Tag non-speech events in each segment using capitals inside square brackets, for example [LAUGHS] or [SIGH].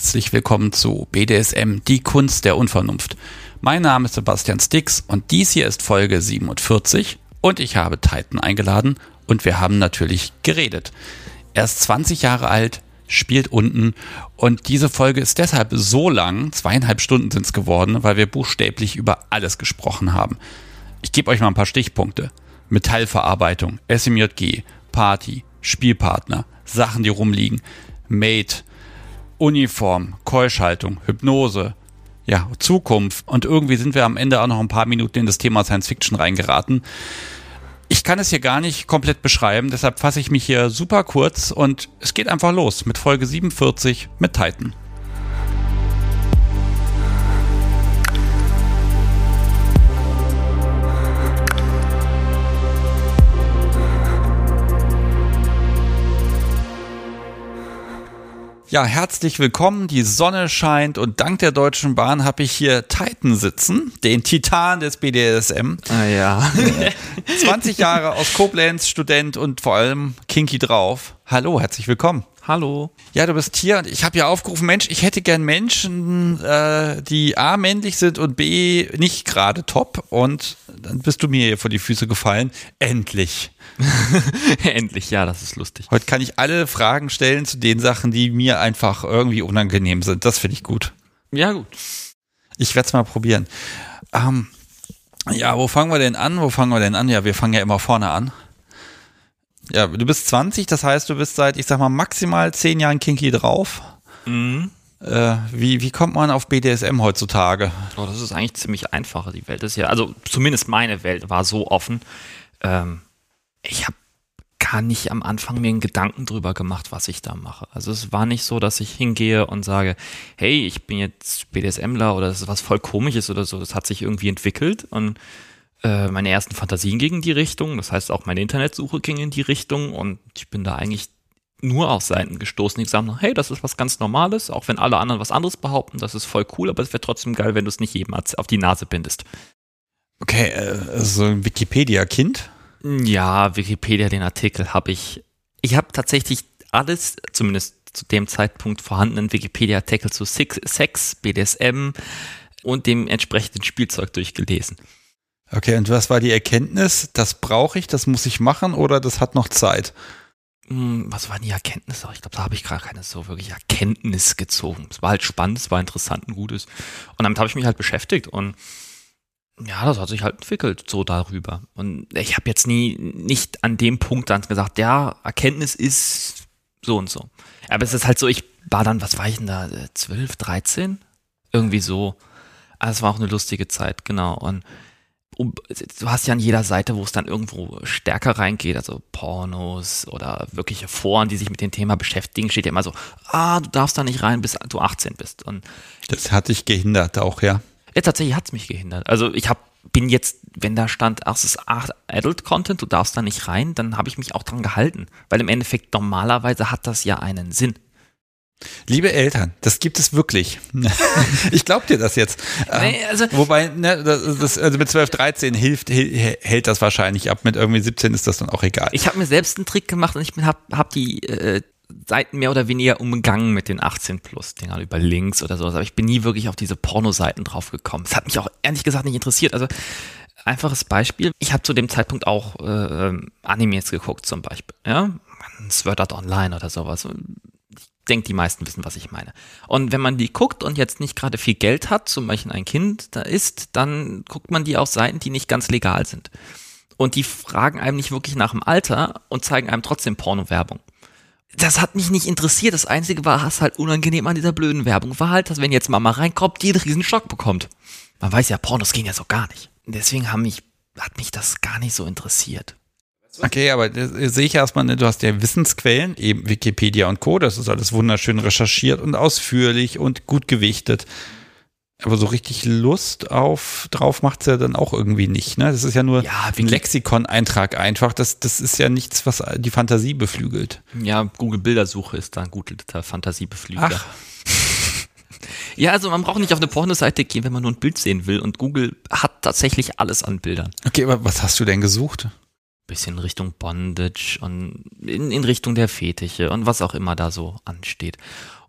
Herzlich willkommen zu BDSM, die Kunst der Unvernunft. Mein Name ist Sebastian Stix und dies hier ist Folge 47 und ich habe Titan eingeladen und wir haben natürlich geredet. Er ist 20 Jahre alt, spielt unten und diese Folge ist deshalb so lang, zweieinhalb Stunden sind es geworden, weil wir buchstäblich über alles gesprochen haben. Ich gebe euch mal ein paar Stichpunkte. Metallverarbeitung, SMJG, Party, Spielpartner, Sachen, die rumliegen, Mate, Uniform, Keuschhaltung, Hypnose, ja, Zukunft. Und irgendwie sind wir am Ende auch noch ein paar Minuten in das Thema Science Fiction reingeraten. Ich kann es hier gar nicht komplett beschreiben, deshalb fasse ich mich hier super kurz und es geht einfach los mit Folge 47 mit Titan. Ja, herzlich willkommen. Die Sonne scheint und dank der Deutschen Bahn habe ich hier Titan sitzen, den Titan des BDSM. Ah ja. [LAUGHS] 20 Jahre aus Koblenz, Student und vor allem kinky drauf. Hallo, herzlich willkommen. Hallo. Ja, du bist hier und ich habe ja aufgerufen, Mensch, ich hätte gern Menschen, äh, die A männlich sind und B nicht gerade top und dann bist du mir hier vor die Füße gefallen. Endlich. [LAUGHS] Endlich, ja, das ist lustig. Heute kann ich alle Fragen stellen zu den Sachen, die mir einfach irgendwie unangenehm sind. Das finde ich gut. Ja, gut. Ich werde es mal probieren. Ähm, ja, wo fangen wir denn an? Wo fangen wir denn an? Ja, wir fangen ja immer vorne an. Ja, du bist 20, das heißt, du bist seit, ich sag mal, maximal 10 Jahren kinky drauf. Mhm. Äh, wie, wie kommt man auf BDSM heutzutage? Oh, das ist eigentlich ziemlich einfach. Die Welt ist ja, also zumindest meine Welt war so offen. Ähm, ich habe gar nicht am Anfang mir einen Gedanken drüber gemacht, was ich da mache. Also es war nicht so, dass ich hingehe und sage, hey, ich bin jetzt BDSMler oder das ist was voll komisches oder so. Das hat sich irgendwie entwickelt und meine ersten Fantasien gingen in die Richtung. Das heißt, auch meine Internetsuche ging in die Richtung und ich bin da eigentlich nur auf Seiten gestoßen, die gesagt haben, hey, das ist was ganz Normales, auch wenn alle anderen was anderes behaupten, das ist voll cool, aber es wäre trotzdem geil, wenn du es nicht jedem auf die Nase bindest. Okay, äh, so ein Wikipedia-Kind? Ja, Wikipedia, den Artikel habe ich. Ich habe tatsächlich alles, zumindest zu dem Zeitpunkt vorhandenen Wikipedia-Artikel zu Sex, BDSM und dem entsprechenden Spielzeug durchgelesen. Okay, und was war die Erkenntnis? Das brauche ich, das muss ich machen oder das hat noch Zeit? Hm, was war die Erkenntnis? Ich glaube, da habe ich gerade keine so wirklich Erkenntnis gezogen. Es war halt spannend, es war interessant und gutes. Und damit habe ich mich halt beschäftigt und ja, das hat sich halt entwickelt, so darüber. Und ich habe jetzt nie, nicht an dem Punkt dann gesagt, ja, Erkenntnis ist so und so. Aber es ist halt so, ich war dann, was war ich denn da, 12, 13? Irgendwie so. Also es war auch eine lustige Zeit, genau. Und du hast ja an jeder Seite, wo es dann irgendwo stärker reingeht, also Pornos oder wirkliche Foren, die sich mit dem Thema beschäftigen, steht ja immer so, ah, du darfst da nicht rein, bis du 18 bist. Und das hat dich gehindert auch, ja? Ja, tatsächlich hat es mich gehindert. Also ich hab, bin jetzt, wenn da stand, ach, es ist Adult Content, du darfst da nicht rein, dann habe ich mich auch dran gehalten. Weil im Endeffekt normalerweise hat das ja einen Sinn. Liebe Eltern, das gibt es wirklich. [LAUGHS] ich glaube dir das jetzt. Nee, also, Wobei, ne, das, also mit 12, 13 hilft, hält das wahrscheinlich ab. Mit irgendwie 17 ist das dann auch egal. Ich habe mir selbst einen Trick gemacht und ich habe hab die äh, Seiten mehr oder weniger umgangen mit den 18 plus Dingern über Links oder sowas. Aber ich bin nie wirklich auf diese Porno-Seiten drauf gekommen. Es hat mich auch ehrlich gesagt nicht interessiert. Also einfaches Beispiel. Ich habe zu dem Zeitpunkt auch äh, Animes geguckt zum Beispiel. Ja, Sword Art Online oder sowas. Denke, die meisten wissen, was ich meine. Und wenn man die guckt und jetzt nicht gerade viel Geld hat, zum Beispiel ein Kind da ist, dann guckt man die auf Seiten, die nicht ganz legal sind. Und die fragen einem nicht wirklich nach dem Alter und zeigen einem trotzdem Porno-Werbung das hat mich nicht interessiert. Das Einzige war, was halt unangenehm an dieser blöden Werbung war halt, dass wenn jetzt Mama reinkommt, die einen Schock bekommt. Man weiß ja, Pornos gehen ja so gar nicht. Deswegen haben mich, hat mich das gar nicht so interessiert. Okay, aber sehe ich erstmal, ne, du hast ja Wissensquellen, eben Wikipedia und Co. Das ist alles wunderschön recherchiert und ausführlich und gut gewichtet. Aber so richtig Lust auf drauf macht's ja dann auch irgendwie nicht. Ne? Das ist ja nur ja, ein Lexikon-Eintrag einfach. Das, das ist ja nichts, was die Fantasie beflügelt. Ja, Google Bildersuche ist da ein guter Fantasiebeflügler. Ach. [LAUGHS] Ja, also man braucht nicht auf eine Pornoseite gehen, wenn man nur ein Bild sehen will. Und Google hat tatsächlich alles an Bildern. Okay, aber was hast du denn gesucht? Bisschen in Richtung Bondage und in, in Richtung der Fetiche und was auch immer da so ansteht.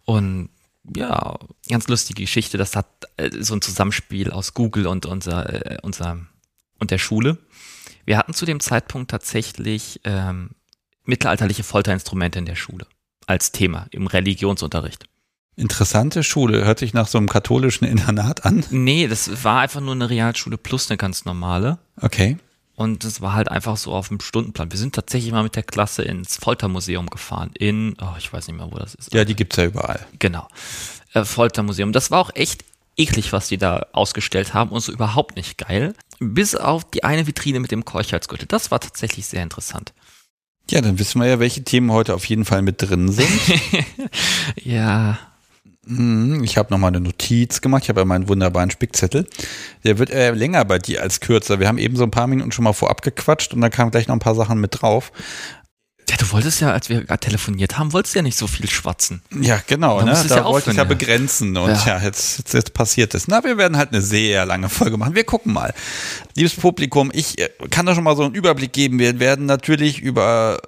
Und ja, ganz lustige Geschichte. Das hat äh, so ein Zusammenspiel aus Google und unser, äh, unser und der Schule. Wir hatten zu dem Zeitpunkt tatsächlich ähm, mittelalterliche Folterinstrumente in der Schule als Thema im Religionsunterricht. Interessante Schule, hört sich nach so einem katholischen Internat an. Nee, das war einfach nur eine Realschule plus eine ganz normale. Okay. Und es war halt einfach so auf dem Stundenplan. Wir sind tatsächlich mal mit der Klasse ins Foltermuseum gefahren. In, oh, ich weiß nicht mehr, wo das ist. Ja, die gibt's ja überall. Genau. Äh, Foltermuseum. Das war auch echt eklig, was die da ausgestellt haben und so überhaupt nicht geil. Bis auf die eine Vitrine mit dem Keuchheitsgürtel. Das war tatsächlich sehr interessant. Ja, dann wissen wir ja, welche Themen heute auf jeden Fall mit drin sind. [LAUGHS] ja. Mhm, ich habe nochmal eine Notiz gemacht. Ich habe ja meinen wunderbaren Spickzettel. Der wird äh, länger bei dir als kürzer. Wir haben eben so ein paar Minuten schon mal vorab gequatscht und da kamen gleich noch ein paar Sachen mit drauf. Ja, du wolltest ja, als wir gerade telefoniert haben, wolltest du ja nicht so viel schwatzen. Ja, genau. Da ne? Da ja wollte ich ja begrenzen und Ja. ja, jetzt, jetzt, jetzt passiert es. Na, wir werden halt eine sehr lange Folge machen. Wir gucken mal. Liebes Publikum, ich äh, kann da schon mal so einen Überblick geben. Wir werden natürlich über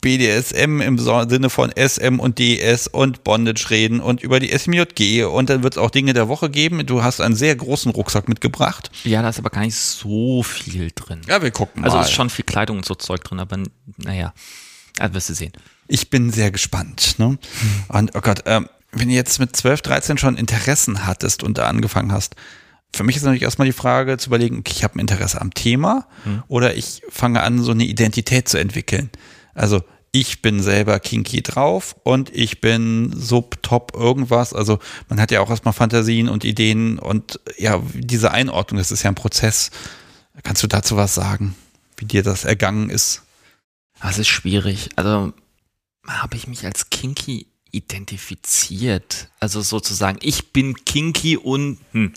BDSM im Sinne von SM und DS und Bondage reden und über die SMJG und dann wird es auch Dinge der Woche geben. Du hast einen sehr großen Rucksack mitgebracht. Ja, da ist aber gar nicht so viel drin. Ja, wir gucken Also mal. ist schon viel Kleidung und so Zeug drin, aber naja, also wirst du sehen. Ich bin sehr gespannt. Ne? Und oh Gott, ähm, wenn du jetzt mit 12, 13 schon Interessen hattest und da angefangen hast, für mich ist natürlich erstmal die Frage zu überlegen, okay, ich habe ein Interesse am Thema oder ich fange an, so eine Identität zu entwickeln. Also ich bin selber kinky drauf und ich bin subtop irgendwas. Also man hat ja auch erstmal Fantasien und Ideen und ja, diese Einordnung, das ist ja ein Prozess. Kannst du dazu was sagen, wie dir das ergangen ist? Das ist schwierig. Also habe ich mich als Kinky identifiziert. Also sozusagen, ich bin Kinky und hm,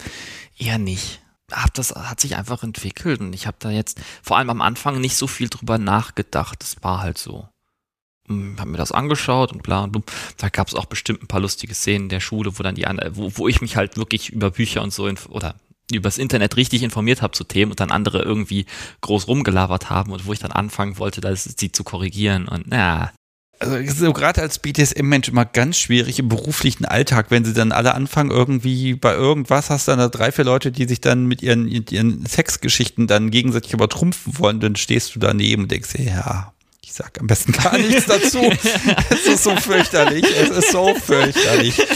eher nicht. Hab das hat sich einfach entwickelt und ich habe da jetzt vor allem am Anfang nicht so viel drüber nachgedacht. Das war halt so. Hm, Hab mir das angeschaut und bla und blub. Da gab es auch bestimmt ein paar lustige Szenen der Schule, wo dann die wo, wo ich mich halt wirklich über Bücher und so oder übers Internet richtig informiert habe zu Themen und dann andere irgendwie groß rumgelabert haben und wo ich dann anfangen wollte, das, sie zu korrigieren und na, also so gerade als BDSM-Mensch immer ganz schwierig im beruflichen Alltag, wenn sie dann alle anfangen, irgendwie bei irgendwas hast du dann da drei, vier Leute, die sich dann mit ihren, ihren Sexgeschichten dann gegenseitig übertrumpfen wollen, dann stehst du daneben und denkst, ja, ich sag am besten gar nichts [LAUGHS] dazu. es ist so fürchterlich, es ist so fürchterlich. [LAUGHS]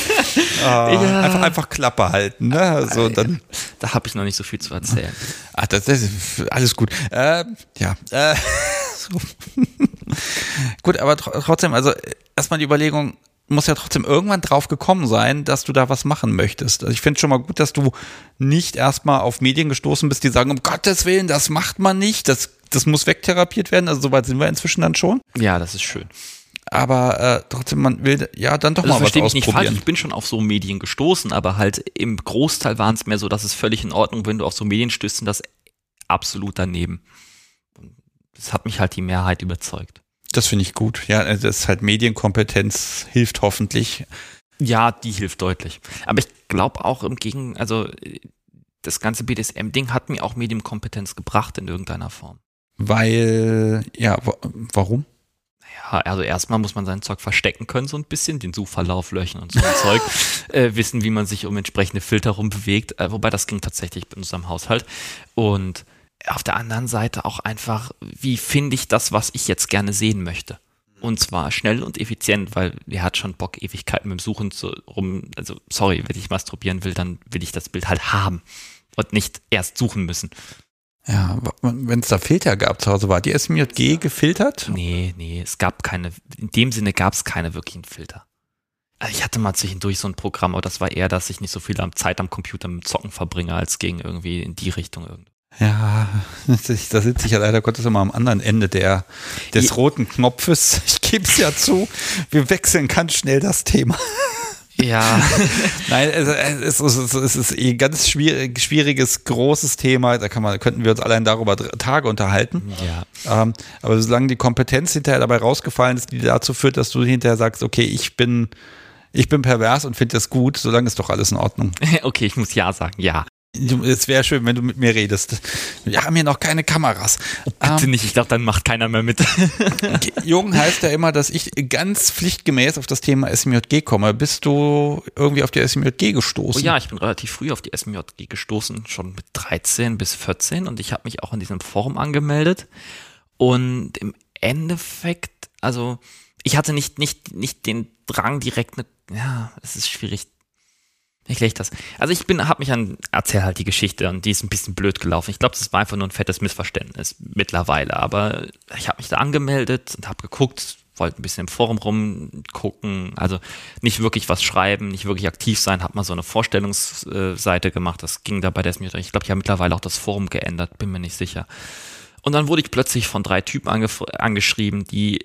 Ah, Ja. einfach, einfach Klappe halten, ne? Also dann, da habe ich noch nicht so viel zu erzählen. [LAUGHS] ah, das, das ist alles gut. Äh, ja, äh, so. Gut, aber tr trotzdem, also erstmal die Überlegung, muss ja trotzdem irgendwann drauf gekommen sein, dass du da was machen möchtest. Also ich finde schon mal gut, dass du nicht erstmal auf Medien gestoßen bist, die sagen, um Gottes Willen, das macht man nicht, das, das muss wegtherapiert werden. Also soweit sind wir inzwischen dann schon. Ja, das ist schön. Aber äh, trotzdem, man will ja dann doch Also mal was verstehe mich nicht falsch, ausprobieren. ich bin schon auf so Medien gestoßen, aber halt im Großteil waren es mehr so, dass es völlig in Ordnung, wenn du auf so Medien stößt und das absolut daneben. Das hat mich halt die Mehrheit überzeugt. Das finde ich gut. Ja, das ist halt Medienkompetenz hilft hoffentlich. Ja, die hilft deutlich. Aber ich glaube auch im Gegen, also äh, das ganze BDSM-Ding hat mir auch Medienkompetenz gebracht in irgendeiner Form. Weil, ja, wa- warum? Ja, also erstmal muss man sein Zeug verstecken können, so ein bisschen, den Suchverlauf löschen und so ein Zeug, [LAUGHS] äh, wissen, wie man sich um entsprechende Filter rum bewegt, äh, wobei das ging tatsächlich in unserem Haushalt. Und auf der anderen Seite auch einfach, wie finde ich das, was ich jetzt gerne sehen möchte? Und zwar schnell und effizient, weil wer hat schon Bock, Ewigkeiten mit dem Suchen zu, rum, also sorry, wenn ich masturbieren will, dann will ich das Bild halt haben und nicht erst suchen müssen. Ja, wenn es da Filter gab zu Hause, war die SMJG gefiltert? Nee, nee, es gab keine, in dem Sinne gab es keine wirklichen Filter. Also Ich hatte mal zwischendurch so ein Programm, aber das war eher, dass ich nicht so viel Zeit am Computer mit dem Zocken verbringe, als gegen irgendwie in die Richtung irgendwie. Ja, das ist- da sitze ich ja leider Gottes immer am anderen Ende der, des roten Knopfes. Ich gebe es ja zu, wir wechseln ganz schnell das Thema. Ja, [LAUGHS] Nein, es, es, es, es ist eh ein ganz schwierig, schwieriges, großes Thema. Da kann man, könnten wir uns allein darüber Tage unterhalten. ja. Ähm, aber solange die Kompetenz hinterher dabei rausgefallen ist, die dazu führt, dass du hinterher sagst, okay, ich bin, ich bin pervers und finde das gut, solange ist doch alles in Ordnung. [LAUGHS] Okay, ich muss ja sagen, ja. Es wäre schön, wenn du mit mir redest. Wir haben hier noch keine Kameras. Bitte ähm, nicht, ich glaube, dann macht keiner mehr mit. [LAUGHS] Jung heißt ja immer, dass ich ganz pflichtgemäß auf das Thema SMJG komme. Bist du irgendwie auf die SMJG gestoßen? Oh ja, ich bin relativ früh auf die SMJG gestoßen, schon mit 13 bis 14 und ich habe mich auch in diesem Forum angemeldet. Und im Endeffekt, also ich hatte nicht, nicht, nicht den Drang direkt eine, ja, es ist schwierig wie erkläre ich das? Also ich bin, habe mich an, erzähl halt die Geschichte und die ist ein bisschen blöd gelaufen. Ich glaube, das war einfach nur ein fettes Missverständnis mittlerweile. Aber ich habe mich da angemeldet und habe geguckt, wollte ein bisschen im Forum rumgucken, also nicht wirklich was schreiben, nicht wirklich aktiv sein, habe mal so eine Vorstellungsseite gemacht. Das ging dabei, der ist mir, ich glaube, ich habe mittlerweile auch das Forum geändert, bin mir nicht sicher. Und dann wurde ich plötzlich von drei Typen angeschrieben, die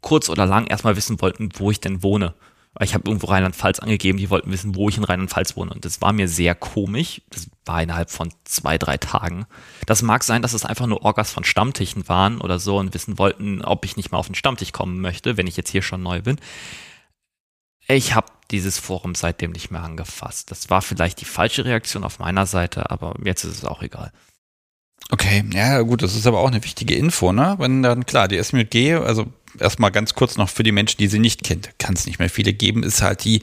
kurz oder lang erstmal wissen wollten, wo ich denn wohne ich habe irgendwo Rheinland-Pfalz angegeben, die wollten wissen, wo ich in Rheinland-Pfalz wohne. Und das war mir sehr komisch. Das war innerhalb von zwei, drei Tagen. Das mag sein, dass es einfach nur Orgas von Stammtischen waren oder so und wissen wollten, ob ich nicht mal auf den Stammtisch kommen möchte, wenn ich jetzt hier schon neu bin. Ich habe dieses Forum seitdem nicht mehr angefasst. Das war vielleicht die falsche Reaktion auf meiner Seite, aber jetzt ist es auch egal. Okay, ja gut, das ist aber auch eine wichtige Info, ne? Wenn dann klar, die SMG, also erstmal ganz kurz noch für die Menschen, die sie nicht kennt, kann es nicht mehr viele geben, ist halt die,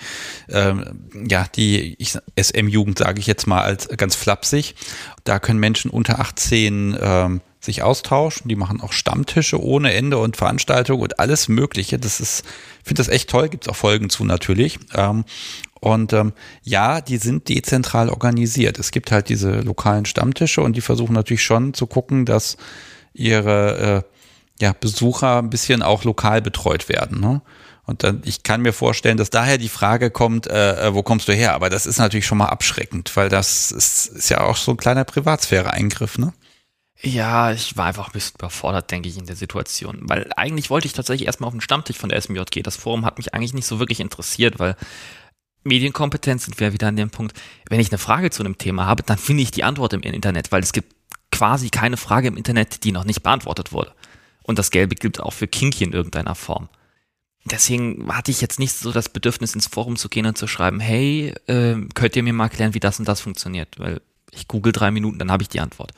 ähm, ja, die SM-Jugend, sage ich jetzt mal als ganz flapsig. Da können Menschen unter 18 ähm, sich austauschen. Die machen auch Stammtische ohne Ende und Veranstaltungen und alles Mögliche. Das ist, finde das echt toll. Gibt es auch Folgen zu natürlich. Ähm, und ähm, ja, die sind dezentral organisiert. Es gibt halt diese lokalen Stammtische und die versuchen natürlich schon zu gucken, dass ihre äh, ja, Besucher ein bisschen auch lokal betreut werden. Ne? Und dann, ich kann mir vorstellen, dass daher die Frage kommt, äh, äh, wo kommst du her? Aber das ist natürlich schon mal abschreckend, weil das ist, ist ja auch so ein kleiner Privatsphäre-Eingriff, ne? Ja, ich war einfach ein bisschen überfordert, denke ich, in der Situation. Weil eigentlich wollte ich tatsächlich erstmal auf den Stammtisch von der SMJG. Das Forum hat mich eigentlich nicht so wirklich interessiert, weil Medienkompetenz sind wir wieder an dem Punkt. Wenn ich eine Frage zu einem Thema habe, dann finde ich die Antwort im Internet, weil es gibt quasi keine Frage im Internet, die noch nicht beantwortet wurde. Und das Gelbe gilt auch für Kinky in irgendeiner Form. Deswegen hatte ich jetzt nicht so das Bedürfnis, ins Forum zu gehen und zu schreiben, hey, äh, könnt ihr mir mal erklären, wie das und das funktioniert? Weil ich google drei Minuten, dann habe ich die Antwort.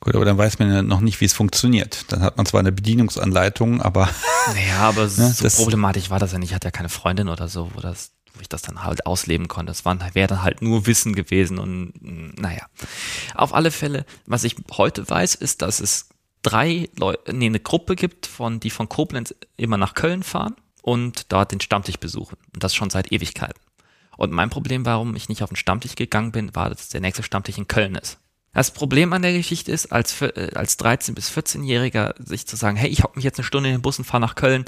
Gut, aber dann weiß man ja noch nicht, wie es funktioniert. Dann hat man zwar eine Bedienungsanleitung, aber. Naja, aber [LAUGHS] ne, so problematisch war das ja nicht. Ich hatte ja keine Freundin oder so, wo, das, wo ich das dann halt ausleben konnte. Das wäre dann halt nur Wissen gewesen und naja. Auf alle Fälle, was ich heute weiß, ist, dass es drei Leute, nee, eine Gruppe gibt, von, die von Koblenz immer nach Köln fahren und dort den Stammtisch besuchen. Und das schon seit Ewigkeiten. Und mein Problem, warum ich nicht auf den Stammtisch gegangen bin, war, dass der nächste Stammtisch in Köln ist. Das Problem an der Geschichte ist, als, äh, als 13- bis 14-Jähriger sich zu sagen, hey, ich hock mich jetzt eine Stunde in den Bus und fahre nach Köln,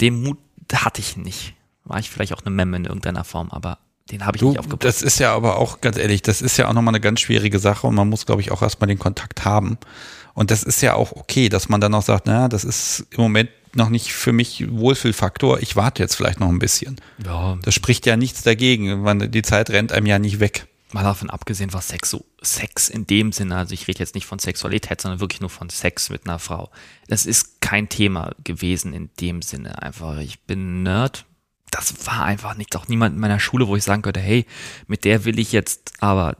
den Mut hatte ich nicht. War ich vielleicht auch eine Memme in irgendeiner Form, aber den habe ich du, nicht aufgebaut. Das ist ja aber auch, ganz ehrlich, das ist ja auch nochmal eine ganz schwierige Sache und man muss, glaube ich, auch erstmal den Kontakt haben. Und das ist ja auch okay, dass man dann auch sagt, naja, das ist im Moment noch nicht für mich Wohlfühlfaktor. Ich warte jetzt vielleicht noch ein bisschen. Ja. Das spricht ja nichts dagegen. Man, die Zeit rennt einem ja nicht weg. Mal davon abgesehen, was Sex so, Sex in dem Sinne, also ich rede jetzt nicht von Sexualität, sondern wirklich nur von Sex mit einer Frau. Das ist kein Thema gewesen in dem Sinne. Einfach, ich bin Nerd, das war einfach nicht auch niemand in meiner Schule, wo ich sagen könnte, hey, mit der will ich jetzt aber.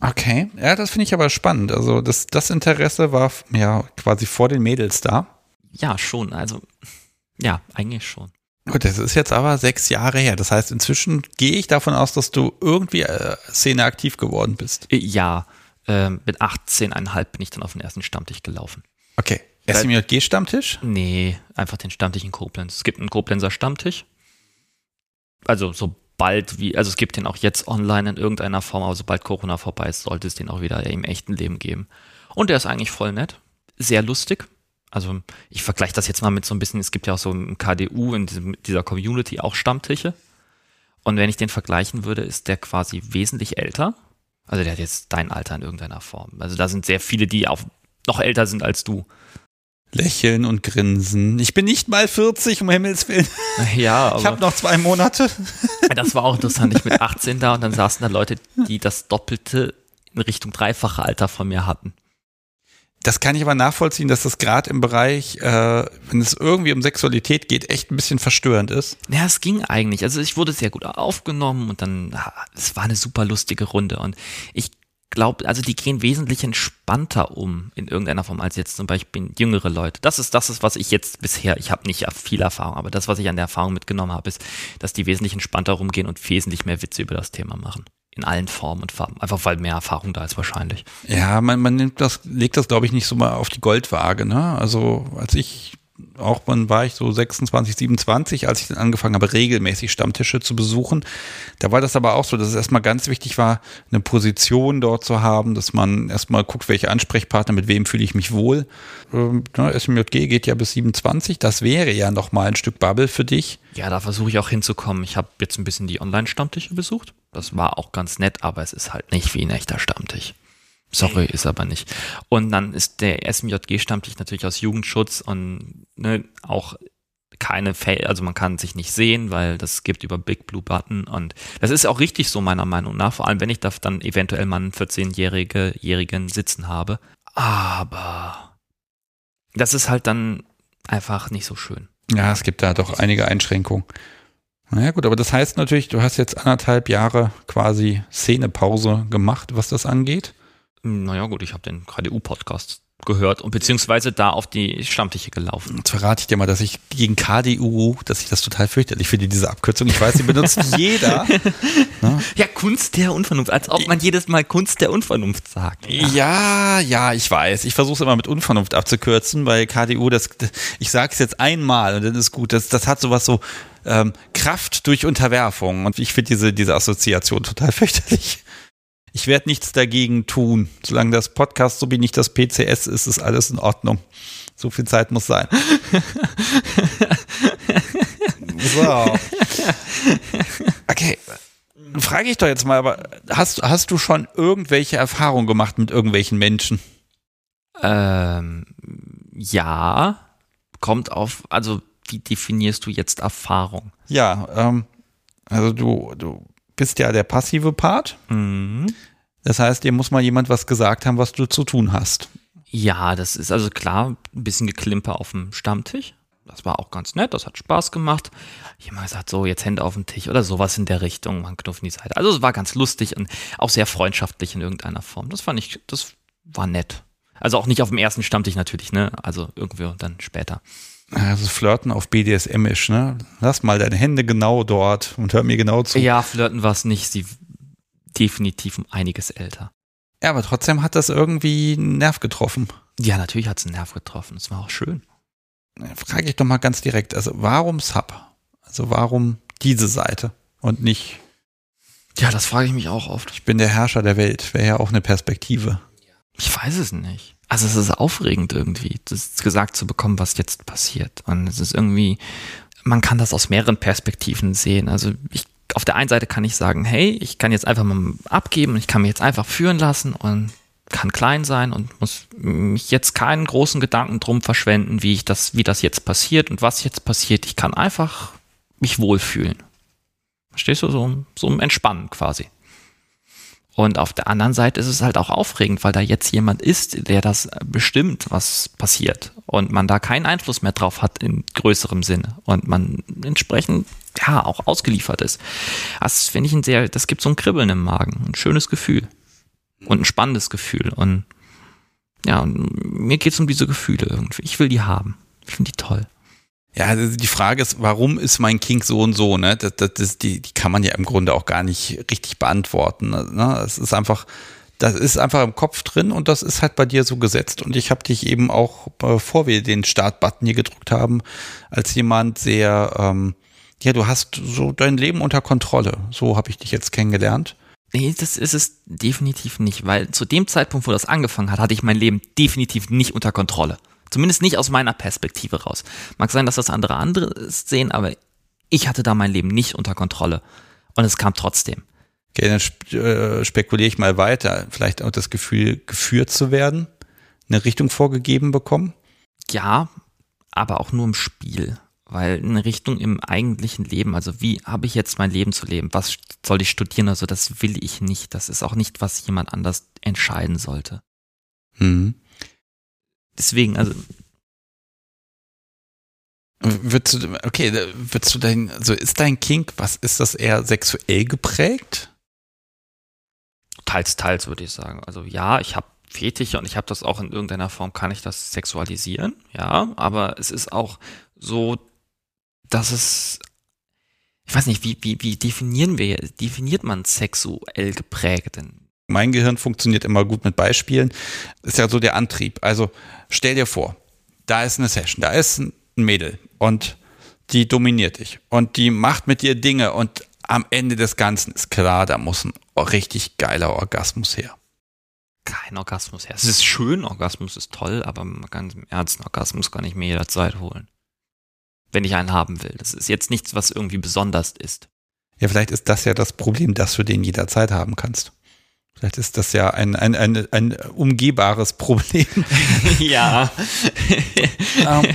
Okay, ja, das finde ich aber spannend. Also das, das Interesse war ja quasi vor den Mädels da. Ja, schon. Also ja, eigentlich schon. Gut, das ist jetzt aber sechs Jahre her. Das heißt, inzwischen gehe ich davon aus, dass du irgendwie äh, Szene aktiv geworden bist. Äh, ja, äh, mit 18,5 bin ich dann auf den ersten Stammtisch gelaufen. Okay. SMJG-Stammtisch? Nee, einfach den Stammtisch in Koblenz. Es gibt einen Koblenzer Stammtisch also sobald wie, also es gibt den auch jetzt online in irgendeiner Form, aber sobald Corona vorbei ist, sollte es den auch wieder im echten Leben geben. Und der ist eigentlich voll nett, sehr lustig. Also ich vergleiche das jetzt mal mit so ein bisschen, es gibt ja auch so im KDU, in dieser Community auch Stammtische. Und wenn ich den vergleichen würde, ist der quasi wesentlich älter. Also der hat jetzt dein Alter in irgendeiner Form. Also da sind sehr viele, die auch noch älter sind als du. Lächeln und grinsen. Ich bin nicht mal 40, um Himmels Willen. Ja, [LAUGHS] aber ich habe noch zwei Monate. Das war auch interessant. Ich mit 18 da und dann saßen da Leute, die das Doppelte in Richtung dreifache Alter von mir hatten. das kann ich aber nachvollziehen, dass das gerade im Bereich, äh, wenn es irgendwie um Sexualität geht, echt ein bisschen verstörend ist. Ja, es ging eigentlich. Also ich wurde sehr gut aufgenommen und dann, es war eine super lustige Runde und ich glaube, also die gehen wesentlich entspannter um in irgendeiner Form als jetzt zum Beispiel jüngere Leute. Das ist das ist, was ich jetzt bisher, ich habe nicht viel Erfahrung, aber das, was ich an der Erfahrung mitgenommen habe, ist, dass die wesentlich entspannter rumgehen und wesentlich mehr Witze über das Thema machen. In allen Formen und Farben. Einfach weil mehr Erfahrung da ist wahrscheinlich. Ja, man, man nimmt das, legt das, glaube ich, nicht so mal auf die Goldwaage, ne? Also als ich auch wann war ich so 26, 27, als ich dann angefangen habe, regelmäßig Stammtische zu besuchen. Da war das aber auch so, dass es erstmal ganz wichtig war, eine Position dort zu haben, dass man erstmal guckt, welche Ansprechpartner, mit wem fühle ich mich wohl. Ähm, SMJG geht ja bis 27, das wäre ja nochmal ein Stück Bubble für dich. Ja, da versuche ich auch hinzukommen. Ich habe jetzt ein bisschen die Online-Stammtische besucht. Das war auch ganz nett, aber es ist halt nicht wie ein echter Stammtisch. Sorry, ist aber nicht. Und dann ist der SMJG-Stammtisch natürlich aus Jugendschutz und ne, auch keine Fälle, also man kann sich nicht sehen, weil das gibt über Big Blue Button und das ist auch richtig so meiner Meinung nach, vor allem wenn ich da dann eventuell mal einen 14-jährigen sitzen habe. Aber das ist halt dann einfach nicht so schön. Ja, es gibt da doch einige Einschränkungen. Naja gut, aber das heißt natürlich, du hast jetzt anderthalb Jahre quasi Szenepause gemacht, was das angeht. Naja, gut, ich habe den KDU-Podcast gehört und beziehungsweise da auf die Stammtische gelaufen. Jetzt verrate ich dir mal, dass ich gegen KDU, dass ich das total fürchterlich finde, diese Abkürzung. Ich weiß, sie benutzt [LAUGHS] jeder. Ne? Ja, Kunst der Unvernunft, als ob man jedes Mal Kunst der Unvernunft sagt. Ja, ja, ich weiß. Ich versuche es immer mit Unvernunft abzukürzen, weil KDU, das, ich sage es jetzt einmal und dann ist gut. Das, das hat sowas so ähm, Kraft durch Unterwerfung und ich finde diese, diese Assoziation total fürchterlich. Ich werde nichts dagegen tun. Solange das Podcast so wie nicht das PCS ist, ist alles in Ordnung. So viel Zeit muss sein. so. Okay. Frage ich doch jetzt mal, aber hast, hast du schon irgendwelche Erfahrungen gemacht mit irgendwelchen Menschen? Ähm, ja. Kommt auf, also wie definierst du jetzt Erfahrung? Ja, ähm, also du, du bist ja der passive Part. Mhm. Das heißt, dir muss mal jemand was gesagt haben, was du zu tun hast. Ja, das ist also klar, ein bisschen Geklimper auf dem Stammtisch. Das war auch ganz nett, das hat Spaß gemacht. Jemand gesagt, so, jetzt Hände auf den Tisch oder sowas in der Richtung, man Knopf in die Seite. Also es war ganz lustig und auch sehr freundschaftlich in irgendeiner Form. Das fand ich, das war nett. Also auch nicht auf dem ersten Stammtisch natürlich, ne? Also irgendwie dann später. Also Flirten auf BDSM-isch, ne? Lass mal deine Hände genau dort und hör mir genau zu. Ja, Flirten war es nicht. Sie definitiv um einiges älter. Ja, aber trotzdem hat das irgendwie einen Nerv getroffen. Ja, natürlich hat es einen Nerv getroffen. Es war auch schön. Frage ich doch mal ganz direkt. Also warum Sub? Also warum diese Seite und nicht ja, das frage ich mich auch oft. Ich bin der Herrscher der Welt, wäre ja auch eine Perspektive. Ich weiß es nicht. Also es ist aufregend irgendwie, das gesagt zu bekommen, was jetzt passiert. Und es ist irgendwie, man kann das aus mehreren Perspektiven sehen. Also ich, auf der einen Seite kann ich sagen, hey, ich kann jetzt einfach mal abgeben, ich kann mich jetzt einfach führen lassen und kann klein sein und muss mich jetzt keinen großen Gedanken drum verschwenden, wie ich das, wie das jetzt passiert und was jetzt passiert. Ich kann einfach mich wohlfühlen. Verstehst du? So, so Entspannen quasi. Und auf der anderen Seite ist es halt auch aufregend, weil da jetzt jemand ist, der das bestimmt, was passiert. Und man da keinen Einfluss mehr drauf hat in größerem Sinne. Und man entsprechend, ja, auch ausgeliefert ist. Das finde ich ein sehr, das gibt so ein Kribbeln im Magen. Ein schönes Gefühl. Und ein spannendes Gefühl. Und ja, und mir geht es um diese Gefühle irgendwie. Ich will die haben. Ich finde die toll. Ja, also die Frage ist, warum ist mein King so und so? Ne? Das, das, das, die, die kann man ja im Grunde auch gar nicht richtig beantworten. Ne? Es ist einfach, das ist einfach im Kopf drin und das ist halt bei dir so gesetzt. Und ich habe dich eben auch, bevor wir den Start-Button hier gedrückt haben, als jemand sehr, ähm, ja, du hast so dein Leben unter Kontrolle. So habe ich dich jetzt kennengelernt. Nee, das ist es definitiv nicht, weil zu dem Zeitpunkt, wo das angefangen hat, hatte ich mein Leben definitiv nicht unter Kontrolle. Zumindest nicht aus meiner Perspektive raus. Mag sein, dass das andere andere sehen, aber ich hatte da mein Leben nicht unter Kontrolle. Und es kam trotzdem. Okay, dann sp äh, spekuliere ich mal weiter. Vielleicht auch das Gefühl, geführt zu werden, eine Richtung vorgegeben bekommen? Ja, aber auch nur im Spiel. Weil eine Richtung im eigentlichen Leben, also wie habe ich jetzt mein Leben zu leben? Was soll ich studieren? Also das will ich nicht. Das ist auch nicht, was jemand anders entscheiden sollte. Mhm. Deswegen, also Würdest du, okay, würdest du dein, also ist dein Kink, was ist das eher sexuell geprägt? teils, teils würde ich sagen. Also ja, ich habe Fetiche und ich habe das auch in irgendeiner Form, kann ich das sexualisieren, ja, aber es ist auch so, dass es, ich weiß nicht, wie, wie, wie definieren wir, definiert man sexuell geprägt denn? Mein Gehirn funktioniert immer gut mit Beispielen. Ist ja so der Antrieb. Also stell dir vor, da ist eine Session, da ist ein Mädel und die dominiert dich und die macht mit dir Dinge und am Ende des Ganzen ist klar, da muss ein richtig geiler Orgasmus her. Kein Orgasmus her. Es ist schön, Orgasmus ist toll, aber ganz im Ernst, einen Orgasmus kann ich mir jederzeit holen. Wenn ich einen haben will. Das ist jetzt nichts, was irgendwie besonders ist. Ja, vielleicht ist das ja das Problem, dass du den jederzeit haben kannst. Vielleicht ist das ja ein, ein, ein, ein umgehbares Problem. [LAUGHS] ja. um, [LAUGHS] ähm,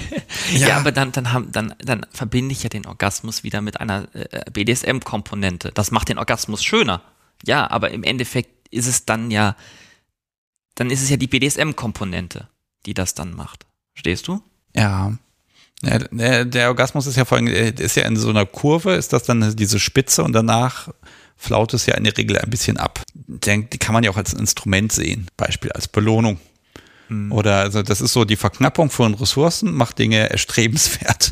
ja. ja. aber dann, dann, haben, dann, dann verbinde ich ja den Orgasmus wieder mit einer äh, BDSM-Komponente. Das macht den Orgasmus schöner. Ja, aber im Endeffekt ist es dann ja, dann ist es ja die BDSM-Komponente, die das dann macht. Stehst du? Ja. ja der, der, Orgasmus ist ja vor allem, ist ja in so einer Kurve, ist das dann diese Spitze und danach flaut es ja in der Regel ein bisschen ab. Die kann man ja auch als Instrument sehen, Beispiel als Belohnung. Hm. Oder also das ist so die Verknappung von Ressourcen, macht Dinge erstrebenswert.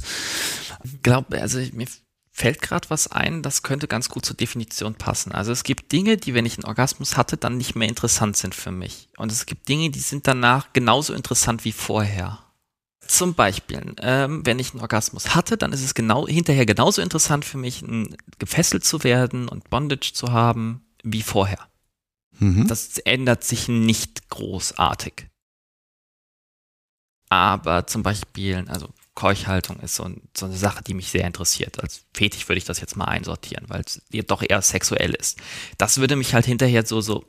Ich glaube, also mir fällt gerade was ein, das könnte ganz gut zur Definition passen. Also es gibt Dinge, die, wenn ich einen Orgasmus hatte, dann nicht mehr interessant sind für mich. Und es gibt Dinge, die sind danach genauso interessant wie vorher. Zum Beispiel, ähm, wenn ich einen Orgasmus hatte, dann ist es genau hinterher genauso interessant für mich, gefesselt zu werden und Bondage zu haben wie vorher. Mhm. Das ändert sich nicht großartig. Aber zum Beispiel, also Keuchhaltung ist so, so, eine Sache, die mich sehr interessiert. Als Fetisch würde ich das jetzt mal einsortieren, weil es doch eher sexuell ist. Das würde mich halt hinterher so, so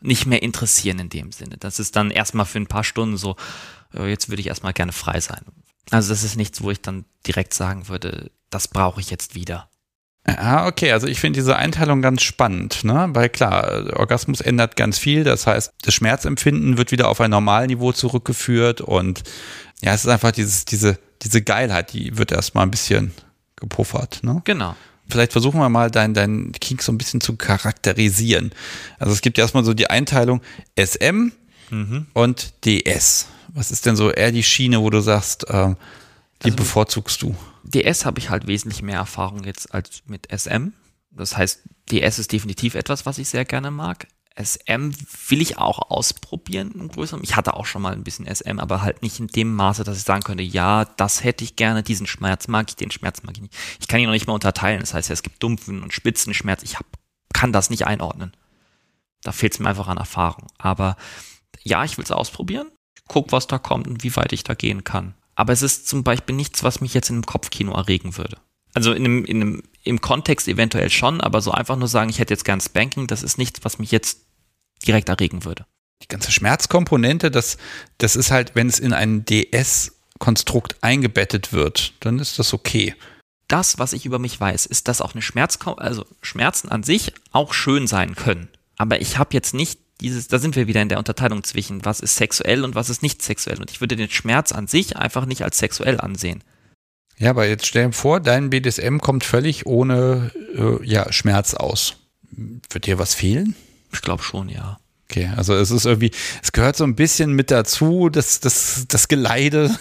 nicht mehr interessieren in dem Sinne. Das ist dann erstmal für ein paar Stunden so, jetzt würde ich erstmal gerne frei sein. Also das ist nichts, wo ich dann direkt sagen würde, das brauche ich jetzt wieder. Ja, okay, also ich finde diese Einteilung ganz spannend, ne? Weil klar, Orgasmus ändert ganz viel, das heißt, das Schmerzempfinden wird wieder auf ein Normalniveau zurückgeführt und ja, es ist einfach dieses, diese, diese Geilheit, die wird erstmal ein bisschen gepuffert, ne? Genau. Vielleicht versuchen wir mal dein, dein Kink so ein bisschen zu charakterisieren. Also es gibt erstmal so die Einteilung SM mhm. und DS. Was ist denn so eher die Schiene, wo du sagst, äh, die also, bevorzugst du? DS habe ich halt wesentlich mehr Erfahrung jetzt als mit SM. Das heißt, DS ist definitiv etwas, was ich sehr gerne mag. SM will ich auch ausprobieren im größeren. Ich hatte auch schon mal ein bisschen SM, aber halt nicht in dem Maße, dass ich sagen könnte, ja, das hätte ich gerne, diesen Schmerz mag ich, den Schmerz mag ich nicht. Ich kann ihn noch nicht mal unterteilen. Das heißt ja, es gibt dumpfen und spitzen Schmerz. Ich hab, kann das nicht einordnen. Da fehlt es mir einfach an Erfahrung. Aber ja, ich will es ausprobieren. Guck, was da kommt und wie weit ich da gehen kann. Aber es ist zum Beispiel nichts, was mich jetzt in einem Kopfkino erregen würde. Also in einem, in einem, im Kontext eventuell schon, aber so einfach nur sagen, ich hätte jetzt gern Spanking, das ist nichts, was mich jetzt direkt erregen würde. Die ganze Schmerzkomponente, das, das ist halt, wenn es in ein DS-Konstrukt eingebettet wird, dann ist das okay. Das, was ich über mich weiß, ist, dass auch eine Schmerz, also Schmerzen an sich auch schön sein können. Aber ich habe jetzt nicht dieses, da sind wir wieder in der Unterteilung zwischen, was ist sexuell und was ist nicht sexuell. Und ich würde den Schmerz an sich einfach nicht als sexuell ansehen. Ja, aber jetzt stell dir vor, dein BDSM kommt völlig ohne äh, ja, Schmerz aus. Wird dir was fehlen? Ich glaube schon, ja. Okay, also es ist irgendwie, es gehört so ein bisschen mit dazu, das, das, das Geleide.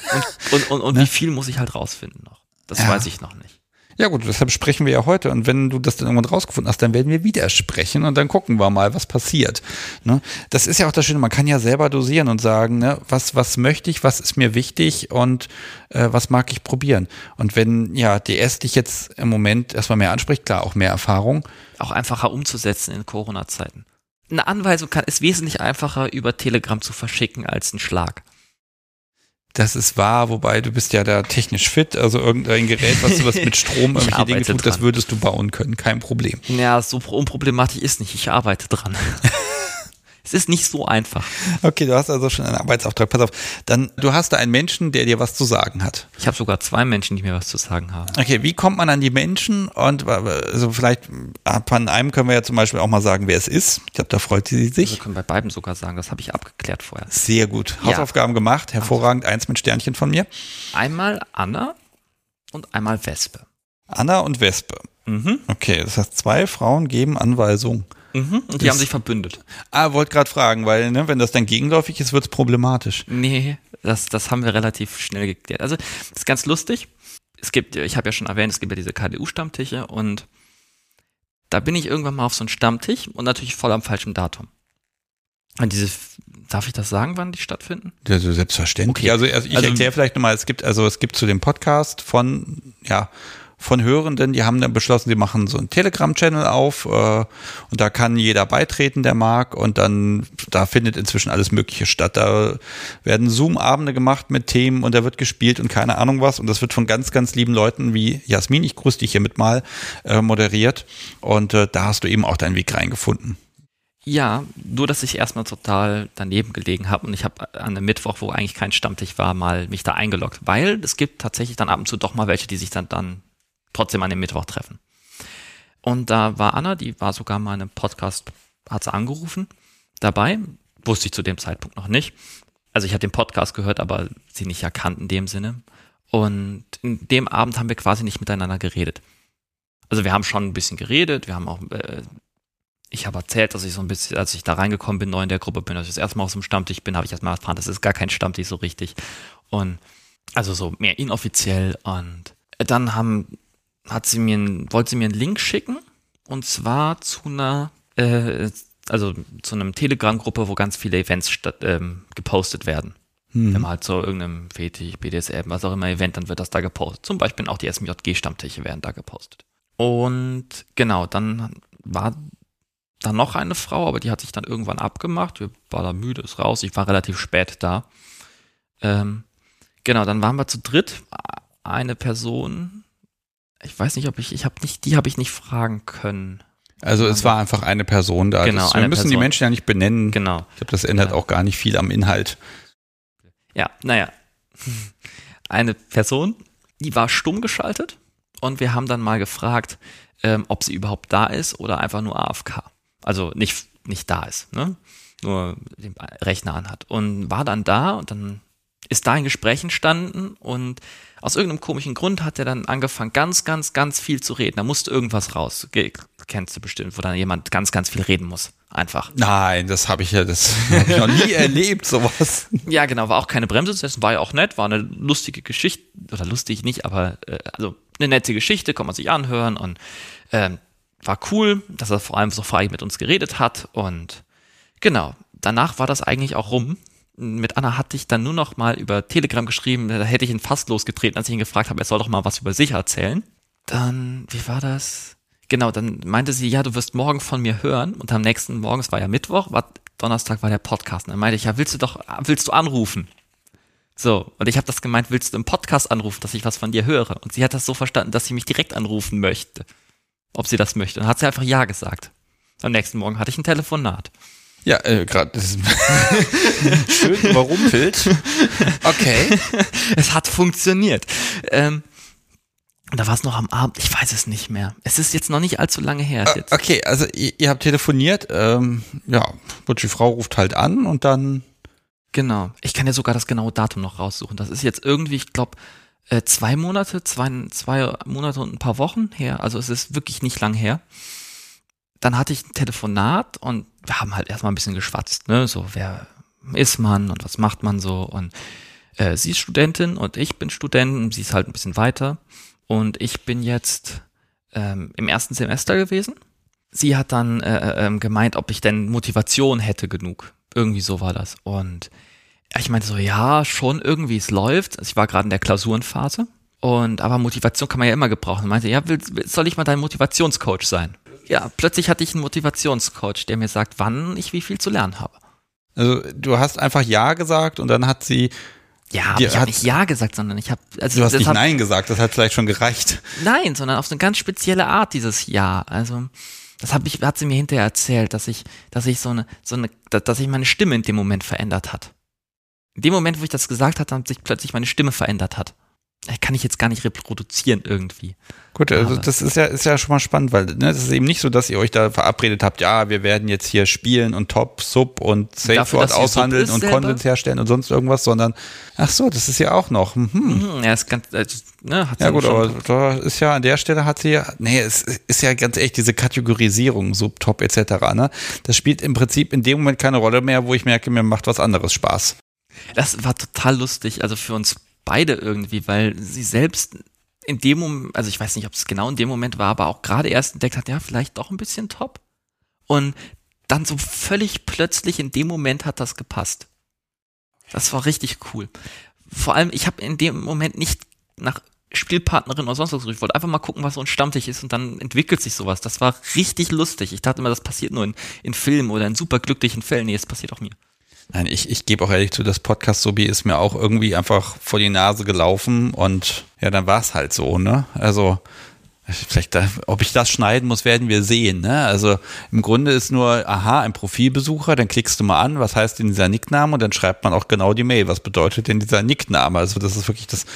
Und, und, und, und [LAUGHS] ne? wie viel muss ich halt rausfinden noch? Das ja. weiß ich noch nicht. Ja gut, deshalb sprechen wir ja heute. Und wenn du das dann irgendwann rausgefunden hast, dann werden wir wieder sprechen und dann gucken wir mal, was passiert. Ne? Das ist ja auch das Schöne, man kann ja selber dosieren und sagen, ne, was, was möchte ich, was ist mir wichtig und äh, was mag ich probieren. Und wenn ja DS dich jetzt im Moment erstmal mehr anspricht, klar, auch mehr Erfahrung. Auch einfacher umzusetzen in Corona-Zeiten. Eine Anweisung kann, ist wesentlich einfacher über Telegram zu verschicken als ein Schlag. Das ist wahr, wobei du bist ja da technisch fit, also irgendein Gerät, was du was mit Strom [LAUGHS] irgendwelche Dinge tut, das würdest du bauen können, kein Problem. Ja, so unproblematisch ist nicht, ich arbeite dran. [LAUGHS] es ist nicht so einfach. Okay, du hast also schon einen Arbeitsauftrag. Pass auf, dann du hast da einen Menschen, der dir was zu sagen hat. Ich habe sogar zwei Menschen, die mir was zu sagen haben. Okay, wie kommt man an die Menschen? Und also vielleicht von einem können wir ja zum Beispiel auch mal sagen, wer es ist. Ich glaube, da freut sie sich. Wir können bei beiden sogar sagen, das habe ich abgeklärt vorher. Sehr gut. Hausaufgaben ja. gemacht, hervorragend. Eins mit Sternchen von mir. Einmal Anna und einmal Wespe. Anna und Wespe. Mhm. Okay, das heißt, zwei Frauen geben Anweisungen. Mhm, und die das, haben sich verbündet. Ah, wollte gerade fragen, weil ne, wenn das dann gegenläufig ist, wird es problematisch. Nee, das, das haben wir relativ schnell geklärt. Also, das ist ganz lustig. Es gibt, ich habe ja schon erwähnt, es gibt ja diese KDU-Stammtische und da bin ich irgendwann mal auf so einen Stammtisch und natürlich voll am falschen Datum. Und diese, darf ich das sagen, wann die stattfinden? Ja, so selbstverständlich. Okay. Also, also ich also, erkläre vielleicht nochmal, es gibt, also es gibt zu dem Podcast von, ja, von Hörenden, die haben dann beschlossen, sie machen so einen Telegram-Channel auf äh, und da kann jeder beitreten, der mag und dann, da findet inzwischen alles Mögliche statt. Da werden Zoom-Abende gemacht mit Themen und da wird gespielt und keine Ahnung was und das wird von ganz, ganz lieben Leuten wie Jasmin, ich grüße dich hiermit mal, äh, moderiert und äh, da hast du eben auch deinen Weg reingefunden. Ja, nur dass ich erstmal total daneben gelegen habe und ich habe an einem Mittwoch, wo eigentlich kein Stammtisch war, mal mich da eingeloggt, weil es gibt tatsächlich dann ab und zu doch mal welche, die sich dann, dann trotzdem an dem Mittwoch treffen. Und da war Anna, die war sogar mal in einem Podcast, hat sie angerufen, dabei, wusste ich zu dem Zeitpunkt noch nicht. Also ich habe den Podcast gehört, aber sie nicht erkannt in dem Sinne. Und in dem Abend haben wir quasi nicht miteinander geredet. Also wir haben schon ein bisschen geredet, wir haben auch, äh, ich habe erzählt, dass ich so ein bisschen, als ich da reingekommen bin, neu in der Gruppe bin, dass ich das erste Mal aus dem Stammtisch bin, habe ich erstmal erfahren, das ist gar kein Stammtisch so richtig. Und also so mehr inoffiziell und dann haben hat sie mir, wollte sie mir einen Link schicken und zwar zu einer, äh, also zu einem Telegram-Gruppe, wo ganz viele Events statt, ähm, gepostet werden. Hm. Wenn man halt so irgendeinem Fetisch, BDSM, was auch immer Event, dann wird das da gepostet. Zum Beispiel auch die SMJG-Stammtische werden da gepostet. Und genau, dann war da noch eine Frau, aber die hat sich dann irgendwann abgemacht. Wir war da müde, ist raus. Ich war relativ spät da. Ähm, genau, dann waren wir zu dritt. Eine Person, ich weiß nicht, ob ich, ich habe nicht, die habe ich nicht fragen können. Also es war einfach eine Person da. Genau, das, wir müssen Person. die Menschen ja nicht benennen. Genau. Ich glaube, das ändert ja. auch gar nicht viel am Inhalt. Ja, naja. Eine Person, die war stumm geschaltet und wir haben dann mal gefragt, ähm, ob sie überhaupt da ist oder einfach nur AFK. Also nicht, nicht da ist, ne? Nur den Rechner anhat. Und war dann da und dann ist da ein Gespräch entstanden und aus irgendeinem komischen Grund hat er dann angefangen, ganz, ganz, ganz viel zu reden. Da musste irgendwas raus. Kennst du bestimmt, wo dann jemand ganz, ganz viel reden muss. Einfach. Nein, das habe ich ja das [LAUGHS] hab ich noch nie erlebt, sowas. [LAUGHS] Ja, genau, war auch keine Bremse zu setzen, war ja auch nett, war eine lustige Geschichte, oder lustig nicht, aber äh, also eine nette Geschichte, kann man sich anhören und ähm, war cool, dass er vor allem so frei mit uns geredet hat und genau, danach war das eigentlich auch rum mit Anna hatte ich dann nur noch mal über Telegram geschrieben, da hätte ich ihn fast losgetreten, als ich ihn gefragt habe, er soll doch mal was über sich erzählen. Dann, wie war das? Genau, dann meinte sie, ja, du wirst morgen von mir hören. Und am nächsten Morgen, es war ja Mittwoch, war, Donnerstag war der Podcast. Und dann meinte ich, ja, willst du doch, willst du anrufen? So, und ich habe das gemeint, willst du im Podcast anrufen, dass ich was von dir höre? Und sie hat das so verstanden, dass sie mich direkt anrufen möchte. Ob sie das möchte. Und hat sie einfach Ja gesagt. Am nächsten Morgen hatte ich ein Telefonat. Ja, äh, gerade [LAUGHS] [LAUGHS] schön überrumpelt. Okay. [LAUGHS] es hat funktioniert. Ähm, da war es noch am Abend, ich weiß es nicht mehr. Es ist jetzt noch nicht allzu lange her. Äh, okay, also ihr, ihr habt telefoniert, ähm, ja, und die Frau ruft halt an und dann. Genau. Ich kann ja sogar das genaue Datum noch raussuchen. Das ist jetzt irgendwie, ich glaube, äh, zwei Monate, zwei, zwei Monate und ein paar Wochen her. Also es ist wirklich nicht lang her dann hatte ich ein Telefonat und wir haben halt erstmal ein bisschen geschwatzt, ne? So, wer ist man und was macht man so? Und äh, sie ist Studentin und ich bin Student und sie ist halt ein bisschen weiter. Und ich bin jetzt ähm, im ersten Semester gewesen. Sie hat dann äh, äh, ähm, gemeint, ob ich denn Motivation hätte genug. Irgendwie so war das. Und ich meinte so, ja, schon irgendwie, es läuft. Also ich war gerade in der Klausurenphase. Und aber Motivation kann man ja immer gebrauchen. Und meinte, ja, will, soll ich mal dein Motivationscoach sein? Ja, plötzlich hatte ich einen Motivationscoach, der mir sagt, wann ich wie viel zu lernen habe. Also du hast einfach Ja gesagt und dann hat sie. Ja, aber ich habe nicht Ja gesagt, sondern ich habe. Also du hast nicht hat, Nein gesagt, das hat vielleicht schon gereicht. Nein, sondern auf eine ganz spezielle Art dieses Ja. Also Das hab ich, hat sie mir hinterher erzählt, dass ich, dass ich so eine, so eine, dass sich meine Stimme in dem Moment verändert hat. In dem Moment, wo ich das gesagt hatte, hat sich plötzlich meine Stimme verändert hat kann ich jetzt gar nicht reproduzieren irgendwie. Gut, also Aber das ist ja, ist ja schon mal spannend, weil ne, es ist eben nicht so, dass ihr euch da verabredet habt, ja, wir werden jetzt hier spielen und Top, Sub und Safe Word aushandeln und Konsens herstellen und sonst irgendwas, sondern ach so, das ist ja auch noch. Mhm. mhm ja, ist ganz, also, ne, hat ja gut, aber da ist ja an der Stelle hat sie ja, nee, es ist ja ganz echt diese Kategorisierung, Sub, Top etc. Ne, das spielt im Prinzip in dem Moment keine Rolle mehr, wo ich merke, mir macht was anderes Spaß. Das war total lustig, also für uns beide irgendwie, weil sie selbst in dem Moment, also ich weiß nicht, ob es genau in dem Moment war, aber auch gerade erst entdeckt hat, ja, vielleicht doch ein bisschen top. Und dann so völlig plötzlich in dem Moment hat das gepasst. Das war richtig cool. Vor allem, ich habe in dem Moment nicht nach Spielpartnerin oder sonst was gesucht. Ich wollte einfach mal gucken, was so ein Stammtisch ist und dann entwickelt sich sowas. Das war richtig lustig. Ich dachte immer, das passiert nur in, in Filmen oder in superglücklichen Fällen. Nee, es passiert auch mir. Nein, ich, ich gebe auch ehrlich zu, das Podcast-Sobi ist mir auch irgendwie einfach vor die Nase gelaufen und ja, dann war es halt so, ne? Also, vielleicht, ob ich das schneiden muss, werden wir sehen, ne? Also, im Grunde ist nur, aha, ein Profilbesucher, dann klickst du mal an, was heißt denn dieser Nickname und dann schreibt man auch genau die Mail, was bedeutet denn dieser Nickname? Also, das ist wirklich das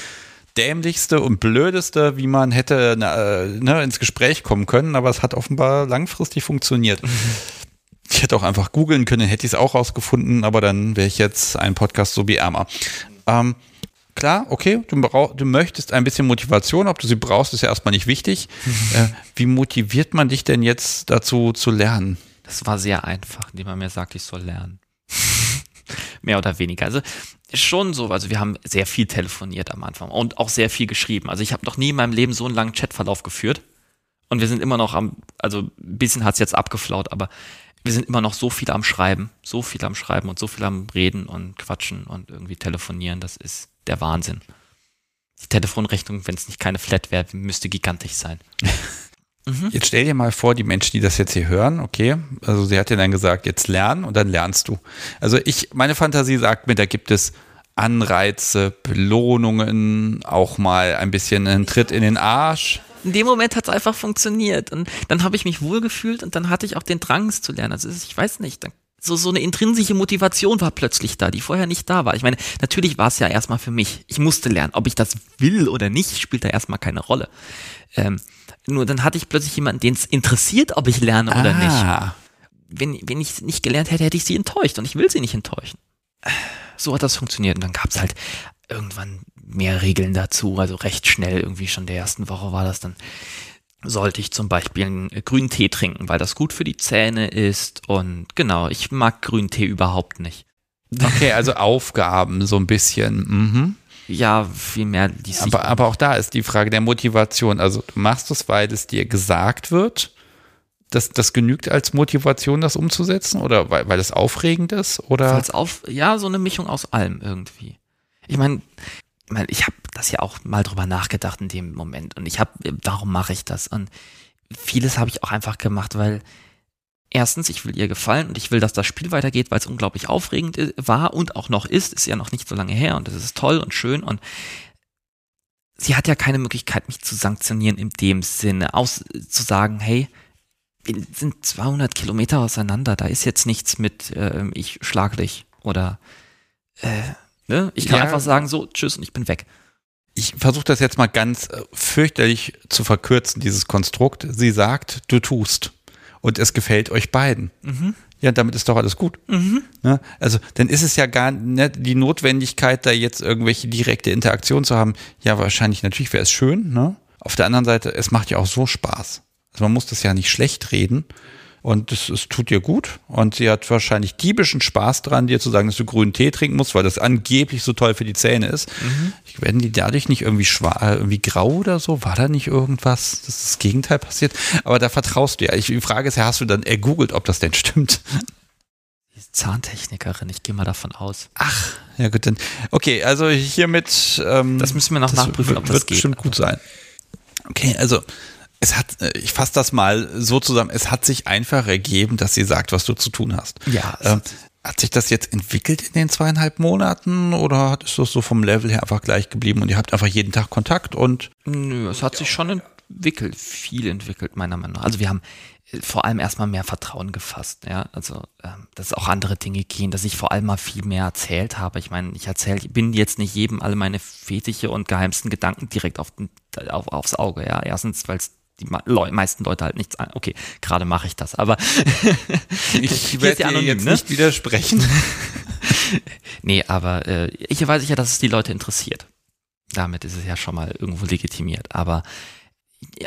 dämlichste und blödeste, wie man hätte na, ne, ins Gespräch kommen können, aber es hat offenbar langfristig funktioniert. [LAUGHS] Ich hätte auch einfach googeln können, hätte ich es auch rausgefunden, aber dann wäre ich jetzt ein Podcast so wie ärmer. Ähm, klar, okay, du, brauch, du, möchtest ein bisschen Motivation, ob du sie brauchst, ist ja erstmal nicht wichtig. [LAUGHS] äh, wie motiviert man dich denn jetzt dazu zu lernen? Das war sehr einfach, indem man mir sagt, ich soll lernen. [LAUGHS] Mehr oder weniger. Also schon so, also wir haben sehr viel telefoniert am Anfang und auch sehr viel geschrieben. Also ich habe noch nie in meinem Leben so einen langen Chatverlauf geführt. Und wir sind immer noch am, also ein bisschen hat es jetzt abgeflaut, aber wir sind immer noch so viel am Schreiben, so viel am Schreiben und so viel am Reden und Quatschen und irgendwie telefonieren. Das ist der Wahnsinn. Die Telefonrechnung, wenn es nicht keine Flat wäre, müsste gigantisch sein. [LAUGHS] mhm. Jetzt stell dir mal vor, die Menschen, die das jetzt hier hören, okay, also sie hat ja dann gesagt, jetzt lernen und dann lernst du. Also ich, meine Fantasie sagt mir, da gibt es Anreize, Belohnungen, auch mal ein bisschen einen Tritt in den Arsch in dem Moment hat es einfach funktioniert. Und dann habe ich mich wohlgefühlt und dann hatte ich auch den Drang, es zu lernen. Also ich weiß nicht, so, so eine intrinsische Motivation war plötzlich da, die vorher nicht da war. Ich meine, natürlich war es ja erstmal für mich. Ich musste lernen. Ob ich das will oder nicht, spielt da erstmal keine Rolle. Ähm, nur dann hatte ich plötzlich jemanden, den es interessiert, ob ich lerne oder ah. nicht. Wenn, wenn ich nicht gelernt hätte, hätte ich sie enttäuscht und ich will sie nicht enttäuschen. So hat das funktioniert. Und dann gab es halt irgendwann mehr Regeln dazu, also recht schnell, irgendwie schon der ersten Woche war das dann, sollte ich zum Beispiel einen grünen Tee trinken, weil das gut für die Zähne ist und genau, ich mag grünen Tee überhaupt nicht. Okay, also Aufgaben so ein bisschen. Mhm. Ja, viel mehr. Aber, aber auch da ist die Frage der Motivation. Also du machst es, weil es dir gesagt wird. Das, das genügt als Motivation, das umzusetzen? Oder weil, weil es aufregend ist? Oder? Auf, ja, so eine Mischung aus allem irgendwie. Ich meine, meine, ich habe das ja auch mal drüber nachgedacht in dem Moment. Und ich habe, warum mache ich das? Und vieles habe ich auch einfach gemacht, weil erstens, ich will ihr gefallen und ich will, dass das Spiel weitergeht, weil es unglaublich aufregend war und auch noch ist, ist ja noch nicht so lange her und das ist toll und schön. Und sie hat ja keine Möglichkeit, mich zu sanktionieren in dem Sinne, aus zu sagen, hey, wir sind 200 Kilometer auseinander, da ist jetzt nichts mit, äh, ich schlage dich oder äh, Ne? Ich kann ja. einfach sagen, so, tschüss und ich bin weg. Ich versuche das jetzt mal ganz äh, fürchterlich zu verkürzen, dieses Konstrukt. Sie sagt, du tust. Und es gefällt euch beiden. Mhm. Ja, damit ist doch alles gut. Mhm. Ne? Also, dann ist es ja gar nicht die Notwendigkeit, da jetzt irgendwelche direkte Interaktion zu haben. Ja, wahrscheinlich, natürlich wäre es schön. Ne? Auf der anderen Seite, es macht ja auch so Spaß. Also, man muss das ja nicht schlecht reden. Und es, es tut ihr gut. Und sie hat wahrscheinlich diebischen Spaß dran, dir zu sagen, dass du grünen Tee trinken musst, weil das angeblich so toll für die Zähne ist. Mhm. Werden die dadurch nicht irgendwie schwarz, äh, irgendwie grau oder so? War da nicht irgendwas, dass das Gegenteil passiert? Aber da vertraust du ja. Ich, die Frage ist ja, hast du dann ergoogelt, ob das denn stimmt? Zahntechnikerin, ich gehe mal davon aus. Ach, ja gut, dann. Okay, also hiermit. Ähm, das müssen wir noch nachprüfen, ob das wird geht. bestimmt gut sein. Okay, also es hat, äh, ich fasse das mal so zusammen, es hat sich einfach ergeben, dass sie sagt, was du zu tun hast. Ja. Ähm, hat sich das jetzt entwickelt in den zweieinhalb Monaten oder ist das so vom Level her einfach gleich geblieben und ihr habt einfach jeden Tag Kontakt und? Nö, es hat sich schon entwickelt, viel entwickelt, meiner Meinung nach. Also wir haben vor allem erstmal mehr Vertrauen gefasst, ja, also ähm, dass auch andere Dinge gehen, dass ich vor allem mal viel mehr erzählt habe. Ich meine, ich erzähle, bin jetzt nicht jedem alle meine Fetische und geheimsten Gedanken direkt auf, auf aufs Auge, ja. Erstens, weil es die meisten Leute halt nichts an. Okay, gerade mache ich das, aber [LAUGHS] ich werde dir jetzt ne? nicht widersprechen. [LAUGHS] nee, aber äh, ich weiß ja, dass es die Leute interessiert. Damit ist es ja schon mal irgendwo legitimiert. Aber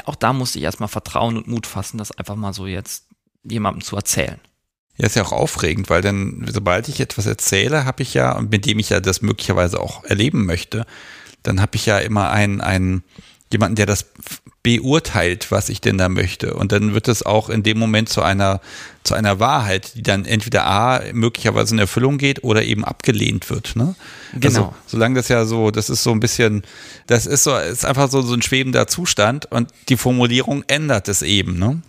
auch da musste ich erstmal Vertrauen und Mut fassen, das einfach mal so jetzt jemandem zu erzählen. Ja, ist ja auch aufregend, weil dann, sobald ich etwas erzähle, habe ich ja, mit dem ich ja das möglicherweise auch erleben möchte, dann habe ich ja immer einen, einen, jemanden, der das beurteilt, was ich denn da möchte. Und dann wird es auch in dem Moment zu einer, zu einer Wahrheit, die dann entweder A, möglicherweise in Erfüllung geht oder eben abgelehnt wird. Ne? Genau. Also, solange das ja so, das ist so ein bisschen, das ist so, ist einfach so, so ein schwebender Zustand und die Formulierung ändert es eben, ne?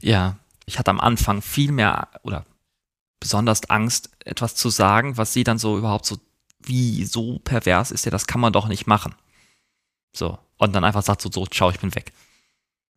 Ja, ich hatte am Anfang viel mehr oder besonders Angst, etwas zu sagen, was sie dann so überhaupt so, wie so pervers ist ja, das kann man doch nicht machen. So. Und dann einfach sagt so, so, ciao, ich bin weg.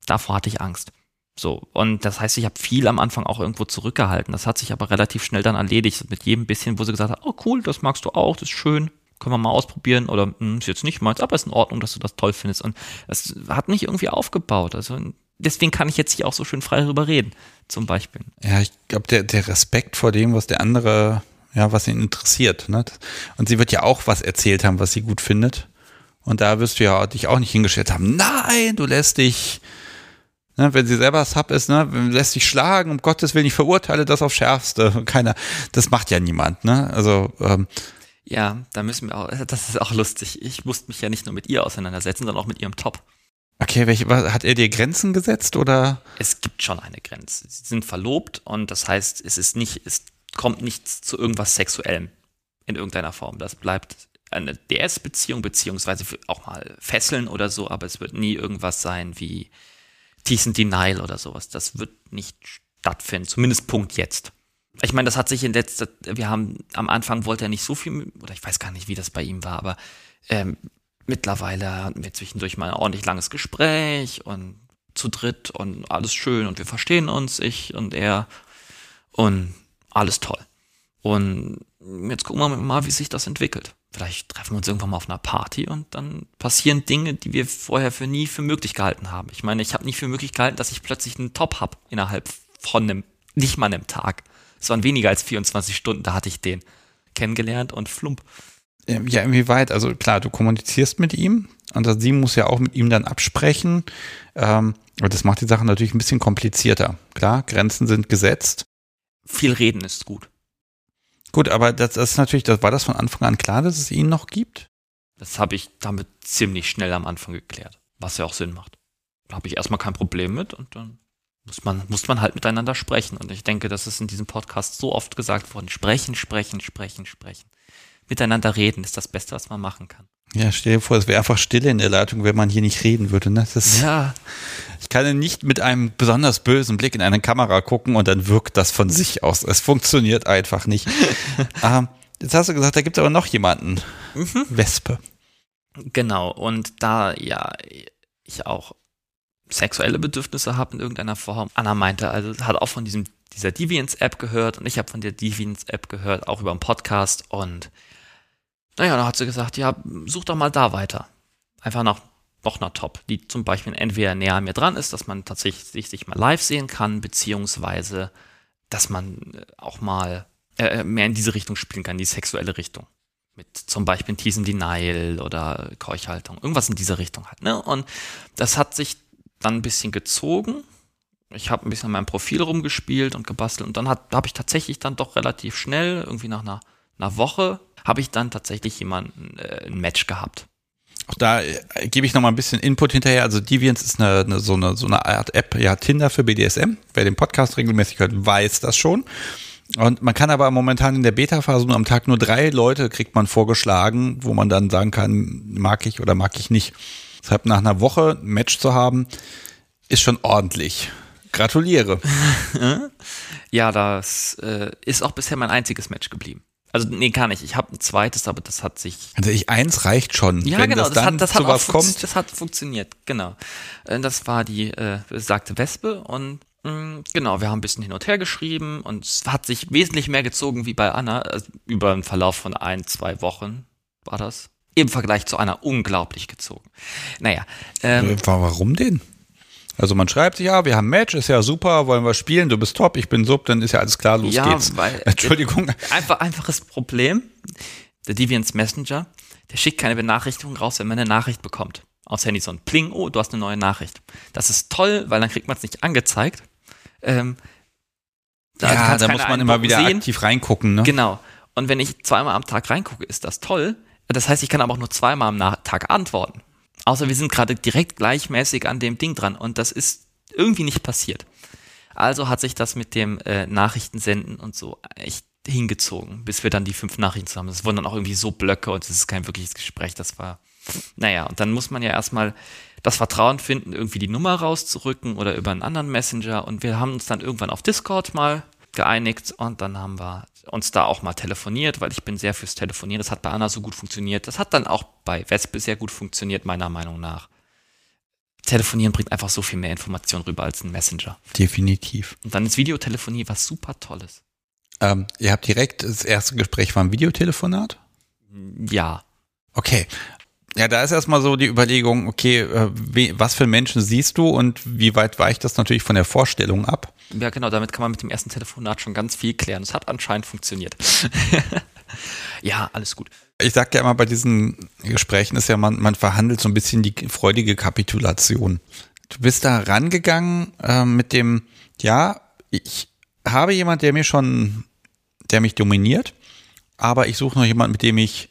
Davor hatte ich Angst. So. Und das heißt, ich habe viel am Anfang auch irgendwo zurückgehalten. Das hat sich aber relativ schnell dann erledigt. Mit jedem bisschen, wo sie gesagt hat, oh cool, das magst du auch, das ist schön, können wir mal ausprobieren. Oder hm, ist jetzt nicht meins, aber ist in Ordnung, dass du das toll findest. Und das hat mich irgendwie aufgebaut. Also deswegen kann ich jetzt hier auch so schön frei darüber reden, zum Beispiel. Ja, ich glaube, der, der Respekt vor dem, was der andere, ja, was ihn interessiert. Ne? Und sie wird ja auch was erzählt haben, was sie gut findet. Und da wirst du ja dich auch nicht hingestellt haben, nein, du lässt dich, ne, wenn sie selber Sub ist, ne, lässt dich schlagen, um Gottes Willen, ich verurteile das auf Schärfste. [LAUGHS] Keiner, das macht ja niemand, ne? Also, ähm, ja, da müssen wir auch, [LAUGHS] das ist auch lustig. Ich musste mich ja nicht nur mit ihr auseinandersetzen, sondern auch mit ihrem Top. Okay, welche, hat er dir Grenzen gesetzt oder? Es gibt schon eine Grenze. Sie sind verlobt und das heißt, es ist nicht, es kommt nichts zu irgendwas Sexuellem in irgendeiner Form. Das bleibt eine DS-Beziehung, beziehungsweise auch mal Fesseln oder so, aber es wird nie irgendwas sein wie Decent Denial oder sowas. Das wird nicht stattfinden, zumindest Punkt jetzt. Ich meine, das hat sich in letzter, wir haben, am Anfang wollte er nicht so viel, oder ich weiß gar nicht, wie das bei ihm war, aber ähm, mittlerweile hatten wir zwischendurch mal ein ordentlich langes Gespräch und zu dritt und alles schön und wir verstehen uns, ich und er und alles toll. Und jetzt gucken wir mal, wie sich das entwickelt vielleicht treffen wir uns irgendwann mal auf einer Party und dann passieren Dinge, die wir vorher für nie für möglich gehalten haben. Ich meine, ich habe nicht für möglich gehalten, dass ich plötzlich einen Top habe innerhalb von einem, nicht mal einem Tag. Es waren weniger als 24 Stunden, da hatte ich den kennengelernt und flump. Ja, inwieweit? Also klar, du kommunizierst mit ihm und sie muss ja auch mit ihm dann absprechen. Ähm, und das macht die Sache natürlich ein bisschen komplizierter. Klar, Grenzen sind gesetzt. Viel reden ist gut. Gut, aber das, ist natürlich, war das von Anfang an klar, dass es ihn noch gibt? Das habe ich damit ziemlich schnell am Anfang geklärt, was ja auch Sinn macht. Da habe ich erstmal kein Problem mit und dann muss man, muss man halt miteinander sprechen. Und ich denke, das ist in diesem Podcast so oft gesagt worden. Sprechen, sprechen, sprechen, sprechen. Miteinander reden ist das Beste, was man machen kann. Ja, stell dir vor, es wäre einfach Stille in der Leitung, wenn man hier nicht reden würde. Ne? Das, ja. Ich kann nicht mit einem besonders bösen Blick in eine Kamera gucken und dann wirkt das von sich aus. Es funktioniert einfach nicht. [LAUGHS] ähm, jetzt hast du gesagt, da gibt es aber noch jemanden. Mhm. Wespe. Genau, und da ja ich auch sexuelle Bedürfnisse habe in irgendeiner Form. Anna meinte, also hat auch von diesem, dieser Deviants-App gehört und ich habe von der Deviants-App gehört, auch über einen Podcast und naja, dann hat sie gesagt, ja, such doch mal da weiter. Einfach nach noch einer Top, die zum Beispiel entweder näher an mir dran ist, dass man tatsächlich sich mal live sehen kann, beziehungsweise dass man äh, auch mal äh, äh, mehr in diese Richtung spielen kann, die sexuelle Richtung. Mit zum Beispiel Teasen Denial oder Keuchhaltung, irgendwas in diese Richtung halt. Ne? Und das hat sich dann ein bisschen gezogen. Ich habe ein bisschen an meinem Profil rumgespielt und gebastelt und dann habe ich tatsächlich dann doch relativ schnell, irgendwie nach einer, einer Woche, habe ich dann tatsächlich jemanden äh, ein Match gehabt. Auch da äh, gebe ich noch mal ein bisschen Input hinterher. Also Deviants ist eine, eine, so, eine, so eine Art App, ja, Tinder für BDSM. Wer den Podcast regelmäßig hört, weiß das schon. Und man kann aber momentan in der Beta-Phase nur am Tag nur drei Leute kriegt man vorgeschlagen, wo man dann sagen kann, mag ich oder mag ich nicht. Deshalb nach einer Woche ein Match zu haben, ist schon ordentlich. Gratuliere. [LAUGHS] ja, das äh, ist auch bisher mein einziges Match geblieben. Also nee, gar nicht. Ich habe ein zweites, aber das hat sich. Also ich eins reicht schon. Ja, genau. Das, das, hat, das hat auch kommt. Das hat funktioniert. Genau. Äh, das war die äh, besagte Wespe und Mm, Genau, wir haben ein bisschen hin und her geschrieben und es hat sich wesentlich mehr gezogen wie bei Anna, also über einen Verlauf von ein, zwei Wochen war das. Im Vergleich zu Anna unglaublich gezogen. Naja, ähm, Äh, Warum denn? Also man schreibt sich, ja, wir haben Match, ist ja super, wollen wir spielen, du bist top, ich bin sub, dann ist ja alles klar, los Ja, geht's. weil- [LAUGHS] Entschuldigung. einfach, einfaches Problem. Der Deviants Messenger, der schickt keine Benachrichtigung raus, wenn man eine Nachricht bekommt. Aus Handy so ein Pling, oh, du hast eine neue Nachricht. Das ist toll, weil dann kriegt man es nicht angezeigt. Ähm, Ja, also kannst da muss man immer wieder sehen. aktiv reingucken, ne? Genau. Und wenn ich zweimal am Tag reingucke, ist das toll. Das heißt, ich kann aber auch nur zweimal am Tag antworten. Außer wir sind gerade direkt gleichmäßig an dem Ding dran und das ist irgendwie nicht passiert. Also hat sich das mit dem äh, Nachrichtensenden und so echt hingezogen, bis wir dann die fünf Nachrichten zusammen. Das wurden dann auch irgendwie so Blöcke und es ist kein wirkliches Gespräch. Das war, naja, und dann muss man ja erstmal das Vertrauen finden, irgendwie die Nummer rauszurücken oder über einen anderen Messenger. Und wir haben uns dann irgendwann auf Discord mal geeinigt und dann haben wir uns da auch mal telefoniert, weil ich bin sehr fürs Telefonieren. Das hat bei Anna so gut funktioniert. Das hat dann auch bei Wespe sehr gut funktioniert, meiner Meinung nach. Telefonieren bringt einfach so viel mehr Information rüber als ein Messenger. Definitiv. Und dann ist Videotelefonie was super Tolles. Ähm, ihr habt direkt, das erste Gespräch war ein Videotelefonat? Ja. Okay. Ja, da ist erstmal so die Überlegung, okay, äh, was für Menschen siehst du und wie weit weicht das natürlich von der Vorstellung ab? Ja, genau, damit kann man mit dem ersten Telefonat schon ganz viel klären. Es hat anscheinend funktioniert. [LAUGHS] ja, alles gut. Ich sag ja immer, bei diesen Gesprächen ist ja, man, man verhandelt so ein bisschen die freudige Kapitulation. Du bist da rangegangen äh, mit dem, ja, ich habe jemand, der mir schon, der mich dominiert, aber ich suche noch jemanden, mit dem ich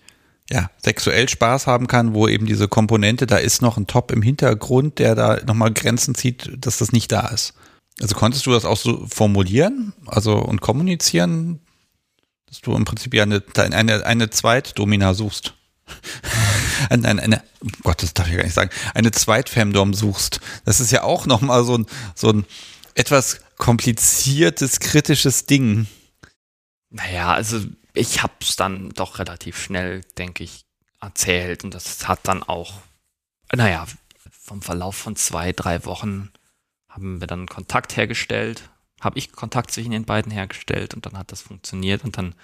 ja, sexuell Spaß haben kann, wo eben diese Komponente, da ist noch ein Top im Hintergrund, der da nochmal Grenzen zieht, dass das nicht da ist. Also konntest du das auch so formulieren, also und kommunizieren, dass du im Prinzip ja eine, eine, eine Zweitdomina suchst? [LAUGHS] eine, eine, eine, oh Gott, das darf ich gar nicht sagen, eine Zweitfemdom suchst. Das ist ja auch nochmal so ein, so ein etwas kompliziertes, kritisches Ding. Naja, also ich habe es dann doch relativ schnell, denke ich, erzählt und das hat dann auch, naja, vom Verlauf von zwei, drei Wochen haben wir dann Kontakt hergestellt, habe ich Kontakt zwischen den beiden hergestellt und dann hat das funktioniert und dann,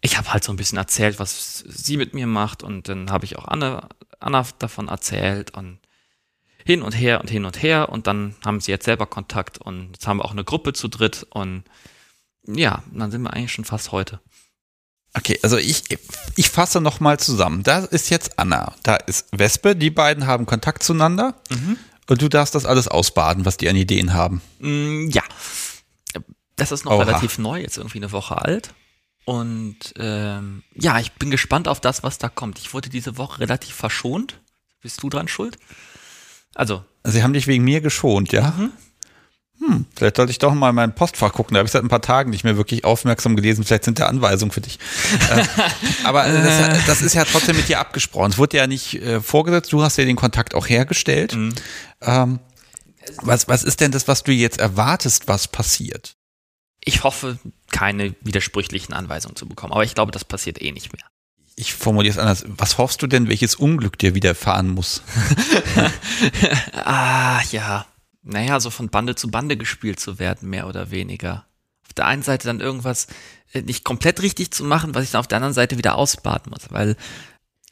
ich habe halt so ein bisschen erzählt, was sie mit mir macht und dann habe ich auch Anna, Anna davon erzählt und hin und her und hin und her und dann haben sie jetzt selber Kontakt und jetzt haben wir auch eine Gruppe zu dritt und ja, dann sind wir eigentlich schon fast heute. Okay, also ich, ich fasse nochmal zusammen. Da ist jetzt Anna, da ist Wespe, die beiden haben Kontakt zueinander und du darfst das alles ausbaden, was die an Ideen haben. Mm, ja, das ist noch Oha. relativ neu, jetzt irgendwie eine Woche alt. Und ähm, ja, ich bin gespannt auf das, was da kommt. Ich wurde diese Woche relativ verschont. Bist du dran schuld? Also, Sie haben dich wegen mir geschont, ja? Hm, vielleicht sollte ich doch mal in mein Postfach gucken. Da habe ich seit ein paar Tagen nicht mehr wirklich aufmerksam gelesen. Vielleicht sind da Anweisungen für dich. [LAUGHS] äh, aber das, das ist ja trotzdem mit dir abgesprochen. Es wurde ja nicht äh, vorgesetzt. Du hast ja den Kontakt auch hergestellt. Ähm, was, was ist denn das, was du jetzt erwartest, was passiert? ich hoffe, keine widersprüchlichen Anweisungen zu bekommen. Aber ich glaube, das passiert eh nicht mehr. Ich formuliere es anders. Was hoffst du denn, welches Unglück dir widerfahren muss? [LAUGHS] Ah, ja. Naja, so von Bande zu Bande gespielt zu werden, mehr oder weniger. Auf der einen Seite dann irgendwas äh, nicht komplett richtig zu machen, was ich dann auf der anderen Seite wieder ausbaden muss. Weil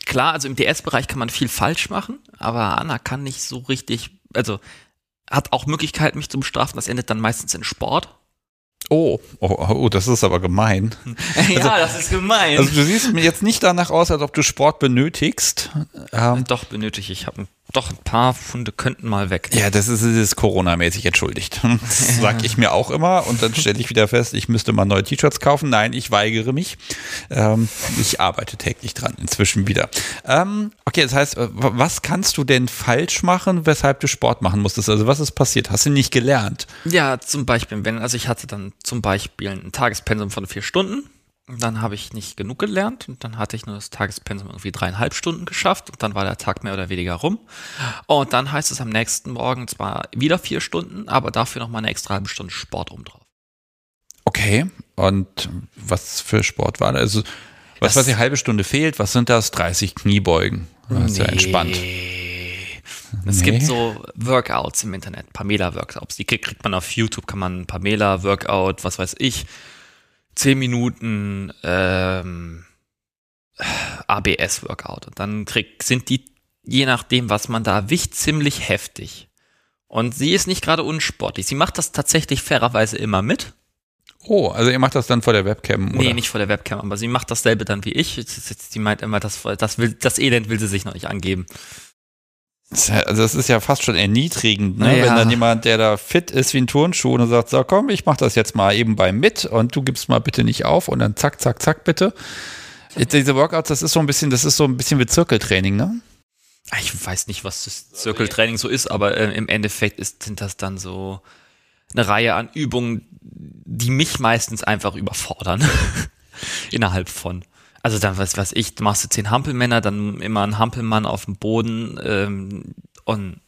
klar, also im DS-Bereich kann man viel falsch machen, aber Anna kann nicht so richtig, also hat auch Möglichkeiten, mich zu bestrafen. Das endet dann meistens in Sport. Oh, oh, oh, das ist aber gemein. [LAUGHS] ja, das ist gemein. Also du siehst mir jetzt nicht danach aus, als ob du Sport benötigst. Ähm, doch benötige ich. Ich habe doch ein paar Funde könnten mal weg. ja, das ist, ist Corona-mäßig entschuldigt. [LAUGHS] Das sag ich mir auch immer und dann stelle ich wieder fest, ich müsste mal neue T-Shirts kaufen. Nein, ich weigere mich. Ähm, ich arbeite täglich dran, inzwischen wieder. Ähm, okay, das heißt, äh, was kannst du denn falsch machen, weshalb du Sport machen musstest? Also was ist passiert? Hast du nicht gelernt? Ja, zum Beispiel, wenn, also ich hatte dann zum Beispiel ein Tagespensum von vier Stunden. Und dann habe ich nicht genug gelernt und dann hatte ich nur das Tagespensum irgendwie dreieinhalb Stunden geschafft und dann war der Tag mehr oder weniger rum. Und dann heißt es am nächsten Morgen zwar wieder vier Stunden, aber dafür noch mal eine extra halbe Stunde Sport oben drauf. Okay, und was für Sport war das? Also, was, Das- was die halbe Stunde fehlt, was sind das? 30 Kniebeugen. Das ist ja entspannt. Es gibt so Workouts im Internet, Pamela-Workouts. Die kriegt man auf YouTube, kann man Pamela-Workout, was weiß ich, 10 Minuten ähm, ABS-Workout. Und dann krieg, sind die, je nachdem, was man da wicht, ziemlich heftig. Und sie ist nicht gerade unsportlich. Sie macht das tatsächlich fairerweise immer mit. Oh, also ihr macht das dann vor der Webcam, oder? Nee, nicht vor der Webcam, aber sie macht dasselbe dann wie ich. Sie meint immer, das, das, will, das Elend will sie sich noch nicht angeben. Also das ist ja fast schon erniedrigend, ne? Ja. wenn dann jemand, der da fit ist wie ein Turnschuh und sagt, so komm, ich mach das jetzt mal eben bei mit und du gibst mal bitte nicht auf und dann zack, zack, zack bitte. Diese Workouts, das ist so ein bisschen, das ist so ein bisschen wie Zirkeltraining, ne? Ich weiß nicht, was das Zirkeltraining so ist, aber äh, im Endeffekt ist, sind das dann so eine Reihe an Übungen, die mich meistens einfach überfordern. [LAUGHS] Innerhalb von. Also dann, was weiß ich, machst du zehn Hampelmänner, dann immer ein Hampelmann auf dem Boden ähm, und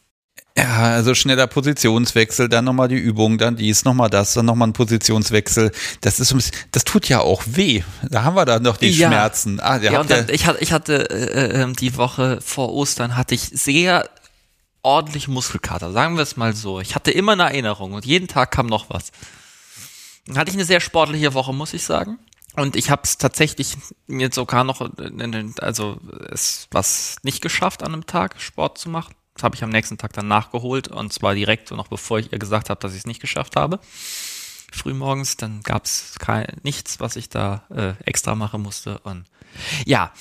Ja, also schneller Positionswechsel, dann nochmal die Übung, dann dies, nochmal das, dann nochmal ein Positionswechsel. Das ist so ein bisschen, das tut ja auch weh. Da haben wir dann noch die Ja. Schmerzen. Ah, Ja, und dann, ich hatte, ich hatte äh, äh, die Woche vor Ostern hatte ich sehr ordentlich Muskelkater, sagen wir es mal so. Ich hatte immer eine Erinnerung und jeden Tag kam noch was. Dann hatte ich eine sehr sportliche Woche, muss ich sagen. Und ich habe es tatsächlich mir sogar noch, in den- also es was nicht geschafft an einem Tag Sport zu machen. Das habe ich am nächsten Tag dann nachgeholt und zwar direkt, noch bevor ich ihr gesagt habe, dass ich es nicht geschafft habe. Frühmorgens, dann gab es nichts, was ich da äh, extra machen musste. Und ja,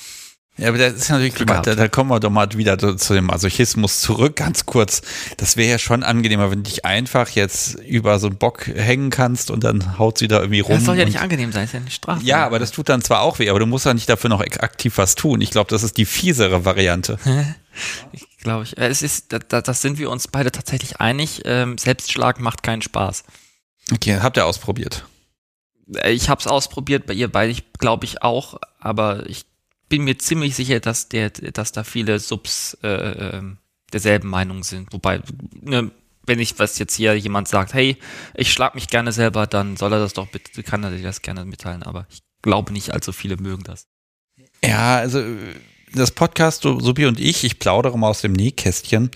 ja, aber das ist natürlich, Glück da, da kommen wir doch mal wieder zu, dem Masochismus zurück, ganz kurz. Das wäre ja schon angenehmer, wenn du dich einfach jetzt über so einen Bock hängen kannst und dann haut sie da irgendwie rum. das soll ja nicht angenehm sein, ist ja eine Strafe. Ja, aber das tut dann zwar auch weh, aber du musst ja nicht dafür noch aktiv was tun. Ich glaube, das ist die fiesere Variante. [LAUGHS] glaube ich. Es ist, da, da, das sind wir uns beide tatsächlich einig. Ähm, Selbstschlag macht keinen Spaß. Okay, habt ihr ausprobiert. Äh, Ich habe es ausprobiert, bei ihr beide, ich glaube ich auch, aber ich bin mir ziemlich sicher, dass der, dass da viele Subs äh, ähm, derselben Meinung sind. Wobei, ne, wenn ich was jetzt hier jemand sagt, hey, ich schlag mich gerne selber, dann soll er das doch bitte, kann er dir das gerne mitteilen, aber ich glaube nicht, allzu viele mögen das. Ja, also das Podcast, Subi und ich, ich plaudere mal aus dem Nähkästchen.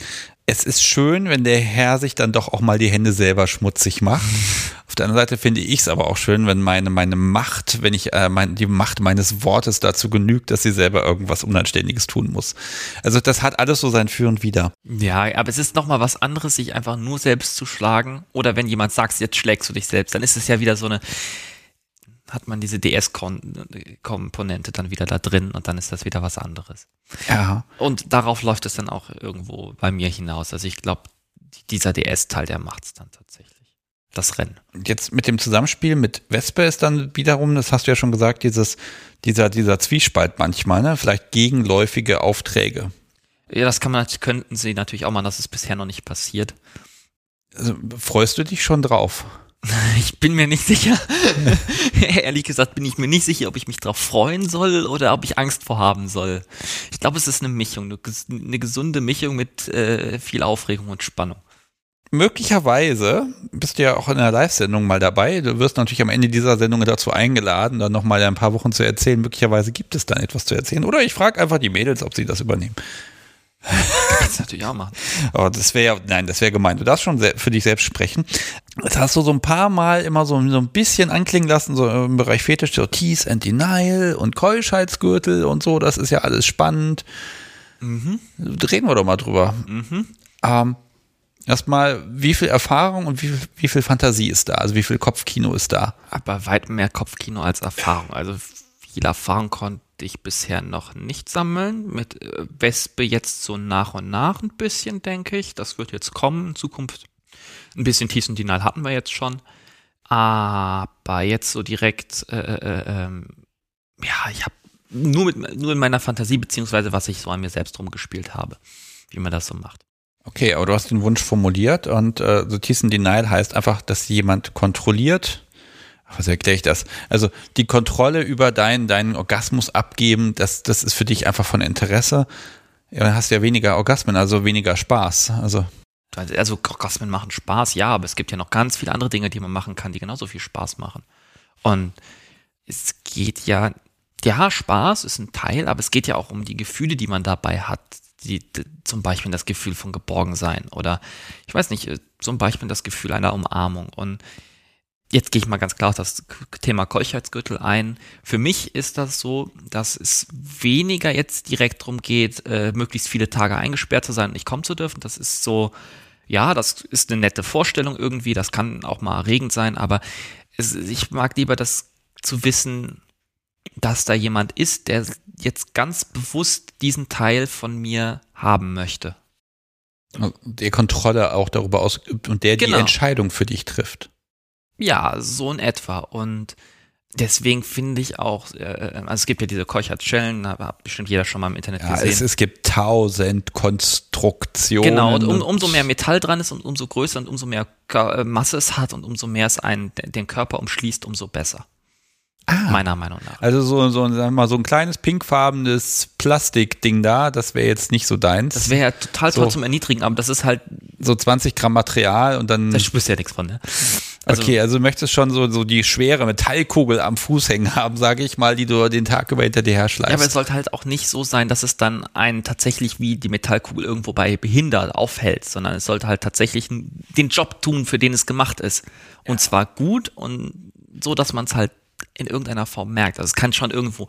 Es ist schön, wenn der Herr sich dann doch auch mal die Hände selber schmutzig macht. [LAUGHS] Auf der anderen Seite finde ich es aber auch schön, wenn meine, meine Macht, wenn ich äh, mein, die Macht meines Wortes dazu genügt, dass sie selber irgendwas Unanständiges tun muss. Also das hat alles so sein Für und Wider. Ja, aber es ist nochmal was anderes, sich einfach nur selbst zu schlagen. Oder wenn jemand sagt, jetzt schlägst du dich selbst, dann ist es ja wieder so eine, hat man diese DS-Komponente dann wieder da drin und dann ist das wieder was anderes. Ja. Und darauf läuft es dann auch irgendwo bei mir hinaus. Also ich glaube, dieser DS-Teil, der macht's dann tatsächlich. Das Rennen. Jetzt mit dem Zusammenspiel mit Vespe ist dann wiederum, das hast du ja schon gesagt, dieses, dieser, dieser Zwiespalt manchmal, ne? Vielleicht gegenläufige Aufträge. Ja, das kann man, könnten sie natürlich auch machen, das ist bisher noch nicht passiert. Also, freust du dich schon drauf? [LAUGHS] Ich bin mir nicht sicher. [LAUGHS] Ehrlich gesagt bin ich mir nicht sicher, ob ich mich darauf freuen soll oder ob ich Angst vor haben soll. Ich glaube, es ist eine Mischung, eine, ges- eine gesunde Mischung mit äh, viel Aufregung und Spannung. Möglicherweise bist du ja auch in einer Live-Sendung mal dabei. Du wirst natürlich am Ende dieser Sendung dazu eingeladen, dann nochmal ein paar Wochen zu erzählen. Möglicherweise gibt es dann etwas zu erzählen. Oder ich frage einfach die Mädels, ob sie das übernehmen. [LAUGHS] Kannst du natürlich auch machen. Aber das wäre ja, nein, das wäre gemein. Du darfst schon für dich selbst sprechen. Das hast du so ein paar Mal immer so, so ein bisschen anklingen lassen, so im Bereich Fetisch, so Tease and Denial und Keuschheitsgürtel und so. Das ist ja alles spannend. Reden wir doch mal drüber. Ähm, erstmal, wie viel Erfahrung und wie viel, wie viel Fantasie ist da? Also wie viel Kopfkino ist da? Aber weit mehr Kopfkino als Erfahrung. Also viel Erfahrung konnte ich bisher noch nicht sammeln. Mit äh, Wespe jetzt so nach und nach ein bisschen, denke ich. Das wird jetzt kommen in Zukunft. Ein bisschen Tiefendinal hatten wir jetzt schon. Aber jetzt so direkt, äh, äh, ähm, ja, ich habe nur, nur in meiner Fantasie, beziehungsweise was ich so an mir selbst rumgespielt habe, wie man das so macht. Okay, aber du hast den Wunsch formuliert und äh, so and Denial heißt einfach, dass jemand kontrolliert. Was erkläre ich das? Also die Kontrolle über deinen, deinen Orgasmus abgeben, das, das ist für dich einfach von Interesse. Ja, dann hast du ja weniger Orgasmen, also weniger Spaß. Also Also Orgasmen machen Spaß, ja, aber es gibt ja noch ganz viele andere Dinge, die man machen kann, die genauso viel Spaß machen. Und es geht ja, ja, Spaß ist ein Teil, aber es geht ja auch um die Gefühle, die man dabei hat. die, die, zum Beispiel das Gefühl von Geborgensein oder ich weiß nicht, äh, zum Beispiel das Gefühl einer Umarmung. Und jetzt gehe ich mal ganz klar auf das Thema Keuchheitsgürtel ein. Für mich ist das so, dass es weniger jetzt direkt darum geht, äh, möglichst viele Tage eingesperrt zu sein und nicht kommen zu dürfen. Das ist so, ja, das ist eine nette Vorstellung irgendwie, das kann auch mal erregend sein, aber es, ich mag lieber das zu wissen, dass da jemand ist, der jetzt ganz bewusst diesen Teil von mir haben möchte. Der Kontrolle auch darüber ausübt und der genau. die Entscheidung für dich trifft. Ja, so in etwa. Und deswegen finde ich auch, äh, also es gibt ja diese Keuchert-Schellen, hat bestimmt jeder schon mal im Internet ja, gesehen. Es, es gibt tausend Konstruktionen. Genau, und um, umso mehr Metall dran ist und umso größer und umso mehr äh, Masse es hat und umso mehr es einen den Körper umschließt, umso besser. Ah, meiner Meinung nach. Also so, so, sagen wir mal, so ein kleines pinkfarbenes Plastikding da, das wäre jetzt nicht so deins. Das wäre ja total toll so, zum Erniedrigen, aber das ist halt. So 20 Gramm Material und dann. Da spürst du ja nichts von, ne? Also, okay, also du möchtest schon so, so die schwere Metallkugel am Fuß hängen haben, sage ich mal, die du den Tag über hinter dir herschleifst. Ja, aber es sollte halt auch nicht so sein, dass es dann einen tatsächlich wie die Metallkugel irgendwo bei behindert aufhält, sondern es sollte halt tatsächlich den Job tun, für den es gemacht ist. Und ja. zwar gut und so, dass man es halt in irgendeiner Form merkt. Also es kann schon irgendwo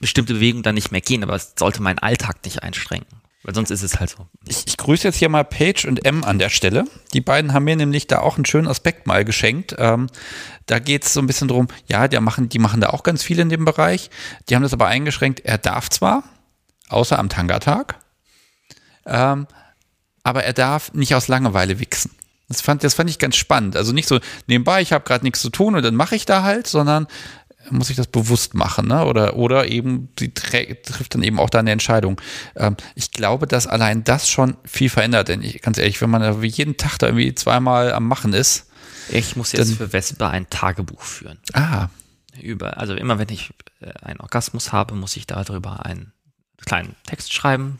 bestimmte Bewegungen dann nicht mehr gehen, aber es sollte meinen Alltag nicht einschränken. Weil sonst ist es halt so. Ich, ich grüße jetzt hier mal Paige und M an der Stelle. Die beiden haben mir nämlich da auch einen schönen Aspekt mal geschenkt. Ähm, da geht es so ein bisschen drum, ja, die machen, die machen da auch ganz viel in dem Bereich. Die haben das aber eingeschränkt, er darf zwar, außer am Tangatag, ähm, aber er darf nicht aus Langeweile wichsen. Das fand, das fand ich ganz spannend. Also nicht so nebenbei, ich habe gerade nichts zu tun und dann mache ich da halt, sondern muss ich das bewusst machen, ne? Oder, oder eben, sie trifft dann eben auch da eine Entscheidung. Ähm, ich glaube, dass allein das schon viel verändert, denn ich, ganz ehrlich, wenn man jeden Tag da irgendwie zweimal am Machen ist. Ich muss jetzt dann, für Vespa ein Tagebuch führen. Ah. Über, also immer wenn ich äh, einen Orgasmus habe, muss ich darüber einen kleinen Text schreiben.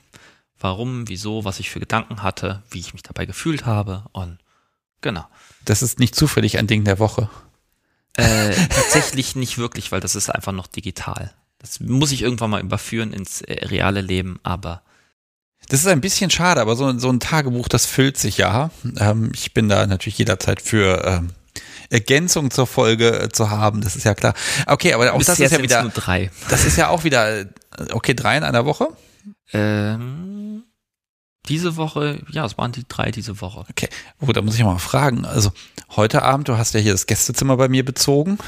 Warum, wieso, was ich für Gedanken hatte, wie ich mich dabei gefühlt habe und Genau. Das ist nicht zufällig ein Ding der Woche. Äh, tatsächlich nicht wirklich, weil das ist einfach noch digital. Das muss ich irgendwann mal überführen ins äh, reale Leben, aber. Das ist ein bisschen schade, aber so, so ein Tagebuch, das füllt sich ja. Ähm, ich bin da natürlich jederzeit für ähm, Ergänzung zur Folge äh, zu haben, das ist ja klar. Okay, aber auch Bisher das ist ja wieder. Nur drei. Das ist ja auch wieder, äh, okay, drei in einer Woche? Ähm, diese Woche, ja, es waren die drei diese Woche. Okay, oh, da muss ich mal fragen. Also heute Abend, du hast ja hier das Gästezimmer bei mir bezogen.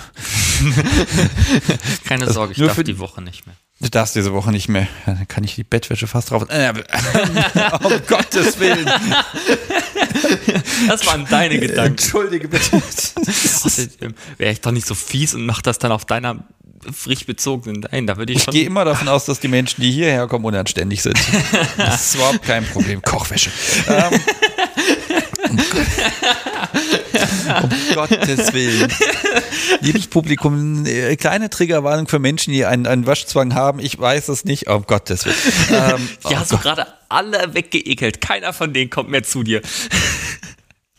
[LAUGHS] Keine also Sorge, ich darf die Woche nicht mehr. Du darfst diese Woche nicht mehr. Dann kann ich die Bettwäsche fast drauf. Äh, [LAUGHS] um Gottes Willen. Das waren deine Gedanken. Entschuldige bitte. [LAUGHS] Wäre ich doch nicht so fies und mach das dann auf deiner frisch bezogenen. Nein, da würde ich, ich schon. Ich gehe immer davon aus, dass die Menschen, die hierher kommen, unanständig sind. Das ist überhaupt kein Problem. Kochwäsche. ähm, um, um Gottes Willen. Liebes Publikum, äh, kleine Triggerwarnung für Menschen, die einen, einen Waschzwang haben. Ich weiß es nicht. Um Gottes Willen. Ähm, [LAUGHS] die oh Gott. du gerade alle weggeekelt. Keiner von denen kommt mehr zu dir.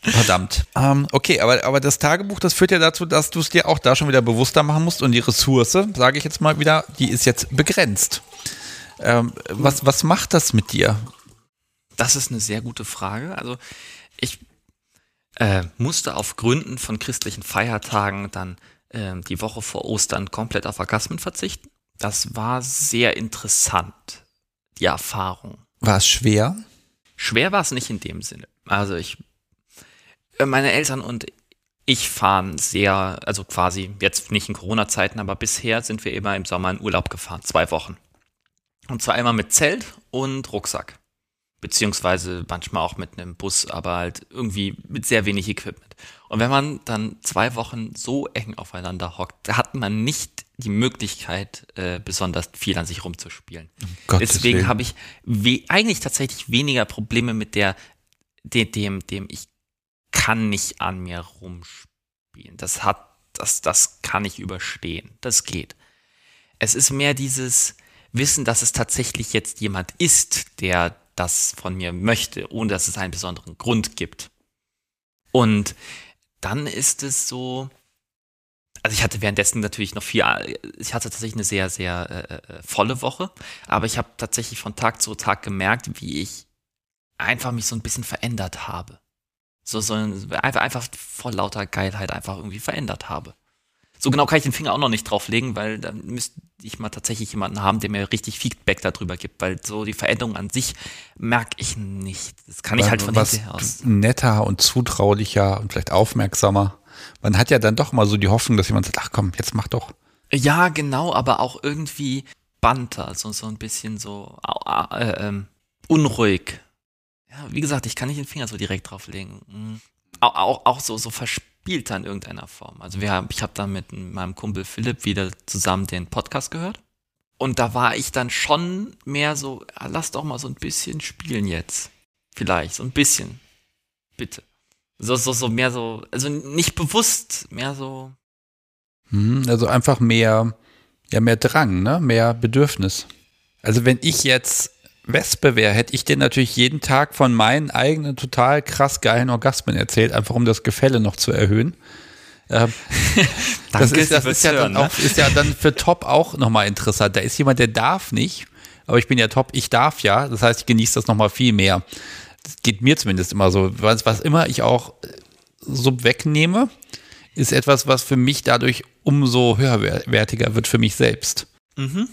Verdammt. Ähm, okay, aber, aber das Tagebuch, das führt ja dazu, dass du es dir auch da schon wieder bewusster machen musst und die Ressource, sage ich jetzt mal wieder, die ist jetzt begrenzt. Ähm, was, was macht das mit dir? Das ist eine sehr gute Frage. Also ich äh, musste auf Gründen von christlichen Feiertagen dann äh, die Woche vor Ostern komplett auf Orgasmen verzichten. Das war sehr interessant, die Erfahrung. War es schwer? Schwer war es nicht in dem Sinne. Also ich meine Eltern und ich fahren sehr, also quasi jetzt nicht in Corona-Zeiten, aber bisher sind wir immer im Sommer in Urlaub gefahren, zwei Wochen. Und zwar einmal mit Zelt und Rucksack. Beziehungsweise manchmal auch mit einem Bus, aber halt irgendwie mit sehr wenig Equipment. Und wenn man dann zwei Wochen so eng aufeinander hockt, da hat man nicht die Möglichkeit, äh, besonders viel an sich rumzuspielen. Um Deswegen habe ich eigentlich tatsächlich weniger Probleme mit der, dem, dem, dem ich kann nicht an mir rumspielen. Das hat, das, das kann ich überstehen. Das geht. Es ist mehr dieses Wissen, dass es tatsächlich jetzt jemand ist, der das von mir möchte, ohne dass es einen besonderen Grund gibt. Und dann ist es so, also ich hatte währenddessen natürlich noch viel, ich hatte tatsächlich eine sehr, sehr äh, äh volle Woche, aber ich habe tatsächlich von Tag zu Tag gemerkt, wie ich einfach mich so ein bisschen verändert habe. So, so einfach, einfach vor lauter Geilheit einfach irgendwie verändert habe. So genau kann ich den Finger auch noch nicht drauflegen, weil dann müsste ich mal tatsächlich jemanden haben, der mir richtig Feedback darüber gibt, weil so die Veränderung an sich merke ich nicht. Das kann ich halt von was aus. Netter und zutraulicher und vielleicht aufmerksamer. Man hat ja dann doch mal so die Hoffnung, dass jemand sagt, ach komm, jetzt mach doch. Ja, genau, aber auch irgendwie banter, so, so ein bisschen so äh, äh, unruhig. Ja, wie gesagt, ich kann nicht den Finger so direkt drauflegen. Mhm. Auch, auch, auch so, so verspielt gespielt in irgendeiner Form. Also wir, ich habe dann mit meinem Kumpel Philipp wieder zusammen den Podcast gehört. Und da war ich dann schon mehr so, lass doch mal so ein bisschen spielen jetzt. Vielleicht, so ein bisschen. Bitte. So, so, so mehr so, also nicht bewusst, mehr so. Hm, also einfach mehr, ja, mehr Drang, ne? Mehr Bedürfnis. Also wenn ich jetzt Wespe wäre, hätte ich dir natürlich jeden Tag von meinen eigenen total krass geilen Orgasmen erzählt, einfach um das Gefälle noch zu erhöhen. Ähm, [LAUGHS] das ist, das ist ja, dann ne? auch, ist ja dann für Top auch nochmal interessant. Da ist jemand, der darf nicht, aber ich bin ja Top, ich darf ja. Das heißt, ich genieße das nochmal viel mehr. Das geht mir zumindest immer so. Was, was immer ich auch so wegnehme, ist etwas, was für mich dadurch umso höherwertiger wird für mich selbst. Mhm.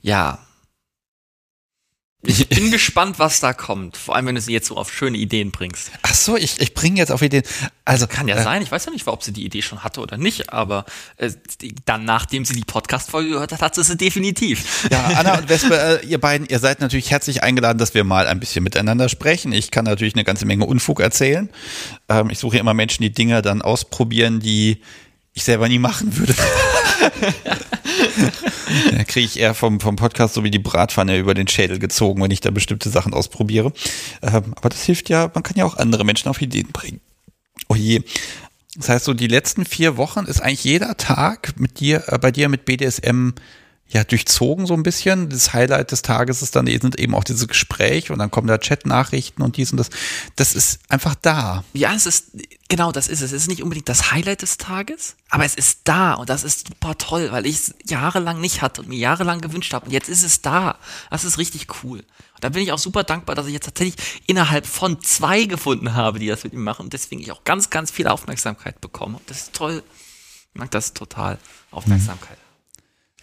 Ja, ich bin gespannt, was da kommt. Vor allem, wenn du sie jetzt so auf schöne Ideen bringst. Ach so, ich, ich bringe jetzt auf Ideen. Also kann ja äh, sein. Ich weiß ja nicht, ob sie die Idee schon hatte oder nicht, aber äh, dann, nachdem sie die Podcast-Folge gehört hat, hat sie sie definitiv. Ja, Anna und [LAUGHS] Vespe, äh, ihr beiden, ihr seid natürlich herzlich eingeladen, dass wir mal ein bisschen miteinander sprechen. Ich kann natürlich eine ganze Menge Unfug erzählen. Ähm, ich suche immer Menschen, die Dinge dann ausprobieren, die ich selber nie machen würde. [LAUGHS] da kriege ich eher vom, vom Podcast so wie die Bratpfanne über den Schädel gezogen, wenn ich da bestimmte Sachen ausprobiere. Ähm, aber das hilft ja, man kann ja auch andere Menschen auf Ideen bringen. Oh je. Das heißt, so die letzten vier Wochen ist eigentlich jeder Tag mit dir, äh, bei dir mit BDSM ja, durchzogen so ein bisschen. Das Highlight des Tages ist dann sind eben auch diese Gespräche und dann kommen da Chat-Nachrichten und dies und das. Das ist einfach da. Ja, es ist, genau, das ist es. Es ist nicht unbedingt das Highlight des Tages, aber es ist da und das ist super toll, weil ich es jahrelang nicht hatte und mir jahrelang gewünscht habe und jetzt ist es da. Das ist richtig cool. Und da bin ich auch super dankbar, dass ich jetzt tatsächlich innerhalb von zwei gefunden habe, die das mit mir machen und deswegen ich auch ganz, ganz viel Aufmerksamkeit bekomme. Das ist toll. Ich mag das total. Aufmerksamkeit. Mhm.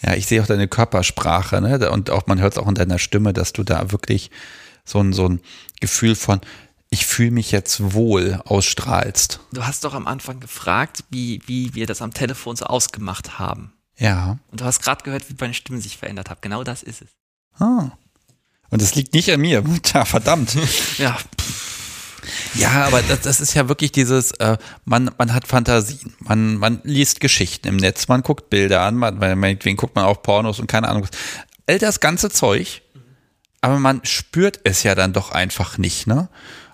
Ja, ich sehe auch deine Körpersprache, ne? Und auch man hört es auch in deiner Stimme, dass du da wirklich so ein, so ein Gefühl von, ich fühle mich jetzt wohl ausstrahlst. Du hast doch am Anfang gefragt, wie, wie wir das am Telefon so ausgemacht haben. Ja. Und du hast gerade gehört, wie meine Stimme sich verändert hat. Genau das ist es. Ah. Und das liegt nicht an mir. [LAUGHS] Tja, verdammt. ja. [LAUGHS] Ja, aber das, das ist ja wirklich dieses, äh, man, man hat Fantasien, man, man liest Geschichten im Netz, man guckt Bilder an, man, meinetwegen guckt man auch Pornos und keine Ahnung. All das ganze Zeug, aber man spürt es ja dann doch einfach nicht, ne?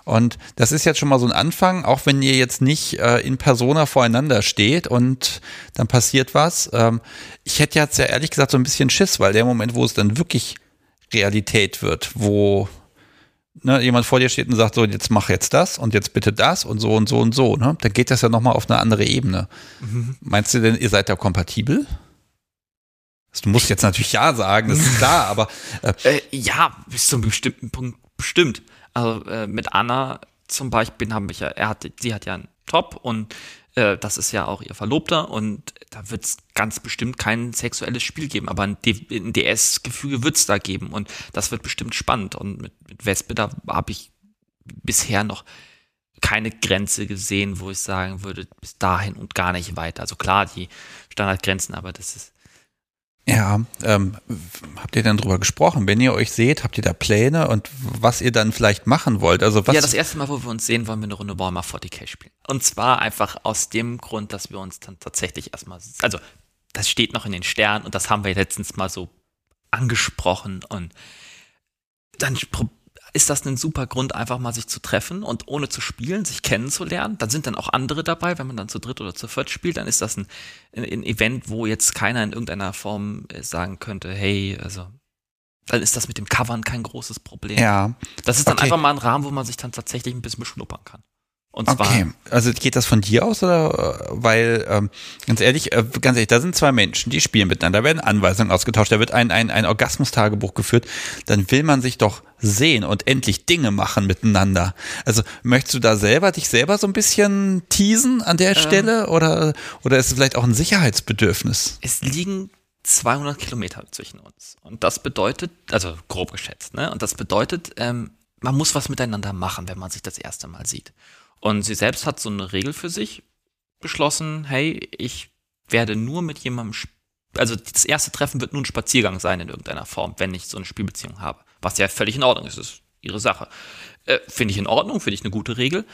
Und das ist jetzt schon mal so ein Anfang, auch wenn ihr jetzt nicht äh, in Persona voreinander steht und dann passiert was. Ähm, ich hätte jetzt ja ehrlich gesagt so ein bisschen Schiss, weil der Moment, wo es dann wirklich Realität wird, wo ne, jemand vor dir steht und sagt, so, jetzt mach jetzt das und jetzt bitte das und so und so und so, ne? Dann geht das ja nochmal auf eine andere Ebene. Mhm. Meinst du denn, ihr seid da kompatibel? Du musst jetzt natürlich Ja sagen, das ist klar, aber. Äh, [LAUGHS] äh, ja, bis zu einem bestimmten Punkt bestimmt. Also äh, mit Anna zum Beispiel haben ich ja, er hat, sie hat ja einen Top und äh, das ist ja auch ihr Verlobter und da wird es ganz bestimmt kein sexuelles Spiel geben, aber ein, ein DS-Gefüge wird es da geben und das wird bestimmt spannend. Und mit, mit Wespe, da habe ich bisher noch keine Grenze gesehen, wo ich sagen würde, bis dahin und gar nicht weiter. Also klar, die Standardgrenzen, aber das ist ja, ähm, habt ihr dann drüber gesprochen? Wenn ihr euch seht, habt ihr da Pläne und was ihr dann vielleicht machen wollt? Also was ja, das erste Mal, wo wir uns sehen, wollen wir eine Runde Warhammer 40k spielen. Und zwar einfach aus dem Grund, dass wir uns dann tatsächlich erstmal, also das steht noch in den Sternen und das haben wir letztens mal so angesprochen und dann ist das ein super Grund, einfach mal sich zu treffen und ohne zu spielen, sich kennenzulernen. Dann sind dann auch andere dabei, wenn man dann zu dritt oder zu viert spielt, dann ist das ein, ein Event, wo jetzt keiner in irgendeiner Form äh, sagen könnte, hey, also dann ist das mit dem Covern kein großes Problem. Ja. Das ist dann okay. einfach mal ein Rahmen, wo man sich dann tatsächlich ein bisschen beschnuppern kann. Und zwar, Okay, also geht das von dir aus oder weil ähm, ganz ehrlich, äh, ganz ehrlich, da sind zwei Menschen, die spielen miteinander, da werden Anweisungen ausgetauscht, da wird ein ein ein Orgasmustagebuch geführt, dann will man sich doch sehen und endlich Dinge machen miteinander. Also möchtest du da selber dich selber so ein bisschen teasen an der Stelle oder oder ist es vielleicht auch ein Sicherheitsbedürfnis? es liegen 200 Kilometer zwischen uns. Und das bedeutet, also grob geschätzt, ne? Und das bedeutet, ähm, man muss was miteinander machen, wenn man sich das erste Mal sieht. Und sie selbst hat so eine Regel für sich beschlossen, hey, ich werde nur mit jemandem, also das erste Treffen wird nur ein Spaziergang sein in irgendeiner Form, wenn ich so eine Spielbeziehung habe. Was ja völlig in Ordnung ist, ist ihre Sache. Äh, finde ich in Ordnung, finde ich eine gute Regel.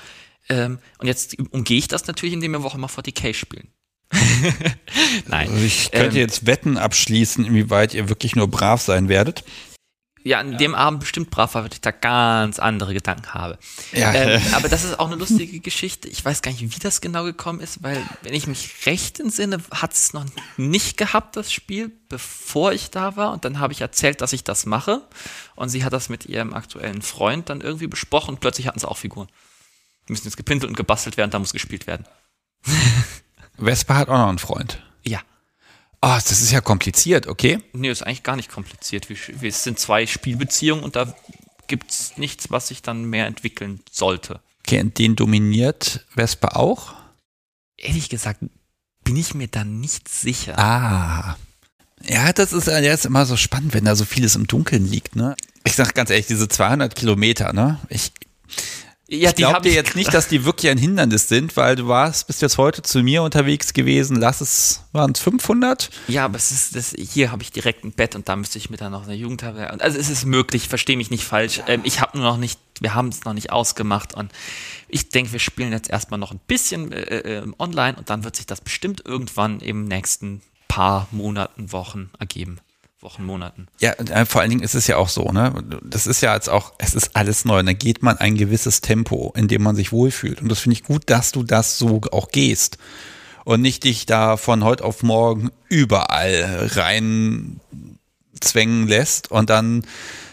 Ähm, und jetzt umgehe ich das natürlich, indem wir Woche mal 40k spielen. [LAUGHS] Nein. Also ich könnte Ähm, jetzt Wetten abschließen, inwieweit ihr wirklich nur brav sein werdet. Ja, an dem Abend bestimmt brav war, weil ich da ganz andere Gedanken habe. Ja. Ähm, [LAUGHS] aber das ist auch eine lustige Geschichte. Ich weiß gar nicht, wie das genau gekommen ist, weil, wenn ich mich recht entsinne, hat es noch nicht gehabt, das Spiel, bevor ich da war. Und dann habe ich erzählt, dass ich das mache. Und sie hat das mit ihrem aktuellen Freund dann irgendwie besprochen. Und plötzlich hatten sie auch Figuren. Die müssen jetzt gepintelt und gebastelt werden, da muss gespielt werden. [LAUGHS] Vespa hat auch noch einen Freund. Ah, das ist ja kompliziert, okay? Nee, ist eigentlich gar nicht kompliziert. Wir, wir es sind zwei Spielbeziehungen und da gibt's nichts, was sich dann mehr entwickeln sollte. Okay, und den dominiert Vespa auch? Ehrlich gesagt, bin ich mir da nicht sicher. Ah. Ja, das ist ja jetzt immer so spannend, wenn da so vieles im Dunkeln liegt, ne? Ich sag ganz ehrlich, diese 200 Kilometer, ne? Ich, ja, ich glaube dir jetzt nicht, dass die wirklich ein Hindernis sind, weil du warst, bist jetzt heute zu mir unterwegs gewesen, lass es, waren es 500? Ja, aber es ist, das, hier habe ich direkt ein Bett und da müsste ich mir dann noch eine Jugendherberge. Also es ist möglich, verstehe mich nicht falsch. Ähm, ich habe nur noch nicht, wir haben es noch nicht ausgemacht und ich denke, wir spielen jetzt erstmal noch ein bisschen äh, äh, online und dann wird sich das bestimmt irgendwann im nächsten paar Monaten, Wochen ergeben. Wochen, Monaten. Ja, äh, vor allen Dingen ist es ja auch so, ne? Das ist ja jetzt auch, es ist alles neu. Und da geht man ein gewisses Tempo, in dem man sich wohlfühlt. Und das finde ich gut, dass du das so auch gehst. Und nicht dich da von heute auf morgen überall rein zwängen lässt und dann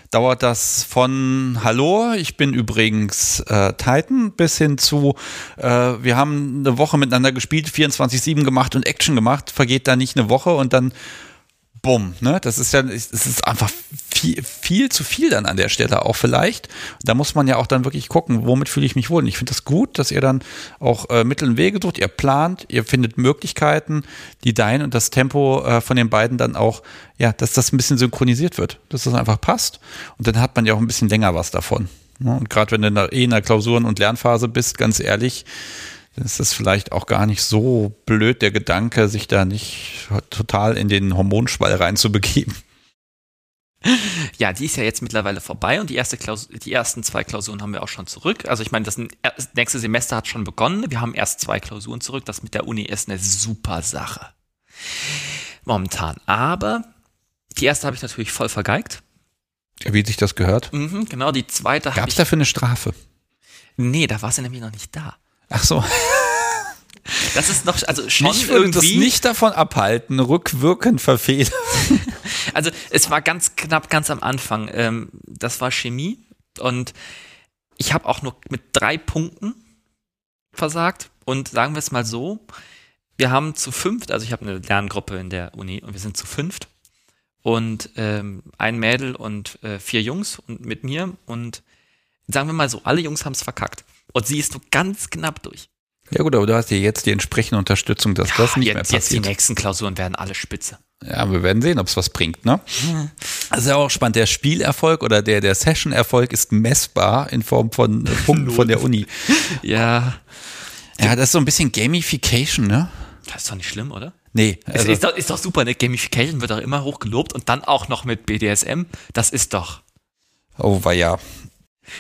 dauert das von Hallo, ich bin übrigens äh, Titan bis hin zu äh, wir haben eine Woche miteinander gespielt, 24/7 gemacht und Action gemacht, vergeht da nicht eine Woche und dann bumm, ne? Das ist ja, es ist einfach viel, viel zu viel dann an der Stelle auch vielleicht. Da muss man ja auch dann wirklich gucken, womit fühle ich mich wohl. Und ich finde das gut, dass ihr dann auch äh, Mittel und Wege sucht, ihr plant, ihr findet Möglichkeiten, die dein und das Tempo äh, von den beiden dann auch, ja, dass das ein bisschen synchronisiert wird, dass das einfach passt. Und dann hat man ja auch ein bisschen länger was davon. Ne? Und gerade wenn du eh in der Klausuren- und Lernphase bist, ganz ehrlich, dann ist das vielleicht auch gar nicht so blöd, der Gedanke, sich da nicht total in den Hormonschwall reinzubegeben. Ja, die ist ja jetzt mittlerweile vorbei und die, erste Klaus die ersten zwei Klausuren haben wir auch schon zurück. Also ich meine, das nächste Semester hat schon begonnen. Wir haben erst zwei Klausuren zurück. Das mit der Uni ist eine super Sache. Momentan. Aber die erste habe ich natürlich voll vergeigt. Wie sich das gehört. Mhm, genau, die zweite habe Gab ich. es dafür eine Strafe? Nee, da war sie nämlich noch nicht da. Ach so. Das ist noch, also schon Mich würde das irgendwie. nicht davon abhalten, rückwirkend verfehlen. [LAUGHS] Also es war ganz knapp, ganz am Anfang. Ähm, das war Chemie und ich habe auch nur mit drei Punkten versagt. Und sagen wir es mal so, wir haben zu fünft, also ich habe eine Lerngruppe in der Uni und wir sind zu fünft. Und ähm, ein Mädel und äh, vier Jungs und mit mir. Und sagen wir mal so, alle Jungs haben es verkackt. Und sie ist nur ganz knapp durch. Ja gut, aber du hast ja jetzt die entsprechende Unterstützung, dass das nicht jetzt, mehr jetzt die passiert. nächsten Klausuren werden alle spitze. Ja, wir werden sehen, ob es was bringt, ne? Das ist ja auch spannend. Der Spielerfolg oder der, der Session-Erfolg ist messbar in Form von äh, Punkten [LAUGHS] von der Uni. Ja, Ja, das ist so ein bisschen Gamification, ne? das ist doch nicht schlimm, oder? Nee, also, ist, doch, ist doch super, ne? Gamification wird doch immer hoch gelobt und dann auch noch mit BDSM. Das ist doch. oh, war ja.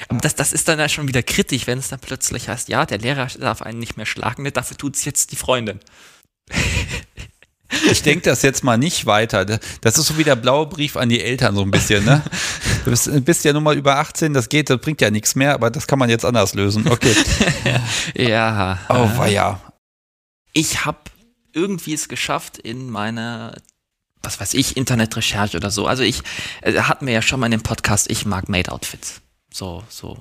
Aber das, das ist dann ja schon wieder kritisch, wenn es dann plötzlich heißt, ja, der Lehrer darf einen nicht mehr schlagen, ne? dafür tut's jetzt die Freundin. Ich denke das jetzt mal nicht weiter. Das ist so wie der blaue Brief an die Eltern so ein bisschen, ne? Du bist, bist ja nun mal über 18, das geht, das bringt ja nichts mehr, aber das kann man jetzt anders lösen. Okay. [LAUGHS] Ja. Oh, war ja. Ich habe irgendwie es geschafft in meiner, was weiß ich, Internetrecherche oder so. Also ich, äh, hatten wir ja schon mal in dem Podcast, ich mag Made-Outfits. So, so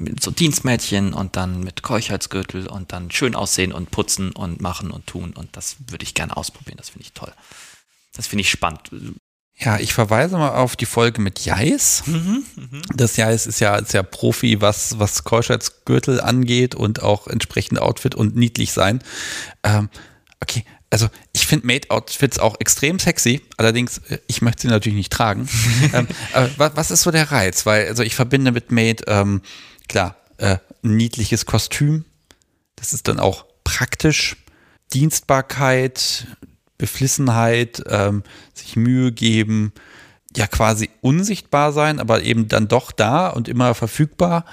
mit so Dienstmädchen und dann mit Keuchheitsgürtel und dann schön aussehen und putzen und machen und tun. Und das würde ich gerne ausprobieren. Das finde ich toll. Das finde ich spannend. Ja, ich verweise mal auf die Folge mit Jais. Das Jais ist ja, ist ja Profi, was, was Keuschheitsgürtel angeht und auch entsprechend Outfit und niedlich sein. Ähm, okay, also ich finde Maid-Outfits auch extrem sexy, allerdings, äh, ich möchte sie natürlich nicht tragen. [LAUGHS] ähm, aber was ist so der Reiz? Weil, also ich verbinde mit Maid, ähm, klar, äh, niedliches Kostüm, das ist dann auch praktisch, Dienstbarkeit, Beflissenheit, ähm, sich Mühe geben, ja quasi unsichtbar sein, aber eben dann doch da und immer verfügbar.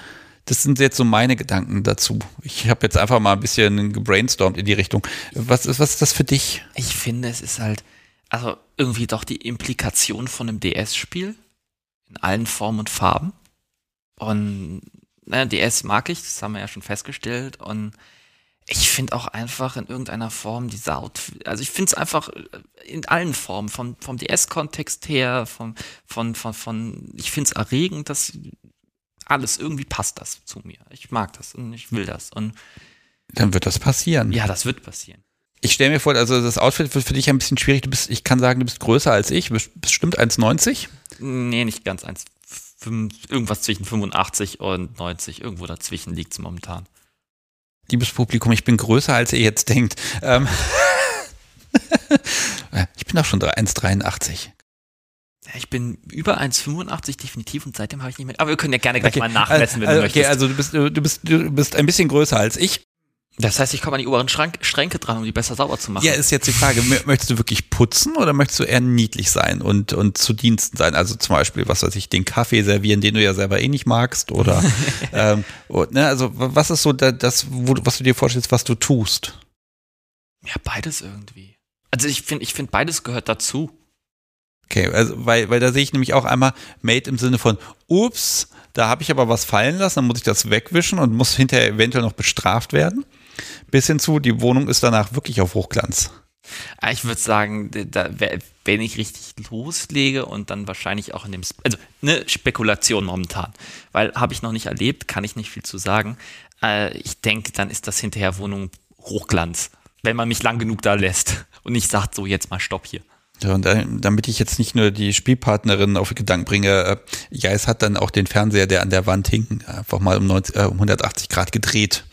Das sind jetzt so meine Gedanken dazu. Ich habe jetzt einfach mal ein bisschen gebrainstormt in die Richtung. Was ist, was ist das für dich? Ich finde, es ist halt, also irgendwie doch die Implikation von einem DS-Spiel in allen Formen und Farben. Und ne, DS mag ich, das haben wir ja schon festgestellt. Und ich finde auch einfach in irgendeiner Form diese Outfit, also ich finde es einfach in allen Formen, vom, vom DS-Kontext her, vom, von, von, von, ich finde es erregend, dass alles, irgendwie passt das zu mir. Ich mag das und ich will das. Und dann wird das passieren. Ja, das wird passieren. Ich stelle mir vor, also das Outfit wird für dich ein bisschen schwierig. Du bist, ich kann sagen, du bist größer als ich. Bestimmt 1,90? Nee, nicht ganz 1, irgendwas zwischen 85 und 90. Irgendwo dazwischen liegt es momentan liebes Publikum, ich bin größer, als ihr jetzt denkt. Ähm [LAUGHS] ich bin auch schon 1,83. Ich bin über 1,85 definitiv und seitdem habe ich nicht mehr. Aber wir können ja gerne gleich okay. mal nachmessen, wenn also, du okay, möchtest. also du bist, du bist, du bist ein bisschen größer als ich. Das heißt, ich komme an die oberen Schrank, Schränke dran, um die besser sauber zu machen. Ja, ist jetzt die Frage, möchtest du wirklich putzen oder möchtest du eher niedlich sein und, und zu Diensten sein? Also zum Beispiel, was weiß ich, den Kaffee servieren, den du ja selber eh nicht magst oder, [LAUGHS] ähm, und, ne, also was ist so das, wo, was du dir vorstellst, was du tust? Ja, beides irgendwie. Also ich finde, ich finde, beides gehört dazu. Okay, also weil, weil da sehe ich nämlich auch einmal Made im Sinne von, ups, da habe ich aber was fallen lassen, dann muss ich das wegwischen und muss hinterher eventuell noch bestraft werden bis hin zu, die Wohnung ist danach wirklich auf Hochglanz. Ah, ich würde sagen, da, wenn ich richtig loslege und dann wahrscheinlich auch in dem, also eine Spekulation momentan, weil habe ich noch nicht erlebt, kann ich nicht viel zu sagen. Äh, ich denke, dann ist das hinterher Wohnung Hochglanz, wenn man mich lang genug da lässt und nicht sagt, so jetzt mal Stopp hier. Ja, und damit ich jetzt nicht nur die Spielpartnerin auf Gedanken bringe, äh, Jais hat dann auch den Fernseher, der an der Wand hing, einfach mal um, 90, äh, um 180 Grad gedreht.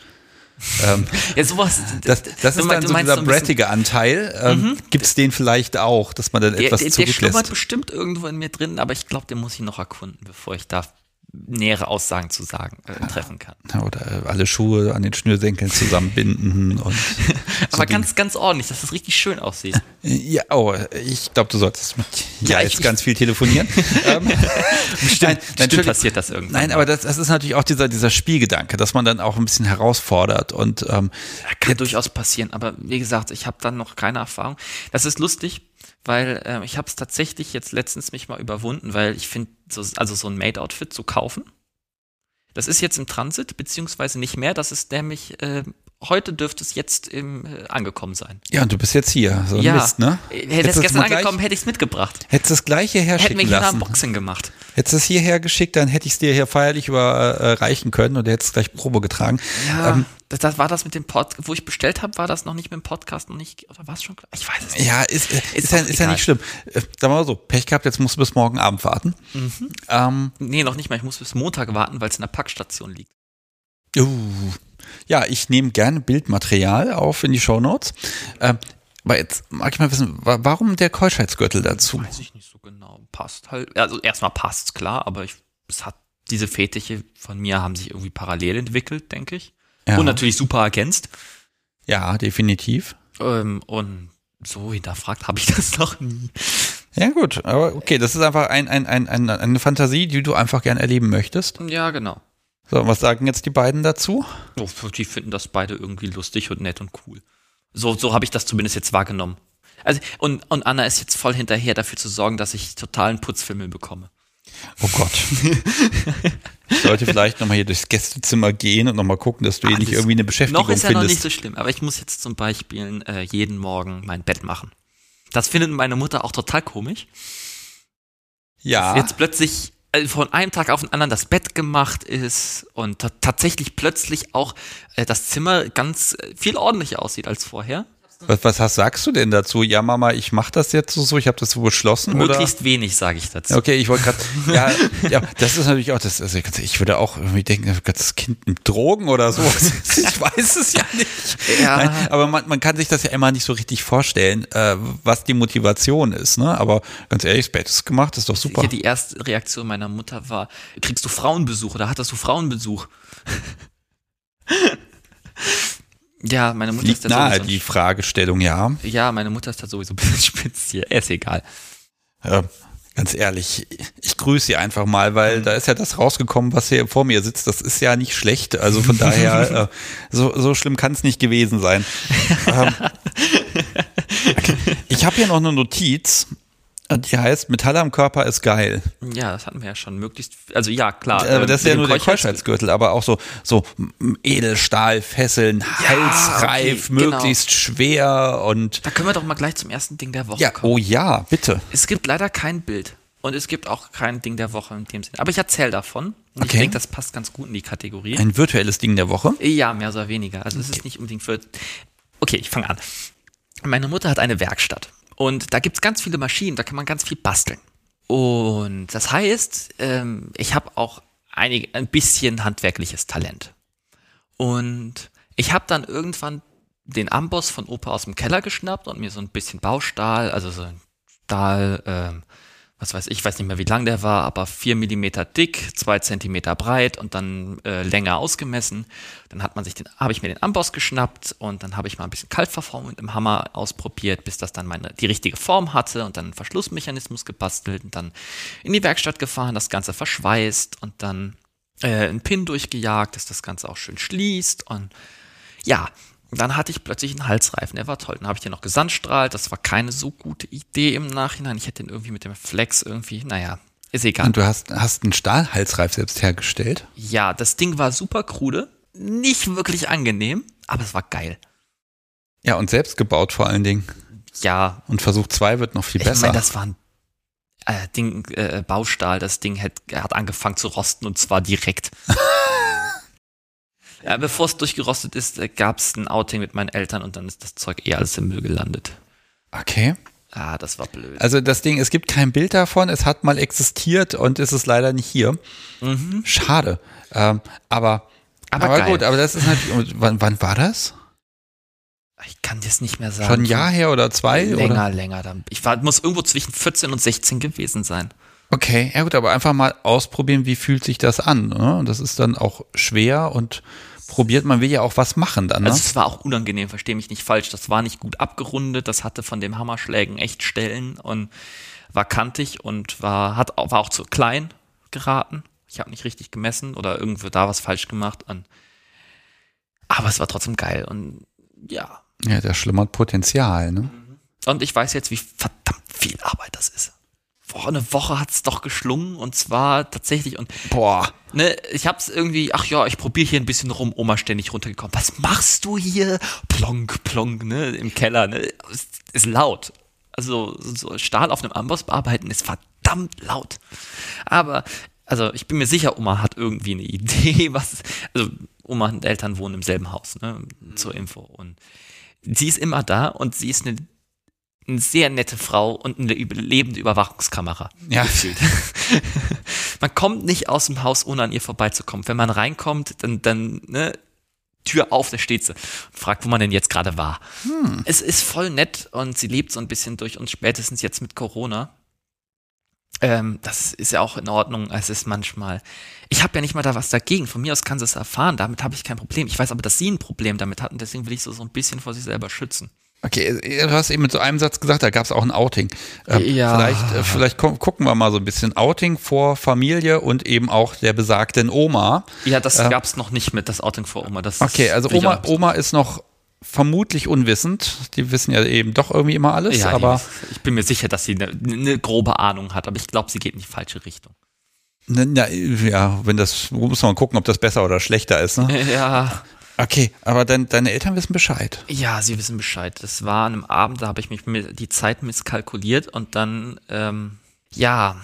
Ähm, [LAUGHS] ja, sowas. Das, das ist dann so dieser brettige Anteil. Ähm, mhm. Gibt es den vielleicht auch, dass man dann der, etwas der, zurücklässt? Der schlummert bestimmt irgendwo in mir drin, aber ich glaube, den muss ich noch erkunden, bevor ich da nähere Aussagen zu sagen äh, treffen kann. Oder äh, alle Schuhe an den Schnürsenkeln zusammenbinden. [LAUGHS] und Aber so ganz, ganz ordentlich, dass das richtig schön aussieht. Ja, oh, ich glaube, du solltest mit ja, jetzt ganz viel telefonieren. [LAUGHS] ähm, bestimmt, nein, bestimmt passiert das irgendwann. Nein, aber das, das, ist natürlich auch dieser, dieser Spielgedanke, dass man dann auch ein bisschen herausfordert und ähm, ja, kann durchaus passieren. Aber wie gesagt, ich habe dann noch keine Erfahrung. Das ist lustig weil äh, ich habe es tatsächlich jetzt letztens mich mal überwunden, weil ich finde, so, also so ein Made-Outfit zu kaufen, das ist jetzt im Transit, beziehungsweise nicht mehr, das ist nämlich, äh, heute dürfte es jetzt im, äh, angekommen sein. Ja, und du bist jetzt hier, so ja. Mist, ne? Hätte es gestern angekommen, hätte ich es mitgebracht. Hättest du es gleich hierher Hätten schicken wir lassen. hier ein Unboxing gemacht. Hättest du es hierher geschickt, dann hätte ich es dir hier feierlich überreichen können und du hättest gleich Probe getragen. Ja. Ähm, das, das war das mit dem Pod, wo ich bestellt habe, war das noch nicht mit dem Podcast noch nicht, oder war es schon? Ich weiß es nicht. Ja, ist, ist, ist, ja, ist ja nicht schlimm. Äh, sagen wir mal so, Pech gehabt, jetzt musst du bis morgen Abend warten. Mhm. Ähm, nee, noch nicht mal. Ich muss bis Montag warten, weil es in der Packstation liegt. Uh, ja, ich nehme gerne Bildmaterial auf in die Shownotes. Ähm, aber jetzt mag ich mal wissen, warum der Keuschheitsgürtel dazu? Weiß ich nicht so genau. Passt halt. Also erstmal passt klar, aber ich, es hat diese Fetiche von mir haben sich irgendwie parallel entwickelt, denke ich. Ja. Und natürlich super ergänzt. Ja, definitiv. Ähm, und so hinterfragt habe ich das noch nie. Ja, gut, aber okay, das ist einfach ein, ein, ein, ein, eine Fantasie, die du einfach gern erleben möchtest. Ja, genau. So, was sagen jetzt die beiden dazu? Oh, die finden das beide irgendwie lustig und nett und cool. So, so habe ich das zumindest jetzt wahrgenommen. Also, und, und Anna ist jetzt voll hinterher, dafür zu sorgen, dass ich totalen Putzfimmel bekomme. Oh Gott. ich sollte vielleicht nochmal hier durchs Gästezimmer gehen und nochmal gucken, dass du hier nicht irgendwie eine Beschäftigung findest. Noch ist ja noch nicht so schlimm, aber ich muss jetzt zum Beispiel äh, jeden Morgen mein Bett machen. Das findet meine Mutter auch total komisch. Ja. Jetzt plötzlich von einem Tag auf den anderen das Bett gemacht ist und tatsächlich plötzlich auch äh, das Zimmer ganz äh, viel ordentlicher aussieht als vorher. Was, was hast, sagst du denn dazu? Ja, Mama, ich mache das jetzt so, ich habe das so beschlossen. Möglichst oder? wenig, sage ich dazu. Okay, ich wollte gerade, [LAUGHS] ja, ja, das ist natürlich auch das, also ich würde auch irgendwie denken, das Kind mit Drogen oder so. [LAUGHS] [LAUGHS] ich weiß es ja nicht. Ja. Nein, aber man, man kann sich das ja immer nicht so richtig vorstellen, äh, was die Motivation ist. Ne? Aber ganz ehrlich, Bett ist gemacht, ist doch super. Ja, die erste Reaktion meiner Mutter war, kriegst du Frauenbesuch oder hattest du Frauenbesuch? Ja, meine Mutter Liegt ist da nahe, die Fragestellung, ja. Ja, meine Mutter ist da sowieso ein bisschen [LAUGHS] speziell. Ist egal. Ja, ganz ehrlich, ich grüße sie einfach mal, weil da ist ja das rausgekommen, was hier vor mir sitzt. Das ist ja nicht schlecht. Also von daher, [LAUGHS] äh, so, so schlimm kann es nicht gewesen sein. [LAUGHS] ähm. Ich habe hier noch eine Notiz. Die heißt, Metall am Körper ist geil. Ja, das hatten wir ja schon. Möglichst, also ja, klar. Aber ähm, das ist ja nur der Keuschheitsgürtel, aber auch so, so Edelstahlfesseln, ja, halsreif, okay, genau. möglichst genau. schwer und. Da können wir doch mal gleich zum ersten Ding der Woche ja, kommen. Oh ja, bitte. Es gibt leider kein Bild. Und es gibt auch kein Ding der Woche in dem Sinne. Aber ich erzähle davon. Und okay. ich denke, das passt ganz gut in die Kategorie. Ein virtuelles Ding der Woche? Ja, mehr oder weniger. Also es okay. ist nicht unbedingt für. Okay, ich fange an. Meine Mutter hat eine Werkstatt. Und da gibt's ganz viele Maschinen, da kann man ganz viel basteln. Und das heißt, ähm, ich habe auch einig, ein bisschen handwerkliches Talent. Und ich habe dann irgendwann den Amboss von Opa aus dem Keller geschnappt und mir so ein bisschen Baustahl, also so ein Stahl, ähm, was weiß ich, weiß nicht mehr, wie lang der war, aber vier Millimeter dick, zwei Zentimeter breit und dann äh, länger ausgemessen. Dann hat man sich den, habe ich mir den Amboss geschnappt und dann habe ich mal ein bisschen Kaltverformung mit dem Hammer ausprobiert, bis das dann meine, die richtige Form hatte und dann einen Verschlussmechanismus gebastelt und dann in die Werkstatt gefahren, das Ganze verschweißt und dann äh, einen Pin durchgejagt, dass das Ganze auch schön schließt und ja, dann hatte ich plötzlich einen Halsreifen, der war toll. Dann habe ich den noch gesandstrahlt, das war keine so gute Idee im Nachhinein. Ich hätte den irgendwie mit dem Flex irgendwie, naja, ist egal. Und du hast, hast einen Stahlhalsreif selbst hergestellt? Ja, das Ding war super krude, nicht wirklich angenehm, aber es war geil. Ja, und selbst gebaut vor allen Dingen. Ja. Und Versuch 2 wird noch viel ich besser. Ich meine, das war ein äh, Ding, äh, Baustahl, das Ding hat, hat angefangen zu rosten und zwar direkt. [LAUGHS] Ja, bevor es durchgerostet ist, äh, gab es ein Outing mit meinen Eltern und dann ist das Zeug eher alles im Müll gelandet. Okay. Ah, das war blöd. Also das Ding, es gibt kein Bild davon, es hat mal existiert und ist es leider nicht hier. Mhm. Schade. Ähm, aber aber, aber gut, aber das ist natürlich. Wann, wann war das? Ich kann das nicht mehr sagen. Schon ein Jahr her oder zwei? Länger, oder? länger. Ich war, muss irgendwo zwischen 14 und 16 gewesen sein. Okay, ja gut, aber einfach mal ausprobieren, wie fühlt sich das an. Ne? Das ist dann auch schwer und probiert, man will ja auch was machen dann. Ne? Also es war auch unangenehm, verstehe mich nicht falsch. Das war nicht gut abgerundet, das hatte von dem Hammerschlägen echt Stellen und war kantig und war, hat, war auch zu klein geraten. Ich habe nicht richtig gemessen oder irgendwo da was falsch gemacht. Und, aber es war trotzdem geil und ja. Ja, der schlummert Potenzial, ne? Und ich weiß jetzt, wie verdammt viel Arbeit das ist boah, eine Woche hat's doch geschlungen und zwar tatsächlich und boah, ne, ich hab's irgendwie, ach ja, ich probiere hier ein bisschen rum, Oma ständig runtergekommen. Was machst du hier? Plonk, plonk, ne, im Keller, ne? Ist, ist laut. Also so Stahl auf einem Amboss bearbeiten ist verdammt laut. Aber also ich bin mir sicher, Oma hat irgendwie eine Idee, [LAUGHS] was also Oma und Eltern wohnen im selben Haus, ne, zur Info und sie ist immer da und sie ist eine eine sehr nette Frau und eine lebende Überwachungskamera. Ja. [LAUGHS] man kommt nicht aus dem Haus, ohne an ihr vorbeizukommen. Wenn man reinkommt, dann, dann ne, Tür auf, da steht sie und fragt, wo man denn jetzt gerade war. Hm. Es ist voll nett und sie lebt so ein bisschen durch uns, spätestens jetzt mit Corona. Ähm, das ist ja auch in Ordnung. Es ist manchmal. Ich habe ja nicht mal da was dagegen. Von mir aus kann sie es erfahren. Damit habe ich kein Problem. Ich weiß aber, dass sie ein Problem damit hat und deswegen will ich sie so ein bisschen vor sich selber schützen. Okay, du hast eben mit so einem Satz gesagt, da gab es auch ein Outing. Ähm, ja. Vielleicht, äh, vielleicht gucken wir mal so ein bisschen Outing vor Familie und eben auch der besagten Oma. Ja, das äh, gab es noch nicht mit, das Outing vor Oma. Das okay, also Oma, Oma ist noch vermutlich unwissend. Die wissen ja eben doch irgendwie immer alles. Ja, aber ich bin mir sicher, dass sie eine, eine grobe Ahnung hat, aber ich glaube, sie geht in die falsche Richtung. Na, ja, wenn das, muss man gucken, ob das besser oder schlechter ist. Ne? [LAUGHS] Ja. Okay, aber dein, deine Eltern wissen Bescheid. Ja, sie wissen Bescheid. Das war an einem Abend, da habe ich mich die Zeit misskalkuliert und dann, ähm, ja,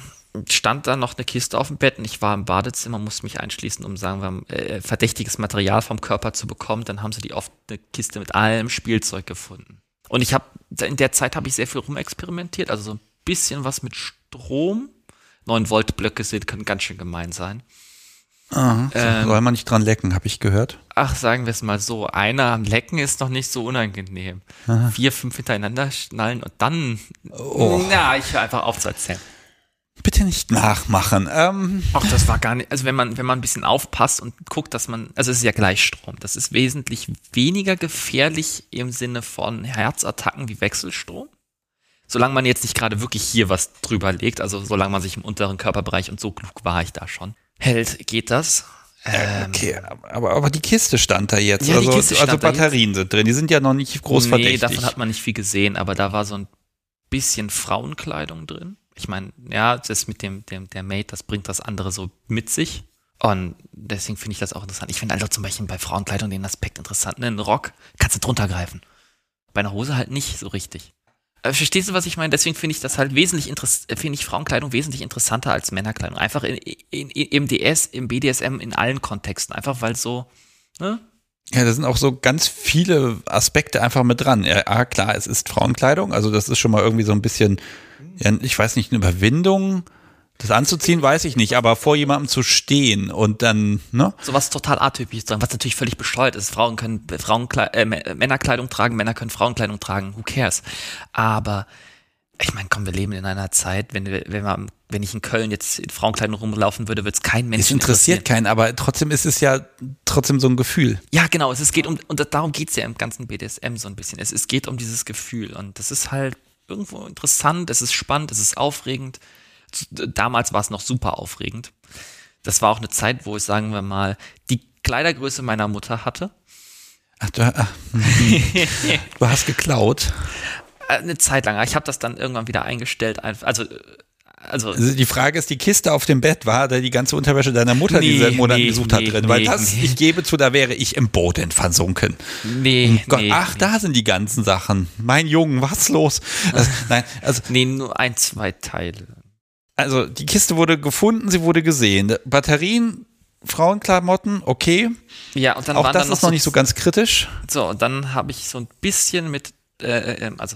stand da noch eine Kiste auf dem Bett und ich war im Badezimmer, musste mich einschließen, um sagen wir äh, verdächtiges Material vom Körper zu bekommen. Dann haben sie die oft eine Kiste mit allem Spielzeug gefunden. Und ich habe in der Zeit habe ich sehr viel rumexperimentiert, also so ein bisschen was mit Strom. 9 Volt Blöcke sind können ganz schön gemein sein. Aha, ähm, soll man nicht dran lecken, habe ich gehört. Ach, sagen wir es mal so, einer am Lecken ist noch nicht so unangenehm. Aha. Vier, fünf hintereinander schnallen und dann, oh. na, ich höre einfach auf zu erzählen. Bitte nicht nachmachen. Ähm. Ach, das war gar nicht. Also wenn man, wenn man ein bisschen aufpasst und guckt, dass man, also es ist ja Gleichstrom. Das ist wesentlich weniger gefährlich im Sinne von Herzattacken wie Wechselstrom. Solange man jetzt nicht gerade wirklich hier was drüber legt, also solange man sich im unteren Körperbereich und so klug war ich da schon hält, geht das. Ähm, okay, aber, aber die Kiste stand da jetzt. Ja, also, also Batterien sind drin. Die sind ja noch nicht groß nee, verdächtig. Nee, davon hat man nicht viel gesehen, aber da war so ein bisschen Frauenkleidung drin. Ich meine, ja, das mit dem, dem der Mate, das bringt das andere so mit sich. Und deswegen finde ich das auch interessant. Ich finde also zum Beispiel bei Frauenkleidung den Aspekt interessant. Ne? Ein Rock kannst du drunter greifen. Bei einer Hose halt nicht so richtig. Äh, verstehst du, was ich meine? Deswegen finde ich das halt wesentlich interessant, finde ich Frauenkleidung wesentlich interessanter als Männerkleidung. Einfach in, in, im DS, im BDSM, in allen Kontexten. Einfach weil so, ne? Ja, da sind auch so ganz viele Aspekte einfach mit dran. Ja, klar, es ist Frauenkleidung, also das ist schon mal irgendwie so ein bisschen, ich weiß nicht, eine Überwindung das anzuziehen weiß ich nicht, aber vor jemandem zu stehen und dann, ne? So was total atypisch sagen, was natürlich völlig besteuert ist. Frauen können Frauenkle äh, Männerkleidung tragen, Männer können Frauenkleidung tragen, who cares? Aber ich meine, komm, wir leben in einer Zeit, wenn, wenn, man, wenn ich in Köln jetzt in Frauenkleidung rumlaufen würde, würde es kein Mensch Es interessiert keinen, aber trotzdem ist es ja trotzdem so ein Gefühl. Ja, genau. Es, es geht um, und darum geht es ja im ganzen BDSM so ein bisschen. Es, es geht um dieses Gefühl und das ist halt irgendwo interessant, es ist spannend, es ist aufregend damals war es noch super aufregend. Das war auch eine Zeit, wo ich, sagen wir mal, die Kleidergröße meiner Mutter hatte. Ach, du, ach, [LAUGHS] du hast geklaut. Eine Zeit lang. Ich habe das dann irgendwann wieder eingestellt. Also also, also, die Frage ist, die Kiste auf dem Bett, war da die ganze Unterwäsche deiner Mutter, nee, die sie seit Monaten nee, gesucht nee, hat, drin? Weil das, ich gebe zu, da wäre ich im Boden versunken. Nee, Gott, nee Ach, da sind die ganzen Sachen. Mein Jungen, was los? Also, nein, also. Nee, nur ein, zwei Teile also die Kiste wurde gefunden, sie wurde gesehen. Batterien, Frauenklamotten, okay. Ja, und dann auch das dann ist noch nicht so ganz kritisch. So, und dann habe ich so ein bisschen mit, äh, äh, also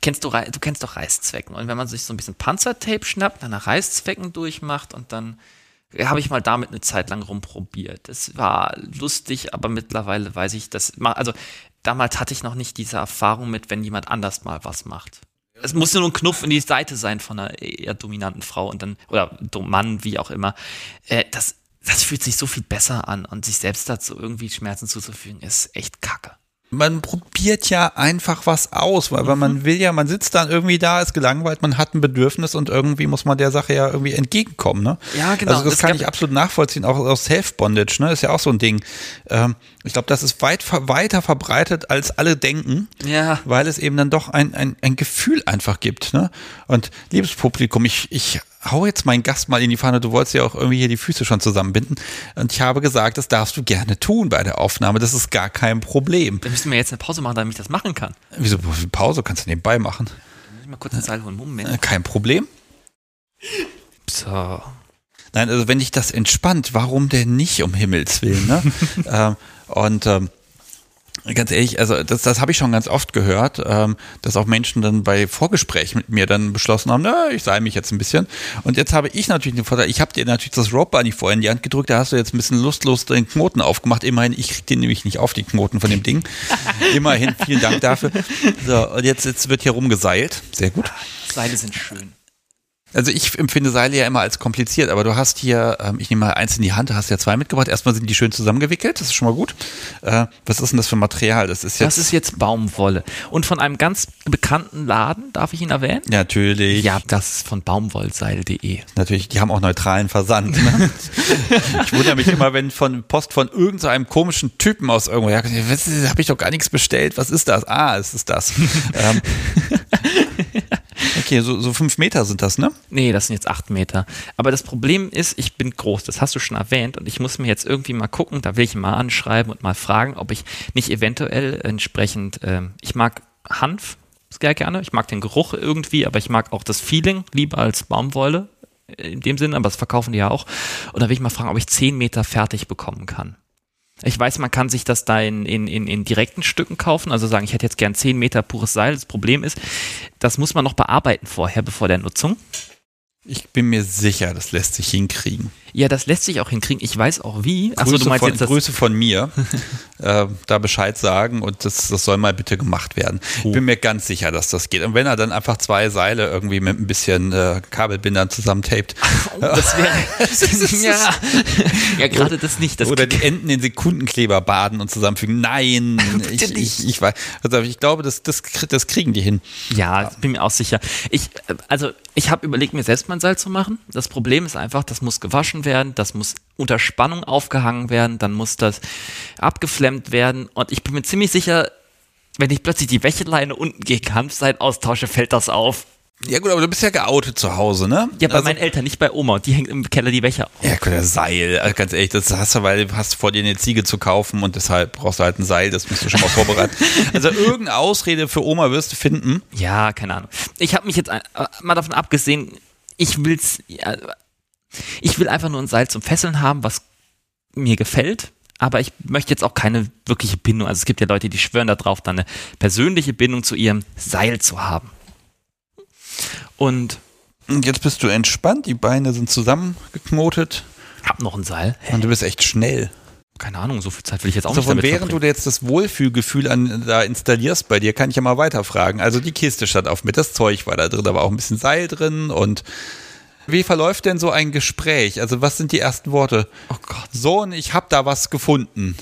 kennst du, du kennst doch Reißzwecken. Und wenn man sich so ein bisschen Panzertape schnappt, dann nach Reißzwecken durchmacht und dann habe ich mal damit eine Zeit lang rumprobiert. Es war lustig, aber mittlerweile weiß ich, dass, also damals hatte ich noch nicht diese Erfahrung mit, wenn jemand anders mal was macht es muss nur ein Knopf in die Seite sein von einer eher dominanten Frau und dann, oder Mann, wie auch immer. Äh, das, das fühlt sich so viel besser an und sich selbst dazu irgendwie Schmerzen zuzufügen, ist echt kacke man probiert ja einfach was aus, weil, weil man mhm. will ja, man sitzt dann irgendwie da, ist gelangweilt, man hat ein Bedürfnis und irgendwie muss man der Sache ja irgendwie entgegenkommen, ne? Ja, genau. Also das, das kann ich absolut nachvollziehen, auch aus Self-Bondage, ne? Ist ja auch so ein Ding. Ähm, ich glaube, das ist weit weiter verbreitet, als alle denken, ja. weil es eben dann doch ein, ein, ein Gefühl einfach gibt, ne? Und liebes Publikum, ich, ich hau jetzt meinen Gast mal in die Pfanne, du wolltest ja auch irgendwie hier die Füße schon zusammenbinden. Und ich habe gesagt, das darfst du gerne tun bei der Aufnahme, das ist gar kein Problem. Dann müssen wir jetzt eine Pause machen, damit ich das machen kann. Wieso Pause? Kannst du nebenbei machen. Ich mal kurz eine Seil holen. Moment. Äh, kein Problem. So. Nein, also wenn dich das entspannt, warum denn nicht, um Himmels Willen, ne? [LAUGHS] ähm, und ähm, Ganz ehrlich, also das, das habe ich schon ganz oft gehört, ähm, dass auch Menschen dann bei Vorgesprächen mit mir dann beschlossen haben, na, ich sei mich jetzt ein bisschen. Und jetzt habe ich natürlich den Vorteil, ich habe dir natürlich das Rope Bunny vorher in die Hand gedrückt, da hast du jetzt ein bisschen lustlos den Knoten aufgemacht. Immerhin, ich krieg den nämlich nicht auf, die Knoten von dem Ding. [LAUGHS] Immerhin, vielen Dank dafür. So, und jetzt, jetzt wird hier rumgeseilt. Sehr gut. Seile sind schön. Also ich empfinde Seile ja immer als kompliziert, aber du hast hier, ähm, ich nehme mal eins in die Hand, du hast ja zwei mitgebracht. Erstmal sind die schön zusammengewickelt, das ist schon mal gut. Äh, was ist denn das für Material? Das ist jetzt. Das ist jetzt Baumwolle. Und von einem ganz bekannten Laden, darf ich ihn erwähnen? Natürlich. Ja, das ist von baumwollseil.de. Natürlich, die haben auch neutralen Versand. Ne? [LAUGHS] ich wundere mich immer, wenn von Post von irgendeinem komischen Typen aus irgendwo, ja, habe ich doch gar nichts bestellt. Was ist das? Ah, es ist das. ähm, [LAUGHS] Okay, so, so fünf Meter sind das, ne? Nee, das sind jetzt acht Meter. Aber das Problem ist, ich bin groß, das hast du schon erwähnt, und ich muss mir jetzt irgendwie mal gucken, da will ich mal anschreiben und mal fragen, ob ich nicht eventuell entsprechend, ähm, ich mag Hanf sehr gerne, ich mag den Geruch irgendwie, aber ich mag auch das Feeling lieber als Baumwolle in dem Sinne, aber das verkaufen die ja auch. Und da will ich mal fragen, ob ich 10 Meter fertig bekommen kann. Ich weiß, man kann sich das da in, in, in, in direkten Stücken kaufen, also sagen, ich hätte jetzt gern 10 Meter pures Seil. Das Problem ist, das muss man noch bearbeiten vorher, bevor der Nutzung. Ich bin mir sicher, das lässt sich hinkriegen. Ja, das lässt sich auch hinkriegen. Ich weiß auch wie. Achso, du meinst von, jetzt das Grüße von mir. [LAUGHS] äh, da Bescheid sagen und das, das soll mal bitte gemacht werden. Oh. Ich bin mir ganz sicher, dass das geht. Und wenn er dann einfach zwei Seile irgendwie mit ein bisschen äh, Kabelbindern zusammentaped. [LAUGHS] Oh, das wäre. [LAUGHS] ja, ja gerade das nicht. Das oder die Enden in Sekundenkleber baden und zusammenfügen. Nein, ich, ich, ich, weiß. Also ich glaube, das, das, das kriegen die hin. Ja, bin mir auch sicher. Ich, äh, also ich habe überlegt, mir selbst mein Seil zu machen. Das Problem ist einfach, das muss gewaschen werden, das muss unter Spannung aufgehangen werden, dann muss das abgeflemmt werden. Und ich bin mir ziemlich sicher, wenn ich plötzlich die Wäscheleine unten gegen Hanfseil austausche, fällt das auf. Ja gut, aber du bist ja geoutet zu Hause, ne? Ja, bei also, meinen Eltern, nicht bei Oma. Die hängt im Keller die Wäsche auf. Ja, gut, der Seil. Also ganz ehrlich, das hast du, weil du hast vor dir eine Ziege zu kaufen und deshalb brauchst du halt ein Seil. Das musst du schon mal vorbereiten. [LAUGHS] also irgendeine Ausrede für Oma wirst du finden. Ja, keine Ahnung. Ich habe mich jetzt äh, mal davon abgesehen, ich will's, ich will einfach nur ein Seil zum Fesseln haben, was mir gefällt. Aber ich möchte jetzt auch keine wirkliche Bindung. Also es gibt ja Leute, die schwören darauf, dann eine persönliche Bindung zu ihrem Seil zu haben. Und jetzt bist du entspannt, die Beine sind zusammengeknotet. Hab noch ein Seil. Hä? Und du bist echt schnell. Keine Ahnung, so viel Zeit will ich jetzt auch also nicht damit während verbringen. du jetzt das Wohlfühlgefühl an, da installierst bei dir, kann ich ja mal weiterfragen. Also die Kiste stand auf mit, das Zeug war da drin, da war auch ein bisschen Seil drin und wie verläuft denn so ein Gespräch? Also was sind die ersten Worte? Oh Gott. Sohn, ich hab da was gefunden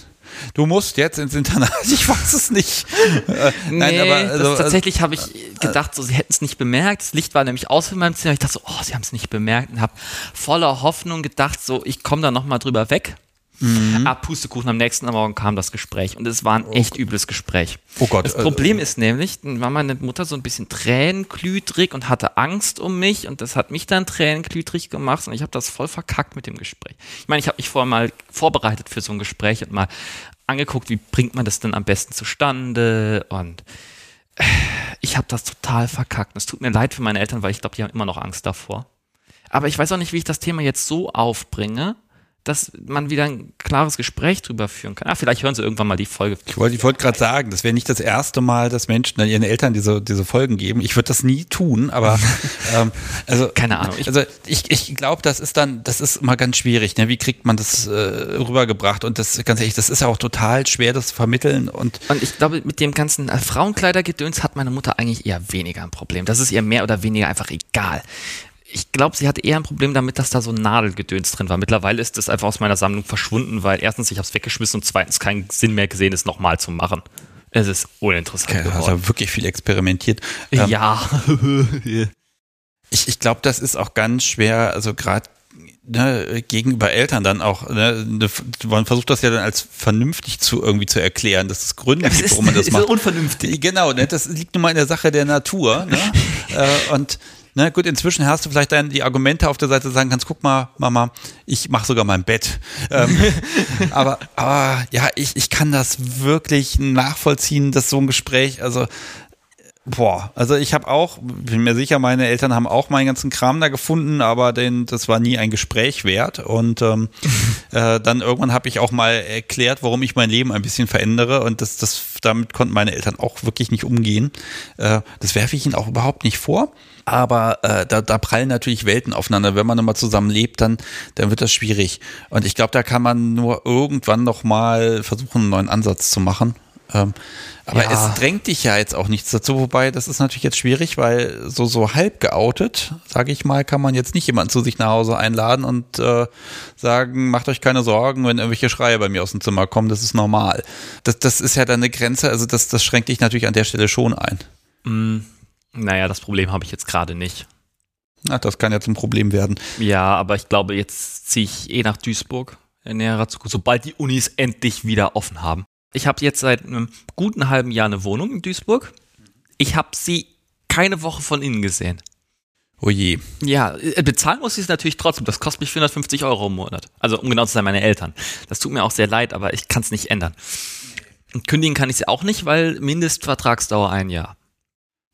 du musst jetzt ins Internat. [LAUGHS] Ich weiß es nicht. Äh, nee, Nein, aber also, das, tatsächlich habe ich gedacht, so sie hätten es nicht bemerkt. Das Licht war nämlich aus in meinem Zimmer. Ich dachte so, oh, sie haben es nicht bemerkt und habe voller Hoffnung gedacht, so ich komme da noch mal drüber weg. Mhm. Ah, Pustekuchen, am nächsten Morgen kam das Gespräch und es war ein echt übles Gespräch. Oh Gott. Das Problem äh, ist nämlich, dann war meine Mutter so ein bisschen tränenklütrig und hatte Angst um mich und das hat mich dann tränenklütrig gemacht und ich habe das voll verkackt mit dem Gespräch. Ich meine, ich habe mich vorher mal vorbereitet für so ein Gespräch und mal angeguckt, wie bringt man das denn am besten zustande und ich habe das total verkackt. Es tut mir leid für meine Eltern, weil ich glaube, die haben immer noch Angst davor. Aber ich weiß auch nicht, wie ich das Thema jetzt so aufbringe, dass man wieder ein klares Gespräch drüber führen kann. Ah, vielleicht hören sie irgendwann mal die Folge. Ich wollte ich wollt gerade sagen, das wäre nicht das erste Mal, dass Menschen ihren Eltern diese, diese Folgen geben. Ich würde das nie tun, aber [LAUGHS] ähm, also keine Ahnung. Ich, also ich, ich glaube, das ist dann, das ist immer ganz schwierig. Ne? Wie kriegt man das äh, rübergebracht? Und das ganz ehrlich, das ist ja auch total schwer, das zu vermitteln. Und, und ich glaube, mit dem ganzen äh, Frauenkleidergedöns hat meine Mutter eigentlich eher weniger ein Problem. Das ist ihr mehr oder weniger einfach egal ich glaube, sie hatte eher ein Problem damit, dass da so ein Nadelgedöns drin war. Mittlerweile ist das einfach aus meiner Sammlung verschwunden, weil erstens, ich habe es weggeschmissen und zweitens keinen Sinn mehr gesehen, es nochmal zu machen. Es ist uninteressant okay, geworden. Hat wirklich viel experimentiert. Ähm, ja. [LAUGHS] ich ich glaube, das ist auch ganz schwer, also gerade ne, gegenüber Eltern dann auch, ne, ne, man versucht das ja dann als vernünftig zu irgendwie zu erklären, dass es Gründe das gibt, warum man das [LAUGHS] ist macht. Ist unvernünftig. Genau, ne, das liegt nun mal in der Sache der Natur. Ne? [LAUGHS] äh, und na gut, inzwischen hast du vielleicht dann die Argumente auf der Seite sagen kannst, guck mal, Mama, ich mache sogar mein Bett. Ähm, [LAUGHS] aber, aber ja, ich, ich kann das wirklich nachvollziehen, dass so ein Gespräch, also Boah, also ich habe auch, bin mir sicher, meine Eltern haben auch meinen ganzen Kram da gefunden, aber den, das war nie ein Gespräch wert. Und ähm, [LAUGHS] äh, dann irgendwann habe ich auch mal erklärt, warum ich mein Leben ein bisschen verändere. Und das, das, damit konnten meine Eltern auch wirklich nicht umgehen. Äh, das werfe ich ihnen auch überhaupt nicht vor. Aber äh, da, da prallen natürlich Welten aufeinander. Wenn man immer zusammen lebt, dann, dann wird das schwierig. Und ich glaube, da kann man nur irgendwann noch mal versuchen, einen neuen Ansatz zu machen. Ähm, aber ja. es drängt dich ja jetzt auch nichts dazu, wobei das ist natürlich jetzt schwierig, weil so, so halb geoutet, sage ich mal, kann man jetzt nicht jemanden zu sich nach Hause einladen und äh, sagen, macht euch keine Sorgen, wenn irgendwelche Schreie bei mir aus dem Zimmer kommen, das ist normal. Das, das ist ja dann eine Grenze, also das, das schränkt dich natürlich an der Stelle schon ein. Mm, naja, das Problem habe ich jetzt gerade nicht. Ach, das kann ja zum Problem werden. Ja, aber ich glaube, jetzt ziehe ich eh nach Duisburg in näherer Zukunft, sobald die Unis endlich wieder offen haben. Ich habe jetzt seit einem guten halben Jahr eine Wohnung in Duisburg. Ich habe sie keine Woche von innen gesehen. Oh je. Ja, äh, bezahlen muss ich es natürlich trotzdem. Das kostet mich 450 Euro im Monat. Also um genau zu sein, meine Eltern. Das tut mir auch sehr leid, aber ich kann es nicht ändern. Und kündigen kann ich sie auch nicht, weil Mindestvertragsdauer ein Jahr.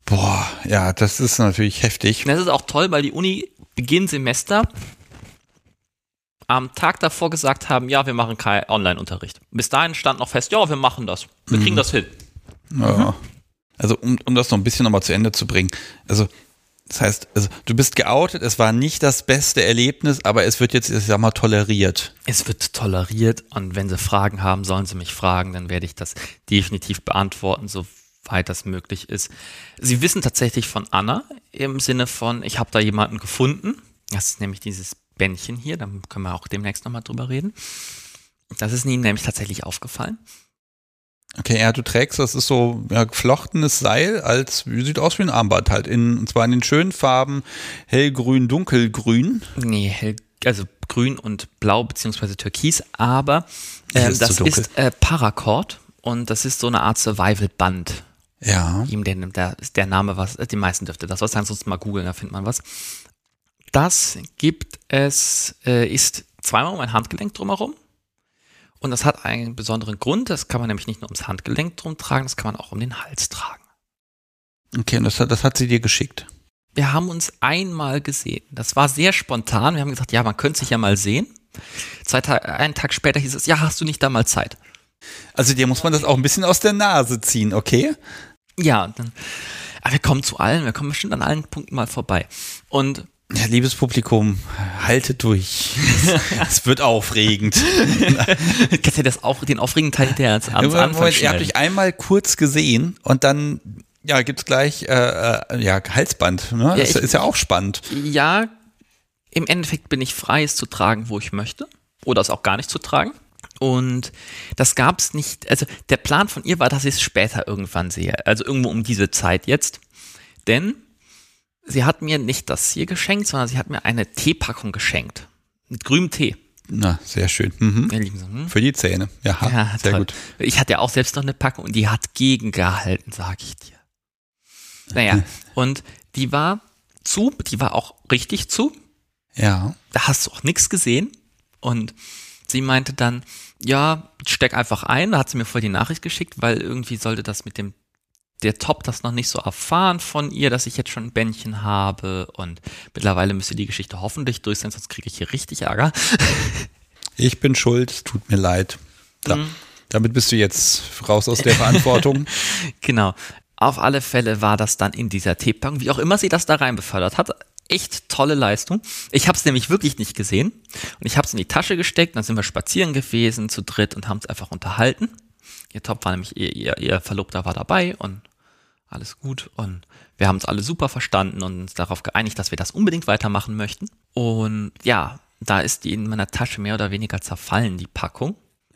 Boah, ja, das ist natürlich heftig. Das ist auch toll, weil die Uni Beginn Semester am Tag davor gesagt haben, ja, wir machen keinen Online-Unterricht. Bis dahin stand noch fest, ja, wir machen das. Wir kriegen das hin. Ja. Also um, um das noch ein bisschen nochmal zu Ende zu bringen. Also das heißt, also du bist geoutet, es war nicht das beste Erlebnis, aber es wird jetzt, ich sag mal, toleriert. Es wird toleriert und wenn Sie Fragen haben, sollen Sie mich fragen, dann werde ich das definitiv beantworten, soweit das möglich ist. Sie wissen tatsächlich von Anna im Sinne von, ich habe da jemanden gefunden. Das ist nämlich dieses Bändchen hier, da können wir auch demnächst nochmal drüber reden. Das ist Ihnen nämlich tatsächlich aufgefallen. Okay, ja, du trägst, das ist so ja, geflochtenes Seil, als sieht aus wie ein Armband halt, in, und zwar in den schönen Farben hellgrün, dunkelgrün. Nee, hell, also grün und blau beziehungsweise türkis, aber äh, ist das ist äh, Paracord und das ist so eine Art Survival-Band. Ja. Ihm der, der, der Name was, die meisten dürfte das was sein, sonst mal googeln, da findet man was. Das gibt es, äh, ist zweimal um ein Handgelenk drumherum und das hat einen besonderen Grund. Das kann man nämlich nicht nur ums Handgelenk drum tragen, das kann man auch um den Hals tragen. Okay, und das hat, das hat sie dir geschickt. Wir haben uns einmal gesehen. Das war sehr spontan. Wir haben gesagt, ja, man könnte sich ja mal sehen. Zwei Tage, einen Tag später hieß es, ja, hast du nicht da mal Zeit? Also dir muss man das auch ein bisschen aus der Nase ziehen, okay? Ja, dann, aber wir kommen zu allen, wir kommen bestimmt an allen Punkten mal vorbei. Und liebes Publikum, haltet durch. [LAUGHS] es wird aufregend. Kannst ja das auch, den aufregenden Teil der ans Anfang Moment, Ihr habt euch einmal kurz gesehen und dann ja, gibt's gleich äh, äh, ja, Halsband. Ne? Ja, das ich, ist ja auch spannend. Ja, im Endeffekt bin ich frei, es zu tragen, wo ich möchte. Oder es auch gar nicht zu tragen. Und das gab's nicht, also der Plan von ihr war, dass ich es später irgendwann sehe. Also irgendwo um diese Zeit jetzt. Denn sie hat mir nicht das hier geschenkt, sondern sie hat mir eine Teepackung geschenkt. Mit grünem Tee. Na, sehr schön. Mhm. Hm? Für die Zähne. Ja, ja sehr toll. gut. Ich hatte ja auch selbst noch eine Packung und die hat gegengehalten, sag ich dir. Naja, [LAUGHS] und die war zu, die war auch richtig zu. Ja. Da hast du auch nichts gesehen. Und sie meinte dann, ja, steck einfach ein. Da hat sie mir voll die Nachricht geschickt, weil irgendwie sollte das mit dem der Top das noch nicht so erfahren von ihr, dass ich jetzt schon ein Bändchen habe und mittlerweile müsste die Geschichte hoffentlich durch sein, sonst kriege ich hier richtig Ärger. [LAUGHS] Ich bin schuld, tut mir leid. Da, mhm. Damit bist du jetzt raus aus der Verantwortung. [LAUGHS] genau. Auf alle Fälle war das dann in dieser Teepackung, wie auch immer sie das da rein befördert hat. Echt tolle Leistung. Ich habe es nämlich wirklich nicht gesehen und ich habe es in die Tasche gesteckt. Dann sind wir spazieren gewesen zu dritt und haben es einfach unterhalten. Ihr Top war nämlich, ihr, ihr, ihr Verlobter war dabei und alles gut. Und wir haben uns alle super verstanden und uns darauf geeinigt, dass wir das unbedingt weitermachen möchten. Und ja, da ist die in meiner Tasche mehr oder weniger zerfallen, die Packung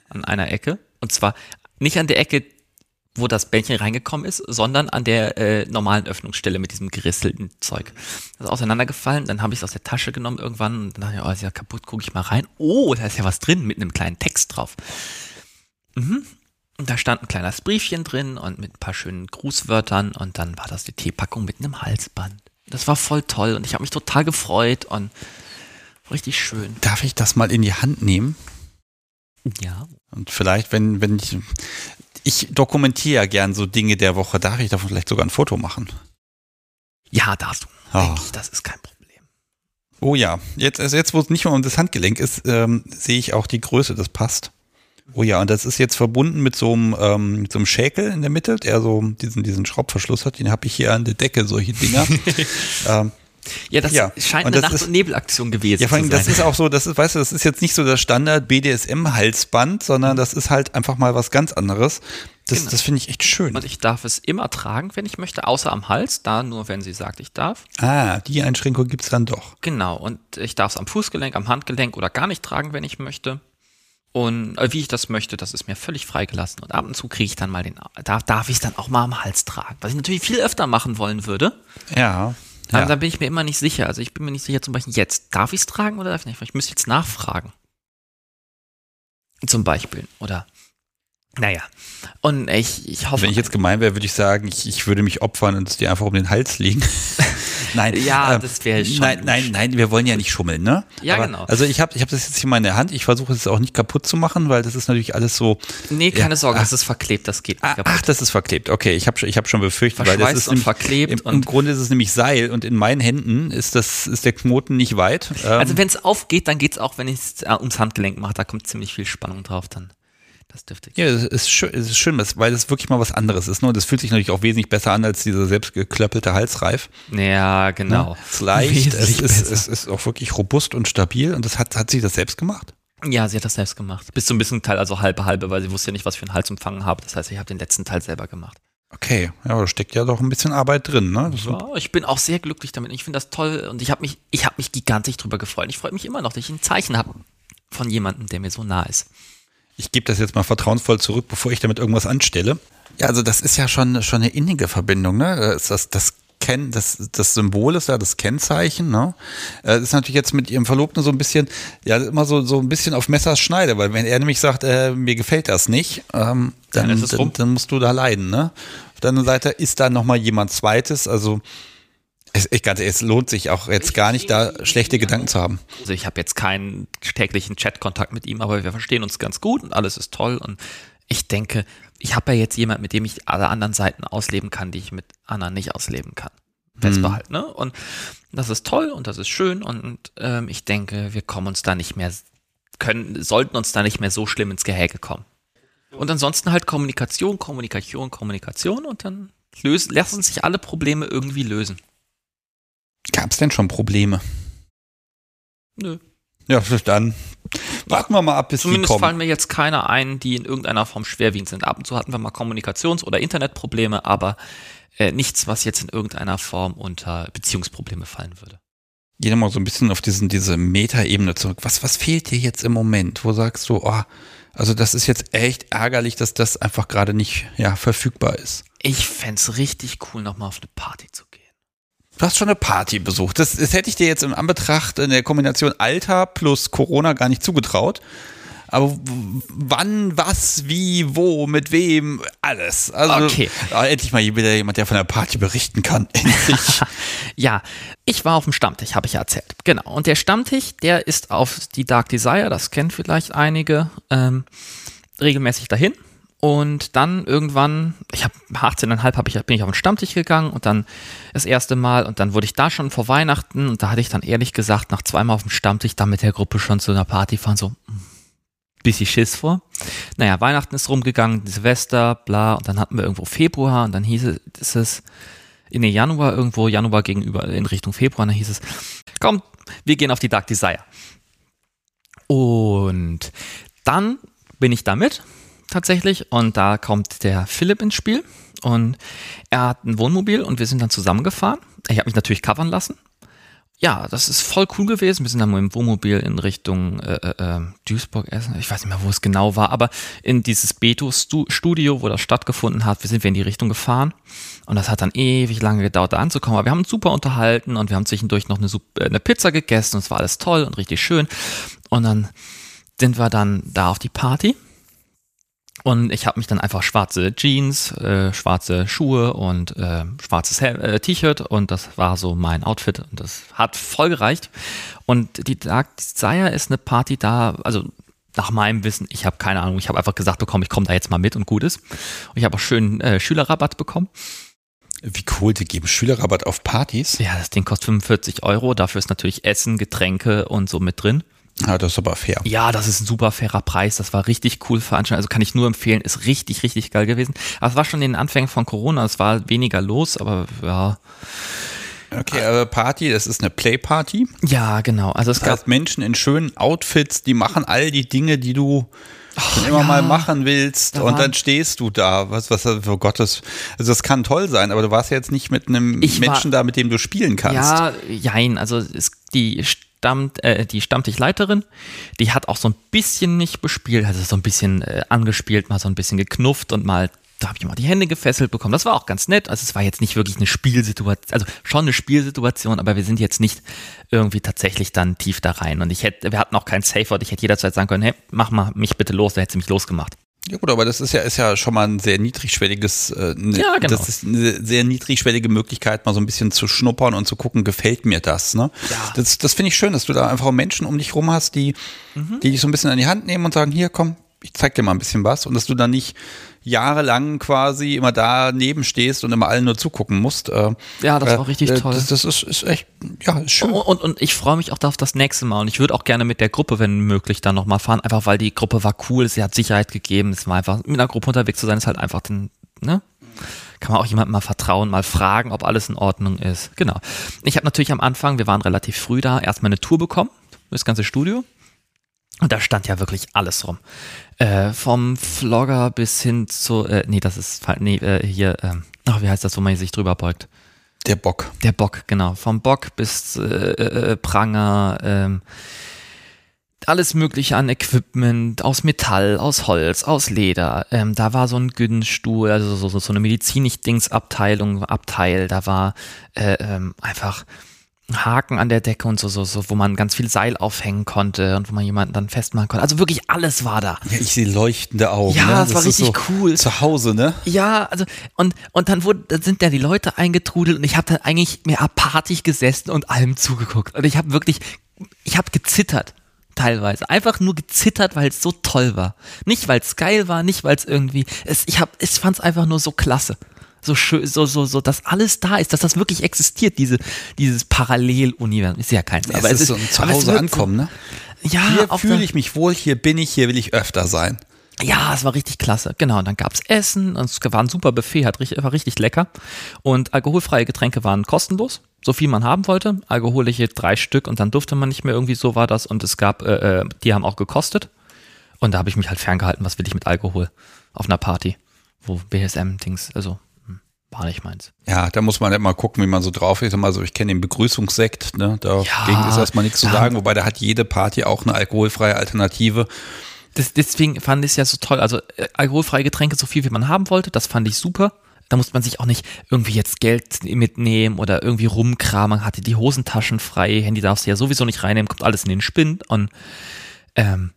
an einer Ecke. Und zwar nicht an der Ecke, wo das Bändchen reingekommen ist, sondern an der äh, normalen Öffnungsstelle mit diesem gerisselten Zeug. Das ist auseinandergefallen, dann habe ich es aus der Tasche genommen irgendwann und dann dachte ich, oh, ist ja kaputt, gucke ich mal rein. Oh, da ist ja was drin mit einem kleinen Text drauf. Mhm. Und da stand ein kleines Briefchen drin und mit ein paar schönen Grußwörtern und dann war das die Teepackung mit einem Halsband. Das war voll toll und ich habe mich total gefreut und richtig schön. Darf ich das mal in die Hand nehmen? Ja. Und vielleicht, wenn, wenn ich, ich dokumentiere ja gern so Dinge der Woche, darf ich davon vielleicht sogar ein Foto machen? Ja, darfst du. Oh. Ich, das ist kein Problem. Oh ja, jetzt, also jetzt wo es nicht mehr um das Handgelenk ist, ähm, sehe ich auch die Größe, das passt. Oh ja, und das ist jetzt verbunden mit so einem, ähm, mit so einem Schäkel in der Mitte, der so diesen, diesen Schraubverschluss hat. Den habe ich hier an der Decke, solche Dinger. [LAUGHS] ähm, ja, das ja. scheint eine Nacht- und Nebelaktion gewesen ja, vor allem, zu sein. Das ist auch so, das ist, weißt du, das ist jetzt nicht so das Standard BDSM-Halsband, sondern das ist halt einfach mal was ganz anderes. Das, genau. das finde ich echt schön. Und ich darf es immer tragen, wenn ich möchte, außer am Hals, da nur, wenn sie sagt, ich darf. Ah, die Einschränkung gibt es dann doch. Genau, und ich darf es am Fußgelenk, am Handgelenk oder gar nicht tragen, wenn ich möchte. Und äh, wie ich das möchte, das ist mir völlig freigelassen. Und ab und zu kriege ich dann mal den, darf, darf ich es dann auch mal am Hals tragen. Was ich natürlich viel öfter machen wollen würde. Ja. Aber ja. da bin ich mir immer nicht sicher. Also ich bin mir nicht sicher, zum Beispiel jetzt, darf ich es tragen oder darf ich nicht? Ich müsste jetzt nachfragen. Zum Beispiel. Oder naja, und ich, ich hoffe. Wenn ich jetzt gemein wäre, würde ich sagen, ich, ich würde mich opfern und es dir einfach um den Hals legen. [LAUGHS] Nein, Ja, äh, das wäre schon. Nein, nein, nein, wir wollen ja nicht schummeln, ne? Ja, Aber, genau. Also ich habe ich hab das jetzt hier mal in der Hand. Ich versuche es auch nicht kaputt zu machen, weil das ist natürlich alles so. Nee, keine Ja, Sorge, ach. das ist verklebt, das geht nicht Ah, kaputt. ach, das ist verklebt. Okay, ich habe schon, ich hab schon befürchtet, weil das ist und nämlich- verklebt Im, Im und- Grunde ist es nämlich Seil und in meinen Händen ist das ist der Knoten nicht weit. Ähm, Also wenn es aufgeht, dann geht's auch, wenn ich es äh, ums Handgelenk mache, da kommt ziemlich viel Spannung drauf dann. Das dürfte ja, es ist schön, es ist schön, weil das wirklich mal was anderes ist. Ne? Und das fühlt sich natürlich auch wesentlich besser an als dieser selbstgeklöppelte Halsreif. Ja, genau. Es ist leicht, es ist, es ist auch wirklich robust und stabil und das hat, hat sie das selbst gemacht. Ja, sie hat das selbst gemacht. Bis zum bisschen Teil, also halbe halbe, weil sie wusste ja nicht, was für einen Halsumfang habe. Das heißt, ich habe den letzten Teil selber gemacht. Okay, ja, da steckt ja doch ein bisschen Arbeit drin. Ne? Ja, ich bin auch sehr glücklich damit. Ich finde das toll und ich habe mich, ich habe mich gigantisch drüber gefreut. Ich freue mich immer noch, dass ich ein Zeichen habe von jemandem, der mir so nah ist. Ich gebe das jetzt mal vertrauensvoll zurück, bevor ich damit irgendwas anstelle. Ja, also das ist ja schon, schon eine innige Verbindung, ne? Das, das, das, Ken, das, das Symbol ist ja das Kennzeichen, ne? Äh, Das ist natürlich jetzt mit ihrem Verlobten so ein bisschen, ja, immer so, so ein bisschen auf Messers Schneide, weil wenn er nämlich sagt, äh, mir gefällt das nicht, ähm, dann, es dann, dann musst du da leiden, ne? Auf der anderen Seite ist da nochmal jemand Zweites, also es, ich, ganz es lohnt sich auch jetzt gar nicht, da schlechte Gedanken zu haben. Also ich habe jetzt keinen täglichen Chatkontakt mit ihm, aber wir verstehen uns ganz gut und alles ist toll. Und ich denke, ich habe ja jetzt jemand, mit dem ich alle anderen Seiten ausleben kann, die ich mit anderen nicht ausleben kann. Festbehalt, ne? Und das ist toll und das ist schön und ähm, ich denke, wir kommen uns da nicht mehr, können, sollten uns da nicht mehr so schlimm ins Gehäge kommen. Und ansonsten halt Kommunikation, Kommunikation, Kommunikation und dann lösen, lassen sich alle Probleme irgendwie lösen. Gab es denn schon Probleme? Nö. Ja, dann warten wir mal ab, bis Zumindest die kommen. fallen mir jetzt keine ein, die in irgendeiner Form schwerwiegend sind. Ab und zu hatten wir mal Kommunikations- oder Internetprobleme, aber äh, nichts, was jetzt in irgendeiner Form unter Beziehungsprobleme fallen würde. Geh mal so ein bisschen auf diesen, diese Metaebene zurück. Was, was fehlt dir jetzt im Moment? Wo sagst du, oh, also das ist jetzt echt ärgerlich, dass das einfach gerade nicht ja, verfügbar ist. Ich fänd's richtig cool, nochmal auf eine Party zu gehen. Du hast schon eine Party besucht. Das, das hätte ich dir jetzt in Anbetracht in der Kombination Alter plus Corona gar nicht zugetraut. Aber wann, was, wie, wo, mit wem, alles. Also Okay. ah, endlich mal wieder jemand, der von der Party berichten kann. [LAUGHS] Ja, ich war auf dem Stammtisch, habe ich ja erzählt. Genau. Und der Stammtisch, der ist auf die Dark Desire, das kennen vielleicht einige, ähm, regelmäßig dahin. Und dann irgendwann, ich habe 18,5 hab ich, bin ich auf den Stammtisch gegangen und dann das erste Mal und dann wurde ich da schon vor Weihnachten und da hatte ich dann ehrlich gesagt nach zweimal auf dem Stammtisch dann mit der Gruppe schon zu einer Party fahren, so mm, bisschen Schiss vor. Naja, Weihnachten ist rumgegangen, Silvester, bla, und dann hatten wir irgendwo Februar und dann hieß es, ist es in den Januar irgendwo, Januar gegenüber in Richtung Februar, dann hieß es, komm, wir gehen auf die Dark Desire. Und dann bin ich da mit, tatsächlich, und da kommt der Philipp ins Spiel und er hat ein Wohnmobil und wir sind dann zusammengefahren. Ich habe mich natürlich covern lassen. Ja, das ist voll cool gewesen. Wir sind dann mit dem Wohnmobil in Richtung äh, äh, äh, Duisburg essen. Ich weiß nicht mehr, wo es genau war, aber in dieses Beto-Studio, wo das stattgefunden hat, wir sind wir in die Richtung gefahren. Und das hat dann ewig lange gedauert, da anzukommen. Aber wir haben uns super unterhalten und wir haben zwischendurch noch eine, äh, eine Pizza gegessen und es war alles toll und richtig schön. Und dann sind wir dann da auf die Party. Und ich habe mich dann einfach schwarze Jeans, äh, schwarze Schuhe und äh, schwarzes äh, T-Shirt und das war so mein Outfit und das hat voll gereicht. Und die Dark Desire ist eine Party da, also nach meinem Wissen, ich habe keine Ahnung, ich habe einfach gesagt bekommen, ich komme da jetzt mal mit und gut ist. Und ich habe auch schön äh, Schülerrabatt bekommen. Wie cool, die geben Schülerrabatt auf Partys. Ja, das Ding kostet 45 Euro, dafür ist natürlich Essen, Getränke und so mit drin. Ja, das ist aber fair. Ja, das ist ein super fairer Preis. Das war richtig cool veranstaltet. Also kann ich nur empfehlen. Ist richtig, richtig geil gewesen. Aber es war schon in den Anfängen von Corona. Es war weniger los, aber ja. Okay, aber Party, das ist eine Playparty. Ja, genau. Also es Das gab. heißt, Menschen in schönen Outfits, die machen all die Dinge, die du schon immer ja. mal machen willst. Da und dann stehst du da. Was, was, für Gottes. Also, das kann toll sein, aber du warst ja jetzt nicht mit einem Ich war- Menschen da, mit dem du spielen kannst. Ja, jein. Also es, die stammt, äh, die Stammtischleiterin, die hat auch so ein bisschen nicht bespielt, also so ein bisschen äh, angespielt, mal so ein bisschen geknufft und mal da habe ich mal die Hände gefesselt bekommen. Das war auch ganz nett. Also es war jetzt nicht wirklich eine Spielsituation, also schon eine Spielsituation, aber wir sind jetzt nicht irgendwie tatsächlich dann tief da rein. Und ich hätte, wir hatten auch kein Safe Word. Ich hätte jederzeit sagen können, hey, mach mal mich bitte los, da hätte sie mich losgemacht. Ja gut, aber das ist ja, ist ja schon mal ein sehr niedrigschwelliges, äh, ne, Ja, genau. das ist eine sehr niedrigschwellige Möglichkeit, mal so ein bisschen zu schnuppern und zu gucken, gefällt mir das, ne? Ja. Das, das finde ich schön, dass du da einfach Menschen um dich rum hast, die, Mhm. die dich so ein bisschen an die Hand nehmen und sagen, hier, komm, ich zeig dir mal ein bisschen was und dass du dann nicht jahrelang quasi immer daneben stehst und immer allen nur zugucken musst. Äh, Ja, das äh, war richtig äh, toll. Das, das ist, ist echt, ja, ist schön. Und, und, und ich freue mich auch auf das nächste Mal. Und ich würde auch gerne mit der Gruppe, wenn möglich, dann nochmal fahren. Einfach weil die Gruppe war cool, sie hat Sicherheit gegeben. Es war einfach, mit einer Gruppe unterwegs zu sein, ist halt einfach den, ne? Kann man auch jemandem mal vertrauen, mal fragen, ob alles in Ordnung ist. Genau. Ich habe natürlich am Anfang, wir waren relativ früh da, erstmal eine Tour bekommen, das ganze Studio. Und da stand ja wirklich alles rum. Äh, vom Vlogger bis hin zu, äh, nee, das ist, nee, äh, hier, ähm, ach, wie heißt das, wo man sich drüber beugt? Der Bock. Der Bock, genau. Vom Bock bis äh, äh, Pranger, ähm, alles mögliche an Equipment, aus Metall, aus Holz, aus Leder. Ähm, da war so ein Günststuhl, also so, so, so eine Medizinisch-Dings-Abteilung, Abteil. Da war äh, ähm, einfach ein Haken an der Decke und so, so, so, wo man ganz viel Seil aufhängen konnte und wo man jemanden dann festmachen konnte. Also wirklich alles war da. Ja, ich sehe leuchtende Augen. Ja, ne? das war ist richtig cool. Zu Hause, ne? Ja, also und und dann wurde, dann sind da die Leute eingetrudelt und ich habe dann eigentlich mehr apathisch gesessen und allem zugeguckt. Und ich habe wirklich, ich habe gezittert teilweise, einfach nur gezittert, weil es so toll war. Nicht weil es geil war, nicht weil es irgendwie, es, ich ich fand es einfach nur so klasse. So schön, so, so, so, dass alles da ist, dass das wirklich existiert, diese, dieses Paralleluniversum. Ist ja keins, aber es ist so ein Zuhause ankommen, ne? Ja, Hier fühle ich mich wohl, hier bin ich, hier will ich öfter sein. ja, es war richtig klasse. Genau, und dann gab's Essen und es war ein super Buffet, hat richtig, war richtig lecker. Und alkoholfreie Getränke waren kostenlos, so viel man haben wollte. Alkoholische drei Stück und dann durfte man nicht mehr irgendwie, so war das. Und es gab, äh, äh, die haben auch gekostet. Und da habe ich mich halt ferngehalten, was will ich mit Alkohol auf einer Party, wo BSM-Dings, also war nicht meins. Ja, da muss man immer gucken, wie man so drauf ist. Also ich kenne den Begrüßungssekt, ne? Dagegen Ja, ist erstmal nichts zu da- sagen, wobei da hat jede Party auch eine alkoholfreie Alternative. Das, deswegen fand ich es ja so toll. Also äh, alkoholfreie Getränke, so viel wie man haben wollte, das fand ich super. Da musste man sich auch nicht irgendwie jetzt Geld mitnehmen oder irgendwie rumkramen. Man hatte die Hosentaschen frei, Handy darfst du ja sowieso nicht reinnehmen, kommt alles in den Spind. Und ähm,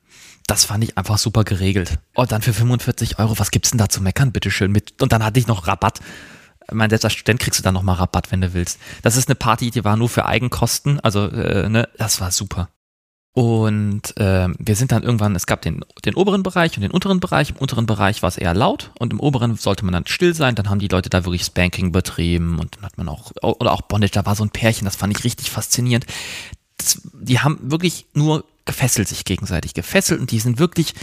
das fand ich einfach super geregelt. Und dann für 45 Euro, was gibt's denn da zu meckern, bitteschön? Mit, und dann hatte ich noch Rabatt. Ich meine, selbst als Student kriegst du dann nochmal Rabatt, wenn du willst. Das ist eine Party, die war nur für Eigenkosten. Also, äh, ne, das war super. Und ähm, wir sind dann irgendwann, es gab den, den oberen Bereich und den unteren Bereich. Im unteren Bereich war es eher laut und im oberen sollte man dann still sein. Dann haben die Leute da wirklich Spanking betrieben und dann hat man auch, oder auch Bondage, da war so ein Pärchen, das fand ich richtig faszinierend. Das, die haben wirklich nur gefesselt sich gegenseitig, gefesselt und die sind wirklich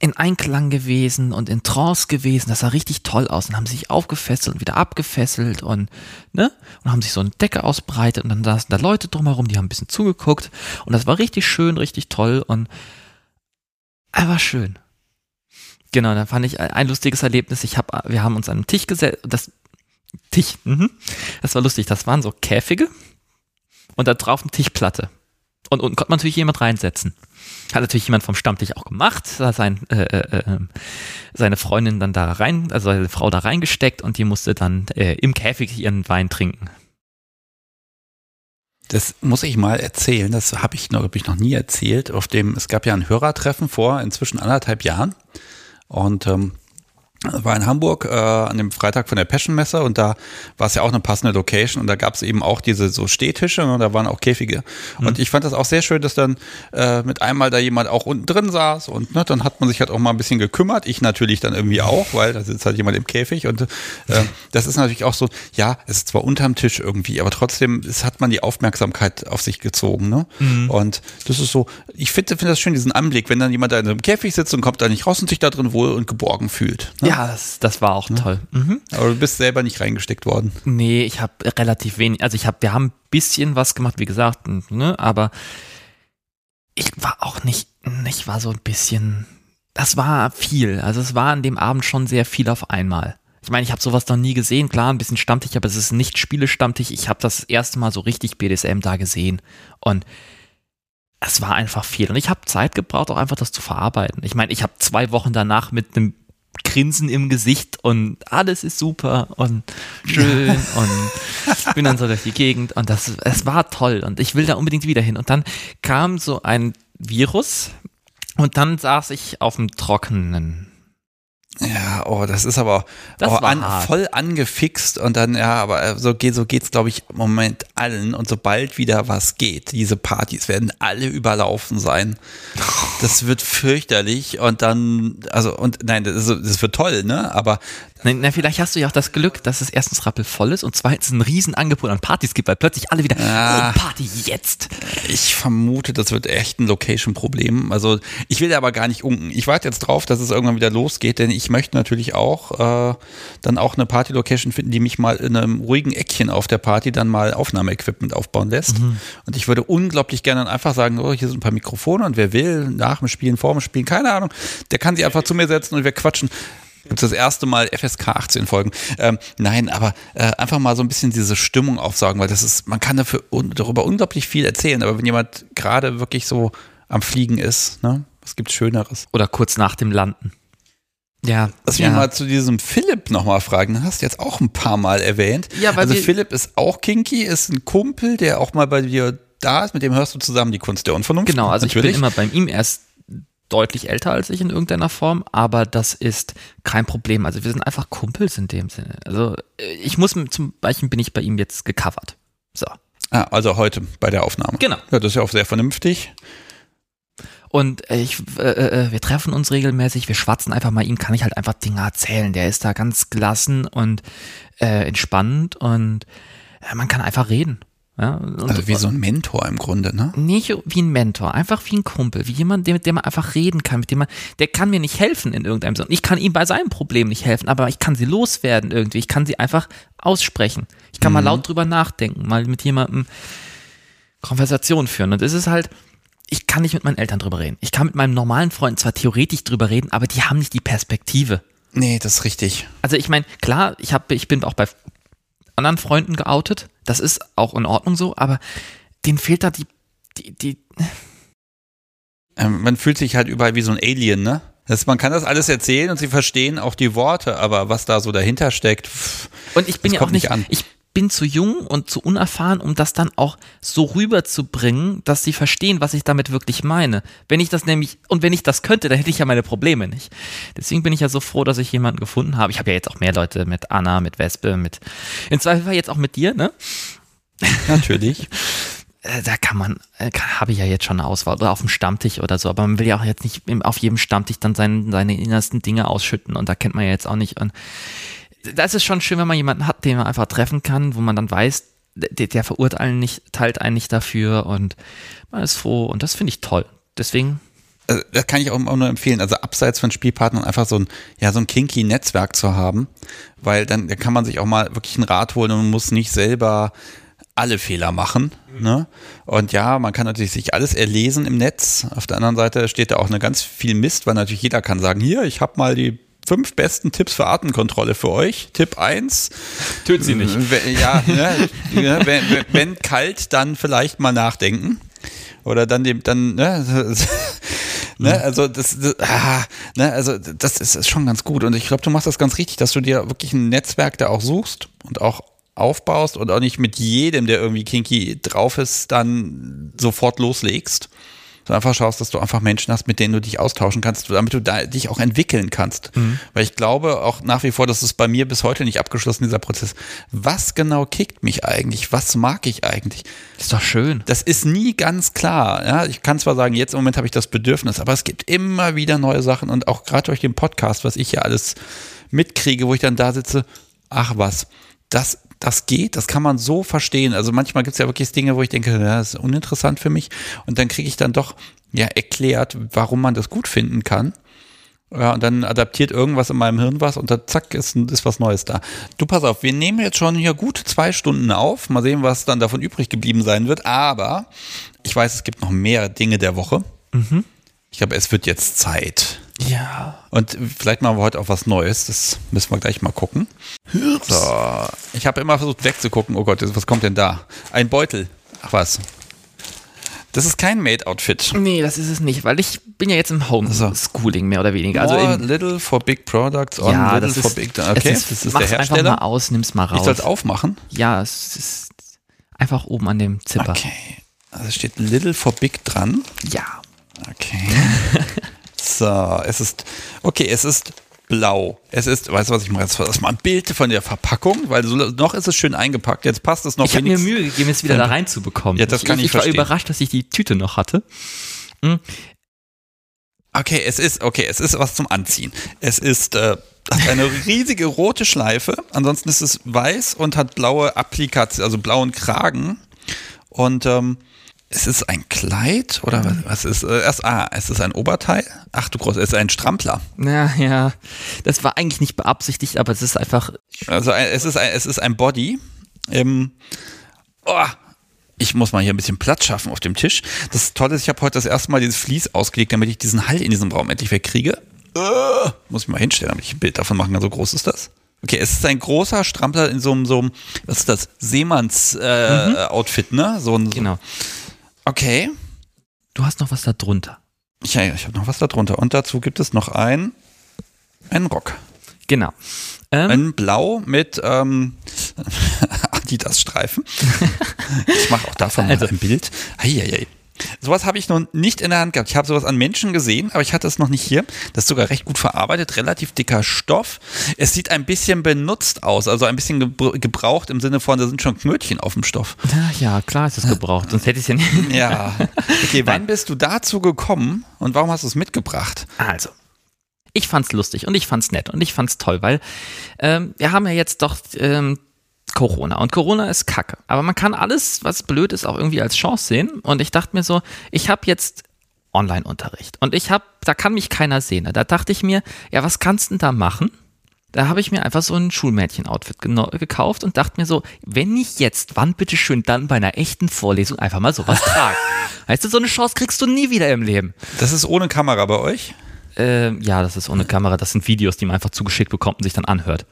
in Einklang gewesen und in Trance gewesen. Das sah richtig toll aus. Und haben sich aufgefesselt und wieder abgefesselt und, ne? Und haben sich so eine Decke ausbreitet und dann saßen da Leute drumherum, die haben ein bisschen zugeguckt. Und das war richtig schön, richtig toll und einfach schön. Genau, da fand ich ein, lustiges Erlebnis. Ich hab, wir haben uns an einen Tisch gesetzt, das Tisch, mhm. das war lustig. Das waren so Käfige und da drauf eine Tischplatte. Und unten konnte man natürlich jemand reinsetzen. Hat natürlich jemand vom Stammtisch auch gemacht, hat sein, äh, äh, äh, seine Freundin dann da rein, also seine Frau da reingesteckt und die musste dann äh, im Käfig ihren Wein trinken. Das muss ich mal erzählen. Das habe ich, hab ich noch nie erzählt. Auf dem, es gab ja ein Hörertreffen vor inzwischen anderthalb Jahren. Und ähm, war in Hamburg äh, an dem Freitag von der Passion Messe und da war es ja auch eine passende Location und da gab es eben auch diese so Stehtische und da waren auch Käfige. Und ich fand das auch sehr schön, dass dann äh, mit einmal da jemand auch unten drin saß und ne, dann hat man sich halt auch mal ein bisschen gekümmert. Ich natürlich dann irgendwie auch, weil da sitzt halt jemand im Käfig und äh, das ist natürlich auch so, ja, es ist zwar unterm Tisch irgendwie, aber trotzdem es hat man die Aufmerksamkeit auf sich gezogen. Ne? Und das ist so, ich finde find das schön, diesen Anblick, wenn dann jemand da in einem Käfig sitzt und kommt da nicht raus und sich da drin wohl und geborgen fühlt. Ne? Ja, das, das war auch toll. Mhm. Aber du bist selber nicht reingesteckt worden. Nee, ich habe relativ wenig, also ich habe, wir haben ein bisschen was gemacht, wie gesagt, ne, aber ich war auch nicht, ich war so ein bisschen, das war viel. Also es war an dem Abend schon sehr viel auf einmal. Ich meine, ich habe sowas noch nie gesehen, klar, ein bisschen Stammtisch, aber es ist nicht Spielestammtisch. Ich habe das erste Mal so richtig BDSM da gesehen und es war einfach viel. Und ich habe Zeit gebraucht, auch einfach das zu verarbeiten. Ich meine, ich habe zwei Wochen danach mit einem Grinsen im Gesicht und alles ist super und schön und bin dann so durch die Gegend und das, es war toll und ich will da unbedingt wieder hin. Und dann kam so ein Virus, Und dann saß ich auf dem Trockenen. Ja, oh, das ist aber Das oh, an, voll angefixt und dann, ja, aber so geht so geht's, glaube ich, im Moment allen. Und sobald wieder was geht, diese Partys werden alle überlaufen sein. [LAUGHS] Das wird fürchterlich und dann, also, und nein, das, das wird toll, ne? Aber Na, vielleicht hast du ja auch das Glück, dass es erstens rappelvoll ist und zweitens ein Riesenangebot an Partys gibt, weil plötzlich alle wieder, Ah. oh, Party jetzt. ich vermute, das wird echt ein Location-Problem. Also ich will aber gar nicht unken. Ich warte jetzt drauf, dass es irgendwann wieder losgeht, denn ich möchte natürlich auch äh, dann auch eine Party-Location finden, die mich mal in einem ruhigen Eckchen auf der Party dann mal Aufnahmeequipment aufbauen lässt. Und ich würde unglaublich gerne dann einfach sagen, oh, hier sind ein paar Mikrofone und wer will, nach dem Spielen, vor dem Spielen, keine Ahnung, der kann sich einfach zu mir setzen und wir quatschen. Gibt's das erste Mal FSK 18 Folgen. Ähm, nein, aber äh, einfach mal so ein bisschen diese Stimmung aufsaugen, weil das ist, man kann dafür un darüber unglaublich viel erzählen, aber wenn jemand gerade wirklich so am Fliegen ist, ne, was gibt's Schöneres? Oder kurz nach dem Landen. Ja, Lass ja. mich mal zu diesem Philipp nochmal fragen. Den hast du jetzt auch ein paar Mal erwähnt. Ja, weil also Philipp ist auch kinky, ist ein Kumpel, der auch mal bei dir da ist. Mit dem hörst du zusammen die Kunst der Unvernunft. Genau, also ich Natürlich. bin immer bei ihm. Er ist deutlich älter als ich in irgendeiner Form, aber das ist kein Problem. Also wir sind einfach Kumpels in dem Sinne. Also äh, ich muss zum Beispiel bin ich bei ihm jetzt gecovert. So. Ah, also heute bei der Aufnahme. Genau. Ja, das ist ja auch sehr vernünftig. Und äh, ich, äh, äh, wir treffen uns regelmäßig, wir schwatzen einfach mal, ihm kann ich halt einfach Dinge erzählen. Der ist da ganz gelassen und äh, entspannt und äh, man kann einfach reden. Ja? Also wie so ein Mentor im Grunde, ne? nicht wie ein Mentor, einfach wie ein Kumpel, wie jemand, mit dem man einfach reden kann, mit dem man, der kann mir nicht helfen in irgendeinem Sinne. Ich kann ihm bei seinem Problem nicht helfen, aber ich kann sie loswerden irgendwie. Ich kann sie einfach aussprechen. Ich kann mal laut drüber nachdenken, mal mit jemandem Konversation führen. Und es ist halt, ich kann nicht mit meinen Eltern drüber reden. Ich kann mit meinem normalen Freund zwar theoretisch drüber reden, aber die haben nicht die Perspektive. Nee, das ist richtig. Also ich meine, klar, ich habe, ich bin auch bei anderen Freunden geoutet. Das ist auch in Ordnung so, aber denen fehlt da die, die, die, Ähm, man fühlt sich halt überall wie so ein Alien, ne? Das, man kann das alles erzählen und sie verstehen auch die Worte, aber was da so dahinter steckt, pff, Und ich bin ja auch nicht, nicht an. ich bin zu jung und zu unerfahren, um das dann auch so rüberzubringen, dass sie verstehen, was ich damit wirklich meine. Wenn ich das nämlich, und wenn ich das könnte, dann hätte ich ja meine Probleme nicht. Deswegen bin ich ja so froh, dass ich jemanden gefunden habe. Ich habe ja jetzt auch mehr Leute mit Anna, mit Wespe, mit, in Zweifel jetzt auch mit dir, ne? natürlich. [LAUGHS] Äh, Da kann man, äh, habe ich ja jetzt schon eine Auswahl oder auf dem Stammtisch oder so, aber man will ja auch jetzt nicht auf jedem Stammtisch dann sein, seine innersten Dinge ausschütten und da kennt man ja jetzt auch nicht. Und das ist schon schön, wenn man jemanden hat, den man einfach treffen kann, wo man dann weiß, der, der verurteilt nicht, teilt einen nicht dafür und man ist froh und das finde ich toll. Deswegen, Also, das kann ich auch nur empfehlen. Also abseits von Spielpartnern einfach so ein, ja, so ein kinky Netzwerk zu haben, weil dann da kann man sich auch mal wirklich einen Rat holen und muss nicht selber alle Fehler machen. Ne? Und ja, man kann natürlich sich alles erlesen im Netz. Auf der anderen Seite steht da auch eine ganz viel Mist, weil natürlich jeder kann sagen, hier, ich habe mal die fünf besten Tipps für Atemkontrolle für euch. Tipp eins töt sie nicht. Wenn- Ja, ne, wenn, wenn kalt, dann vielleicht mal nachdenken. Oder dann dem, dann, ne, [LAUGHS] ne also das, das ah, ne, also das ist, ist schon ganz gut. Und ich glaube, du machst das ganz richtig, dass du dir wirklich ein Netzwerk da auch suchst und auch aufbaust und auch nicht mit jedem, der irgendwie kinky drauf ist, dann sofort loslegst. Sondern einfach schaust, dass du einfach Menschen hast, mit denen du dich austauschen kannst, damit du da, dich auch entwickeln kannst. Weil ich glaube auch nach wie vor, das ist bei mir bis heute nicht abgeschlossen, dieser Prozess. Was genau kickt mich eigentlich? Was mag ich eigentlich? Ist doch schön. Das ist nie ganz klar. Ja, ich kann zwar sagen, jetzt im Moment habe ich das Bedürfnis, aber es gibt immer wieder neue Sachen und auch gerade durch den Podcast, was ich hier alles mitkriege, wo ich dann da sitze, ach was, das, das geht, das kann man so verstehen. Also manchmal gibt es ja wirklich Dinge, wo ich denke, das ist uninteressant für mich und dann kriege ich dann doch ja erklärt, warum man das gut finden kann. Ja, und dann adaptiert irgendwas in meinem Hirn was und dann zack, ist, ist was Neues da. Du pass auf, wir nehmen jetzt schon hier gut zwei Stunden auf. Mal sehen, was dann davon übrig geblieben sein wird. Aber ich weiß, es gibt noch mehr Dinge der Woche. Ich glaube, es wird jetzt Zeit. Ja. Und vielleicht machen wir heute auch was Neues. Das müssen wir gleich mal gucken. So. Ich habe immer versucht wegzugucken. Oh Gott, was kommt denn da? Ein Beutel. Ach was. Das ist kein Made-Outfit. Nee, das ist es nicht, weil ich bin ja jetzt im Homeschooling mehr oder weniger. Also More im, little for big products on ja, little for ist, big. Okay, ist, das ist der einfach mal Hersteller. aus, nimm's mal Ich soll es raus. aufmachen. Ja, es ist einfach oben an dem Zipper. Okay. Also es steht little for big dran. Ja. Okay. [LAUGHS] so, es ist, okay, es ist blau. Es ist, weißt du was, ich mache jetzt erstmal ein Bild von der Verpackung, weil so, noch ist es schön eingepackt. Jetzt passt es noch. Ich habe mir Mühe gegeben, es wieder da reinzubekommen. Ja, das kann ich, ich, ich war verstehen. überrascht, dass ich die Tüte noch hatte. Hm. Okay, es ist, okay, es ist was zum Anziehen. Es ist, äh, hat eine [LAUGHS] riesige rote Schleife, ansonsten ist es weiß und hat blaue Applikationen, also blauen Kragen. Und ähm, es ist ein Kleid oder was, was ist äh, erst ah, es ist ein Oberteil. Ach du groß, es ist ein Strampler. Ja, ja. Das war eigentlich nicht beabsichtigt, aber es ist einfach Also ein, es ist ein, es ist ein Body. Ähm, oh, ich muss mal hier ein bisschen Platz schaffen auf dem Tisch. Das Tolle ist, ich habe heute das erste Mal dieses Vlies ausgelegt, damit ich diesen Hall in diesem Raum endlich wegkriege. Uh, muss ich mal hinstellen, damit ich ein Bild davon machen kann. So groß ist das. Okay, es ist ein großer Strampler in so einem, so einem was ist das? Seemanns-Outfit, äh, mhm. ne? So ein, genau. Okay. Du hast noch was da drunter. Ja, ja, ich habe noch was da drunter. Und dazu gibt es noch ein, einen Rock. Genau. Ähm, ein Blau mit ähm, [LAUGHS] Adidas-Streifen. [LAUGHS] ich mache auch davon also, mal ein Bild. Eieiei. Sowas habe ich noch nicht in der Hand gehabt. Ich habe sowas an Menschen gesehen, aber ich hatte es noch nicht hier. Das ist sogar recht gut verarbeitet, relativ dicker Stoff. Es sieht ein bisschen benutzt aus, also ein bisschen gebraucht im Sinne von, da sind schon Knötchen auf dem Stoff. Ja, klar ist es gebraucht, sonst hätte ich es ja nicht. Ja. Okay, [LAUGHS] wann bist du dazu gekommen und warum hast du es mitgebracht? Also, ich fand's lustig und ich fand's nett und ich fand's toll, weil ähm, wir haben ja jetzt doch ähm, Corona. Und Corona ist Kacke. Aber man kann alles, was blöd ist, auch irgendwie als Chance sehen. Und ich dachte mir so, ich habe jetzt Online-Unterricht. Und ich habe, da kann mich keiner sehen. Da dachte ich mir, ja, was kannst du denn da machen? Da habe ich mir einfach so ein Schulmädchen-Outfit gekauft und dachte mir so, wenn nicht jetzt, wann bitteschön dann bei einer echten Vorlesung einfach mal sowas [LAUGHS] tragen? weißt du, so eine Chance kriegst du nie wieder im Leben. Das ist ohne Kamera bei euch? Äh, ja, das ist ohne Kamera. Das sind Videos, die man einfach zugeschickt bekommt und sich dann anhört.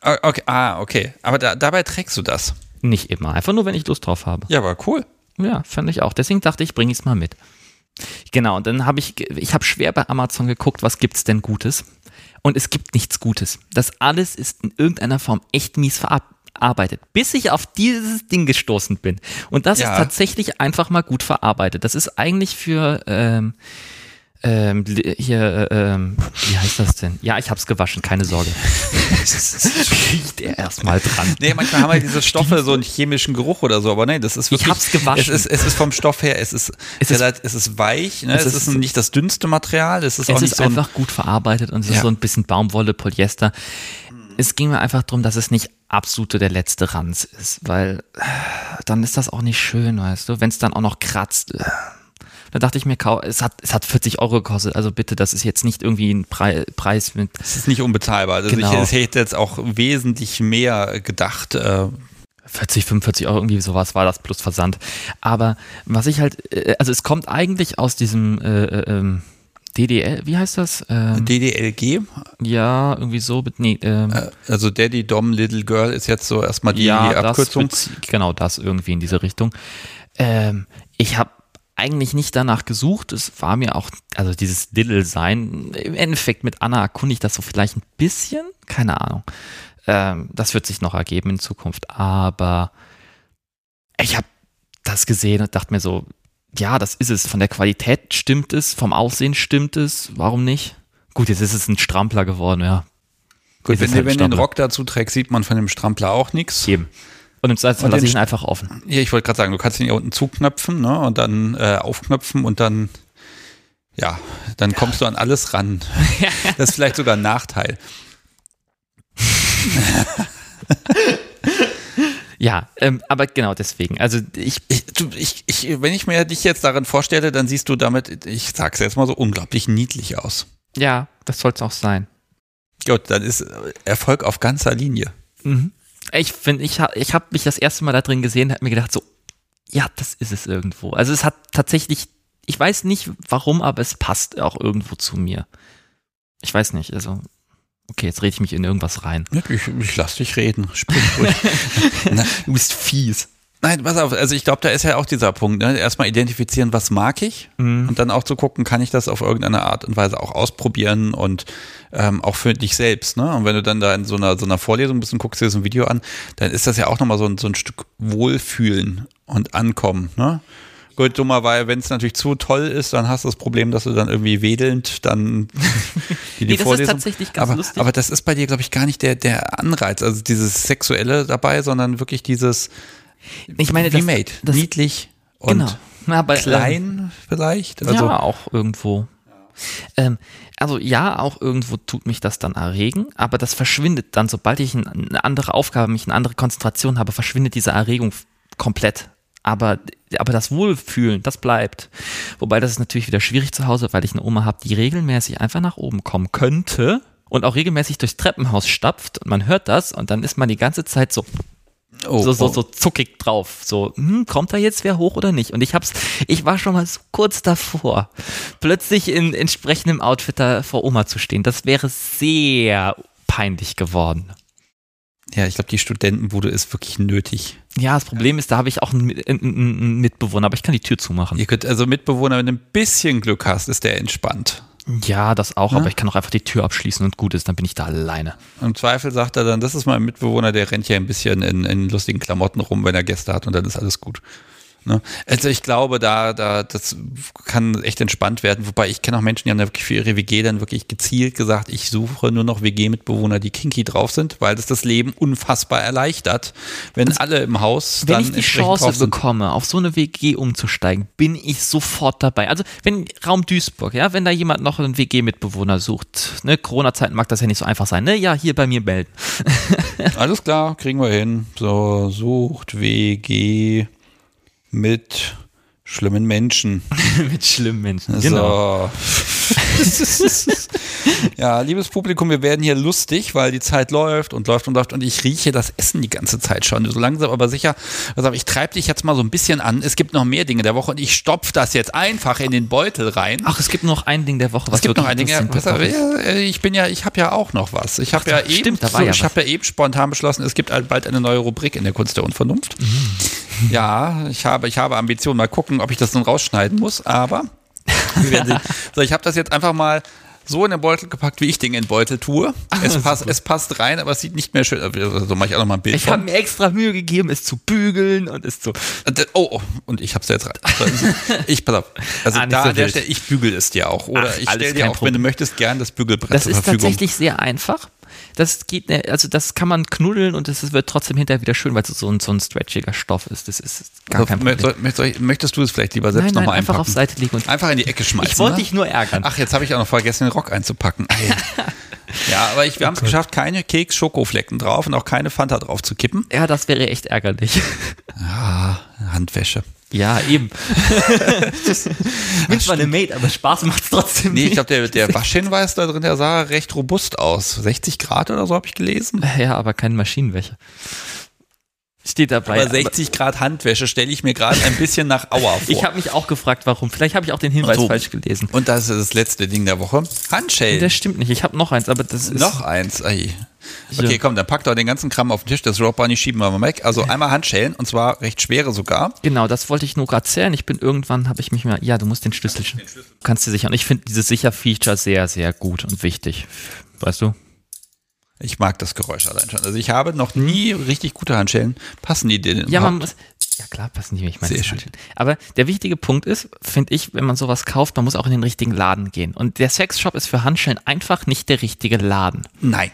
Ah, okay, ah, okay. Aber da, dabei trägst du das? Nicht immer. Einfach nur, wenn ich Lust drauf habe. Ja, aber cool. Ja, fand ich auch. Deswegen dachte ich, bringe ich es mal mit. Genau, und dann habe ich, ich habe schwer bei Amazon geguckt, was gibt's denn Gutes? Und es gibt nichts Gutes. Das alles ist in irgendeiner Form echt mies verarbeitet, bis ich auf dieses Ding gestoßen bin. Und das ja. ist tatsächlich einfach mal gut verarbeitet. Das ist eigentlich für ähm, ähm, hier, äh, ähm, wie heißt das denn? Ja, ich hab's gewaschen, keine Sorge. [LAUGHS] Riecht er erstmal dran. Nee, manchmal haben wir diese Stoffe so einen chemischen Geruch oder so, aber nee, das ist wirklich. Ich hab's gewaschen. Es ist, es ist vom Stoff her, es ist, es ist, es ist weich, ne? es, es ist, ist, nicht das dünnste Material, es ist es auch nicht ist so einfach gut verarbeitet und es ja. ist so ein bisschen Baumwolle, Polyester. Es ging mir einfach darum, dass es nicht absolute der letzte Ranz ist, weil äh, dann ist das auch nicht schön, weißt du, wenn es dann auch noch kratzt. Da dachte ich mir, es hat, es hat 40 Euro gekostet. Also bitte, das ist jetzt nicht irgendwie ein Preis mit. Es ist nicht unbezahlbar. Also genau. ich, ich hätte jetzt auch wesentlich mehr gedacht. Äh 40, 45 Euro, irgendwie sowas war das plus Versand. Aber was ich halt, äh, also es kommt eigentlich aus diesem äh, äh, ähm, DDL, wie heißt das? Ähm, DDLG? Ja, irgendwie so. Nee, ähm, äh, also Daddy Dom Little Girl ist jetzt so erstmal die, ja, die Abkürzung. Das, genau, das irgendwie in diese Richtung. Ähm, ich habe eigentlich nicht danach gesucht. Es war mir auch, also dieses Diddle-Sein, im Endeffekt mit Anna erkunde ich das so vielleicht ein bisschen, keine Ahnung. Ähm, das wird sich noch ergeben in Zukunft. Aber ich habe das gesehen und dachte mir so, ja, das ist es. Von der Qualität stimmt es, vom Aussehen stimmt es. Warum nicht? Gut, jetzt ist es ein Strampler geworden, ja. Gut, wenn, halt wenn du den Rock dazu trägst, sieht man von dem Strampler auch nichts. Eben. Und im Zweifelsfall lasse ich ihn einfach offen. Ja, ich wollte gerade sagen, du kannst ihn hier unten zuknöpfen ne, und dann äh, aufknöpfen und dann, ja, dann ja. kommst du an alles ran. [LAUGHS] das ist vielleicht sogar ein Nachteil. [LAUGHS] Ja, ähm, aber genau deswegen. Also ich, ich, ich, ich, wenn ich mir dich jetzt darin vorstelle, dann siehst du damit, ich sag's jetzt mal so unglaublich niedlich aus. Ja, das soll's auch sein. Gut, dann ist Erfolg auf ganzer Linie. Mhm ich finde, ich, ich habe mich das erste Mal da drin gesehen, habe mir gedacht, so, ja, das ist es irgendwo. Also es hat tatsächlich, ich weiß nicht warum, aber es passt auch irgendwo zu mir. Ich weiß nicht, also, okay, jetzt rede ich mich in irgendwas rein. Ich, ich lass dich reden, sprich ruhig. [LAUGHS] du bist fies. Nein, pass auf, also ich glaube, da ist ja auch dieser Punkt, ne? erstmal identifizieren, was mag ich mhm. und dann auch zu gucken, kann ich das auf irgendeine Art und Weise auch ausprobieren und ähm, auch für dich selbst. Ne? Und wenn du dann da in so einer, so einer Vorlesung bist und guckst dir so ein Video an, dann ist das ja auch nochmal so ein, so ein Stück Wohlfühlen und Ankommen. Ne? Gut, dummerweise, wenn es natürlich zu toll ist, dann hast du das Problem, dass du dann irgendwie wedelnd dann [LAUGHS] die, die Nee, das ist tatsächlich ganz aber, lustig. aber das ist bei dir, glaube ich, gar nicht der, der Anreiz, also dieses Sexuelle dabei, sondern wirklich dieses Ich meine, das, made, das niedlich und genau. Na, aber, ähm, klein vielleicht. Also, ja, auch irgendwo. Ähm, also ja, auch irgendwo tut mich das dann erregen, aber das verschwindet dann, sobald ich ein- eine andere Aufgabe, mich eine andere Konzentration habe, verschwindet diese Erregung komplett. Aber, aber das Wohlfühlen, das bleibt. Wobei das ist natürlich wieder schwierig zu Hause, weil ich eine Oma habe, die regelmäßig einfach nach oben kommen könnte und auch regelmäßig durchs Treppenhaus stapft und man hört das und dann ist man die ganze Zeit so oh, so, so, oh. so zuckig drauf. So, hm, kommt da jetzt wer hoch oder nicht? Und ich hab's, ich war schon mal so kurz davor, plötzlich in entsprechendem Outfit da vor Oma zu stehen. Das wäre sehr peinlich geworden. Ja, ich glaube, die Studentenbude ist wirklich nötig. Ja, das Problem ist, da habe ich auch einen, einen, einen Mitbewohner, aber ich kann die Tür zumachen. Ihr könnt also Mitbewohner, wenn du ein bisschen Glück hast, ist der entspannt. Ja, das auch, Ja? aber ich kann auch einfach die Tür abschließen und gut ist, dann bin ich da alleine. Im Zweifel sagt er dann, das ist mein Mitbewohner, der rennt ja ein bisschen in, in lustigen Klamotten rum, wenn er Gäste hat und dann ist alles gut. Ne? Also ich glaube, da, da, das kann echt entspannt werden. Wobei ich kenne auch Menschen, die haben da wirklich für ihre WG dann wirklich gezielt gesagt, ich suche nur noch WG-Mitbewohner, die kinky drauf sind, weil das das Leben unfassbar erleichtert, wenn alle im Haus Wenn dann ich die Chance bekomme, auf so eine WG umzusteigen, bin ich sofort dabei. Also wenn Raum Duisburg, ja, wenn da jemand noch einen WG-Mitbewohner sucht, ne, Corona-Zeiten mag das ja nicht so einfach sein, ne, ja, hier bei mir melden. [LAUGHS] Alles klar, kriegen wir hin. So, sucht WG mit schlimmen Menschen. [LAUGHS] Mit schlimmen Menschen. So. [LAUGHS] ja, liebes Publikum, wir werden hier lustig, weil die Zeit läuft und läuft und läuft und ich rieche das Essen die ganze Zeit schon. So langsam aber sicher. Also ich treibe dich jetzt mal so ein bisschen an. Es gibt noch mehr Dinge der Woche und ich stopf das jetzt einfach in den Beutel rein. Ach, es gibt noch ein Ding der Woche, was es gibt noch ein Ding. Ja, ja, ich bin ja, ich habe ja auch noch was. Ich habe ja eben, war so, ja ich habe ja eben spontan beschlossen, es gibt bald eine neue Rubrik in der Kunst der Unvernunft. Mhm. Ja, ich habe, ich habe Ambitionen. Mal gucken, ob ich das nun rausschneiden muss. Aber [LAUGHS] wir werden sehen. So, ich habe das jetzt einfach mal so in den Beutel gepackt, wie ich Dinge in den Beutel tue. Es passt, es passt rein, aber es sieht nicht mehr schön. Also mache ich auch noch mal ein Bild Ich habe mir extra Mühe gegeben, es zu bügeln und es zu. Oh, oh, und ich habe es jetzt rein. Ich pass auf. Also Ah, da so an der. Stelle, ich bügel es dir auch. Oder Ach, ich stelle dir auch, wenn Problem. du möchtest, gern das Bügelbrett Das zur ist Verfügung. tatsächlich sehr einfach. Das geht, ne- also das kann man knuddeln und es wird trotzdem hinterher wieder schön, weil es so ein, so ein stretchiger Stoff ist. Das ist gar kein Mö- Problem. soll- Möchtest du es vielleicht lieber selbst nochmal einfach einpacken? auf Seite legen und Einfach in die Ecke schmeißen. ich wollte ne? dich nur ärgern. Ach, jetzt habe ich auch noch vergessen, den Rock einzupacken. [LAUGHS] Ja, aber ich, wir haben es geschafft, keine Keks-Schokoflecken drauf und auch keine Fanta drauf zu kippen. Ja, das wäre echt ärgerlich. Ah, Handwäsche. Ja, eben. [LAUGHS] Zwar eine Mate, aber Spaß macht es trotzdem Nee, ich nicht. glaube, der, der Waschhinweis da drin, der sah recht robust aus. 60 Grad oder so habe ich gelesen. Ja, aber kein Maschinenwäsche. Steht dabei. Aber 60 Grad Handwäsche stelle ich mir gerade ein bisschen nach Auer [LAUGHS] vor. ich habe mich auch gefragt, warum. Vielleicht habe ich auch den Hinweis So. falsch gelesen. und das ist das letzte Ding der Woche. Handschellen. Das stimmt nicht. Ich habe noch eins, aber das ist. Noch eins. Ey. Okay, komm, dann pack doch den ganzen Kram auf den Tisch. Das Rock Bunny schieben wir mal weg. Also einmal Handschellen und zwar recht schwere sogar. Genau, das wollte ich nur gerade erzählen. Ich bin irgendwann, habe ich mich mal, ja, du musst den Schlüssel, kannst du sichern. Ich finde dieses Sicher-Feature sehr, sehr gut und wichtig. Weißt du? Ich mag das Geräusch allein schon. Also ich habe noch nie richtig gute Handschellen. Passen die denn Ja, man muss, ja klar, passen die, ich meine. Sehr schön. Aber der wichtige Punkt ist, finde ich, wenn man sowas kauft, man muss auch in den richtigen Laden gehen. Und der Sexshop ist für Handschellen einfach nicht der richtige Laden. Nein.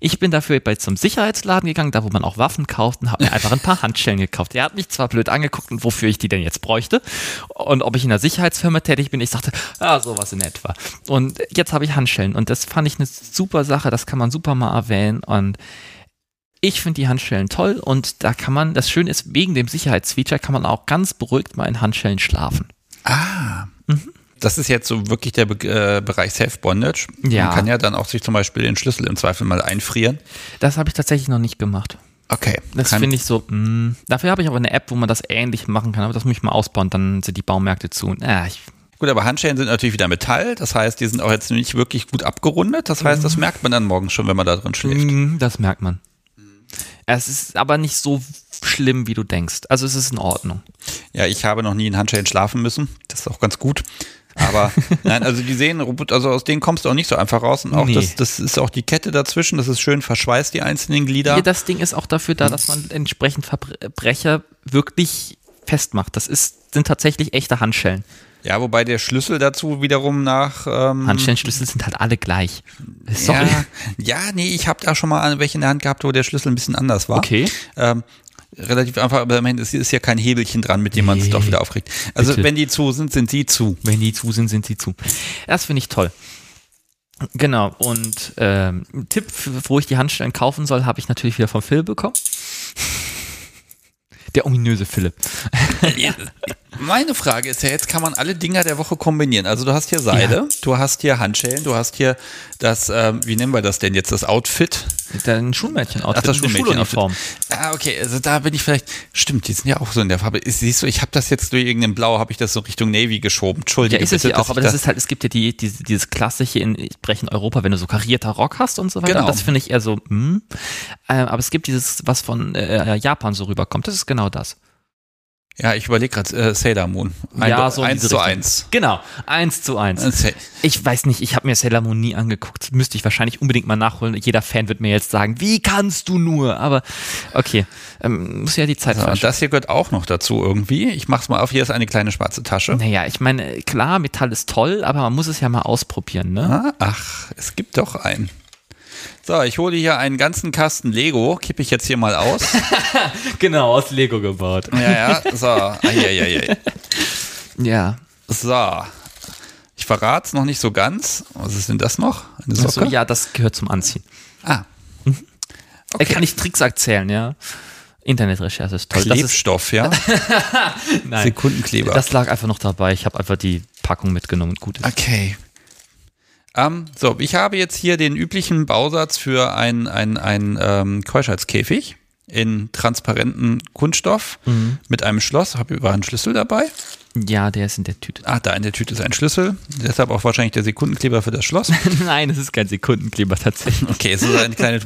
Ich bin dafür bei zum Sicherheitsladen gegangen, da wo man auch Waffen kauft und habe mir einfach ein paar Handschellen gekauft. Er hat mich zwar blöd angeguckt und wofür ich die denn jetzt bräuchte und ob ich in einer Sicherheitsfirma tätig bin. Ich sagte, ah, sowas in etwa. Und jetzt habe ich Handschellen und das fand ich eine super Sache, das kann man super mal erwähnen und ich finde die Handschellen toll und da kann man, das Schöne ist, wegen dem Sicherheitsfeature kann man auch ganz beruhigt mal in Handschellen schlafen. Das ist jetzt so wirklich der Be äh, Bereich Self-Bondage. Ja. Man kann ja dann auch sich zum Beispiel den Schlüssel im Zweifel mal einfrieren. Das habe ich tatsächlich noch nicht gemacht. Okay. Das finde ich so, mh. dafür habe ich aber eine App, wo man das ähnlich machen kann, aber das muss ich mal ausbauen, dann sind die Baumärkte zu. Ja, ich, Gut, aber Handschellen sind natürlich wieder Metall. Das heißt, die sind auch jetzt nicht wirklich gut abgerundet. Das heißt, das merkt man dann morgens schon, wenn man da drin schläft. mh, das merkt man. Es ist aber nicht so schlimm, wie du denkst. Also es ist in Ordnung. Ja, ich habe noch nie in Handschellen schlafen müssen. Das ist auch ganz gut. Aber [LAUGHS] nein, also die sehen, also aus denen kommst du auch nicht so einfach raus. Und auch Nee. das, das ist auch die Kette dazwischen, das ist schön verschweißt, die einzelnen Glieder. Hier, das Ding ist auch dafür da, dass man entsprechend Verbrecher wirklich festmacht. Das ist sind tatsächlich echte Handschellen. Ja, wobei der Schlüssel dazu wiederum nach. Ähm, Handschellenschlüssel sind halt alle gleich. Sorry. Ja, ja, nee, ich habe da schon mal welche in der Hand gehabt, wo der Schlüssel ein bisschen anders war. Okay. Ähm, relativ einfach, aber meine, es ist ja kein Hebelchen dran, mit dem man es Nee, doch wieder aufregt. Also bitte. wenn die zu sind, sind sie zu. Wenn die zu sind, sind sie zu. Das finde ich toll. Genau, und ähm, Tipp, wo ich die Handstellen kaufen soll, habe ich natürlich wieder von Phil bekommen. Der ominöse Philipp. [LAUGHS] Meine Frage ist ja, jetzt kann man alle Dinger der Woche kombinieren. Also du hast hier Seile, Ja. du hast hier Handschellen, du hast hier das, ähm, wie nennen wir das denn jetzt, das Outfit? Dein Schulmädchen-Outfit, Ach, das Schuluniform. Ah, okay, also da bin ich vielleicht, stimmt, die sind ja auch so in der Farbe. Siehst du, ich habe das jetzt durch irgendein Blau, habe ich das so Richtung Navy geschoben. Ja, Entschuldige ist es bitte, ja auch, aber ich das ist halt, es gibt ja die, die, dieses klassische in ich spreche in Europa, wenn du so karierter Rock hast und so weiter. Genau. Das finde ich eher so, hm. Äh, aber es gibt dieses, was von äh, Japan so rüberkommt. Das ist genau das. Ja, ich überlege gerade äh, Sailor Moon. Ein, ja, so in eins diese zu Richtung. eins. Genau, eins zu eins. Äh, Sa- Ich weiß nicht, ich habe mir Sailor Moon nie angeguckt. Müsste ich wahrscheinlich unbedingt mal nachholen. Jeder Fan wird mir jetzt sagen, wie kannst du nur? Aber okay, ähm, muss ja die Zeit So, und falsch. das hier gehört auch noch dazu irgendwie. Ich mach's mal auf. Hier ist eine kleine schwarze Tasche. Naja, ich meine, klar, Metall ist toll, aber man muss es ja mal ausprobieren, ne? Ah, Ach, es gibt doch einen. So, ich hole hier einen ganzen Kasten Lego, kippe ich jetzt hier mal aus. [LAUGHS] Genau, aus Lego gebaut. ja, ja, so. Eieiei. Ja. So. Ich verrate es noch nicht so ganz. Was ist denn das noch? Eine Socke? Also, ja, das gehört zum Anziehen. Ah. Er kann ich Tricks erzählen, ja. Internetrecherche ist toll. Das ist, Klebstoff, ja? [LAUGHS] nein, Sekundenkleber. das lag einfach noch dabei. Ich habe einfach die Packung mitgenommen gut ist. Okay. Ähm, so, ich habe jetzt hier den üblichen Bausatz für ein, ein, ein ähm, Keuschheitskäfig in transparenten Kunststoff Mhm. mit einem Schloss. Habe über einen Schlüssel dabei. Ja, der ist in der Tüte. Ah, da in der Tüte ist ein Schlüssel. Deshalb auch wahrscheinlich der Sekundenkleber für das Schloss. [LAUGHS] Nein, es ist kein Sekundenkleber tatsächlich. Okay, es ist eine kleine.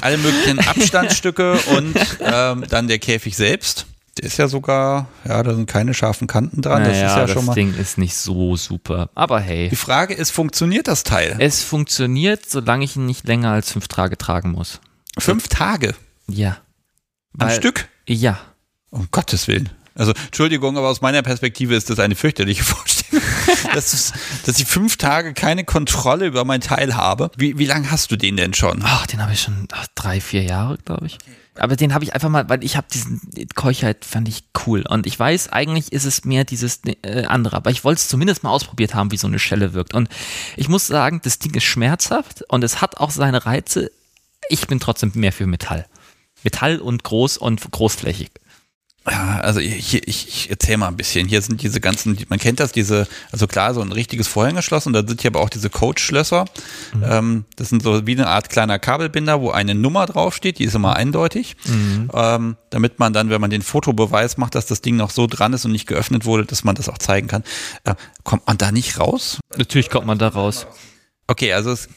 Alle möglichen Abstandsstücke und ähm, dann der Käfig selbst. Der ist ja sogar, ja, da sind keine scharfen Kanten dran. das ist ja das schon mal. Ding ist nicht so super. Aber hey, Die Frage ist, funktioniert das Teil? es funktioniert, solange ich ihn nicht länger als fünf Tage tragen muss. Fünf Tage Ja. am Weil- Stück? Ja. Um Gottes Willen. Also, Entschuldigung, aber aus meiner Perspektive ist das eine fürchterliche [LAUGHS] Vorstellung, dass, es- dass ich fünf Tage keine Kontrolle über mein Teil habe. Wie, wie lange hast du den denn schon? Ach, den habe ich schon ach, drei, vier Jahre, glaube ich. Aber den habe ich einfach mal, weil ich habe diesen Keuchheit fand ich cool. Und ich weiß, eigentlich ist es mehr dieses äh, andere. Aber ich wollte es zumindest mal ausprobiert haben, wie so eine Schelle wirkt. Und ich muss sagen, das Ding ist schmerzhaft und es hat auch seine Reize. Ich bin trotzdem mehr für Metall. Metall und groß und großflächig. Ja, also ich, ich, ich erzähle mal ein bisschen. Hier sind diese ganzen, man kennt das, diese, also klar, so ein richtiges Vorhängeschloss und da sind hier aber auch diese Coach-Schlösser. Ähm, das sind so wie eine Art kleiner Kabelbinder, wo eine Nummer draufsteht, die ist immer eindeutig. Ähm, damit man dann, wenn man den Fotobeweis macht, dass das Ding noch so dran ist und nicht geöffnet wurde, dass man das auch zeigen kann. Äh, kommt man da nicht raus? Natürlich kommt man da raus. Okay, also es,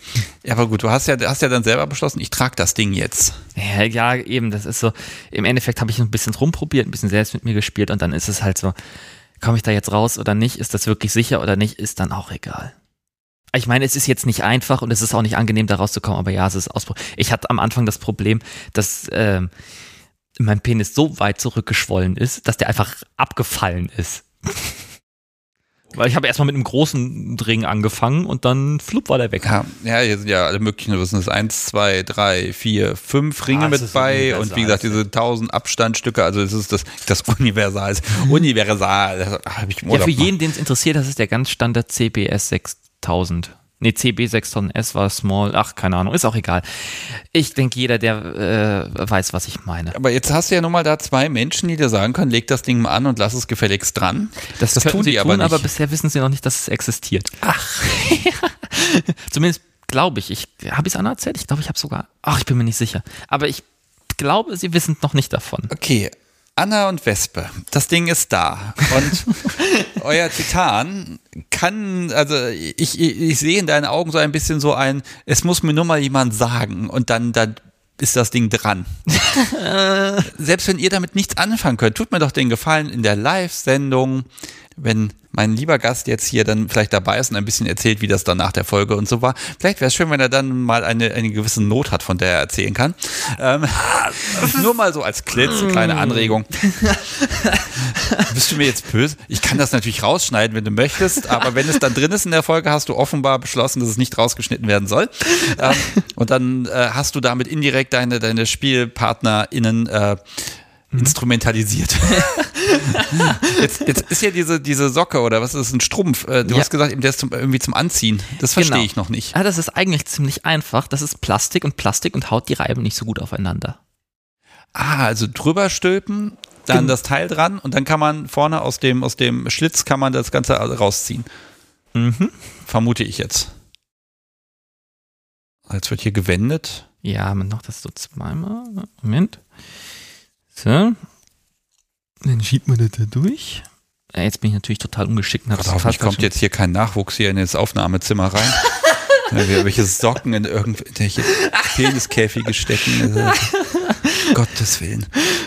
ja, aber gut, du hast ja, hast ja dann selber beschlossen, ich trage das Ding jetzt. Ja, ja, eben, das ist so, im Endeffekt habe ich ein bisschen rumprobiert, ein bisschen selbst mit mir gespielt und dann ist es halt so, komme ich da jetzt raus oder nicht, ist das wirklich sicher oder nicht, ist dann auch egal. Ich meine, es ist jetzt nicht einfach und es ist auch nicht angenehm, da rauszukommen, aber ja, es ist Ausbruch. Ich hatte am Anfang das Problem, dass ähm, mein Penis so weit zurückgeschwollen ist, dass der einfach abgefallen ist. Weil ich habe erstmal mit einem großen Ring angefangen und dann flupp war der weg. Ja, ja, hier sind ja alle möglichen, sind das? Eins, zwei, drei, vier, fünf Ringe Ah, mit ist bei universal, und wie gesagt, diese tausend Abstandstücke, also es ist das, das Universal, Universal, das habe ich im Ja, für jeden, den es interessiert, das ist der ganz Standard CBS 6000. Nee, CB 6000S war small. Ach, keine Ahnung, ist auch egal. Ich denke, jeder, der äh, weiß, was ich meine. Aber jetzt hast du ja nun mal da zwei Menschen, die dir sagen können, leg das Ding mal an und lass es gefälligst dran. Das, das tun sie die tun, aber aber, nicht. bisher wissen sie noch nicht, dass es existiert. Ach. [LAUGHS] Zumindest glaube ich. Ich habe ich es Anna erzählt? Ich glaube, ich habe sogar. Ach, ich bin mir nicht sicher. Aber ich glaube, sie wissen noch nicht davon. Okay, Anna und Wespe, das Ding ist da. Und [LAUGHS] euer Titan kann, also ich, ich, ich sehe in deinen Augen so ein bisschen so ein, es muss mir nur mal jemand sagen und dann, dann ist das Ding dran. [LAUGHS] Selbst wenn ihr damit nichts anfangen könnt, tut mir doch den Gefallen in der Live-Sendung, wenn mein lieber Gast jetzt hier dann vielleicht dabei ist und ein bisschen erzählt, wie das dann nach der Folge und so war. Vielleicht wäre es schön, wenn er dann mal eine, eine gewisse Not hat, von der er erzählen kann. Ähm, [LAUGHS] nur mal so als klitzekleine Anregung. [LAUGHS] Bist du mir jetzt böse? Ich kann das natürlich rausschneiden, wenn du möchtest, aber wenn es dann drin ist in der Folge, hast du offenbar beschlossen, dass es nicht rausgeschnitten werden soll. Ähm, und dann äh, hast du damit indirekt deine, deine SpielpartnerInnen äh, Mhm. [LAUGHS] instrumentalisiert. [LAUGHS] jetzt, jetzt ist ja diese, diese Socke oder was ist ein Strumpf? Äh, du ja. hast gesagt, der ist zum, irgendwie zum Anziehen. Das verstehe genau. ich noch nicht. Ja, das ist eigentlich ziemlich einfach. Das ist Plastik und Plastik und haut die Reiben nicht so gut aufeinander. Ah, also drüber stülpen, dann das Teil dran und dann kann man vorne aus dem, aus dem Schlitz kann man das Ganze rausziehen. Mhm. Vermute ich jetzt. Jetzt wird hier gewendet. Ja, man macht das so zweimal. Moment. So. Dann schiebt man das da durch. Ja, jetzt bin ich natürlich total ungeschickt. Gott, hoffentlich kommt jetzt hier kein Nachwuchs hier in das Aufnahmezimmer rein. [LAUGHS] welche Socken in irgendwelche [LAUGHS] Peniskäfige stecken. Also, [LAUGHS] Gottes Willen.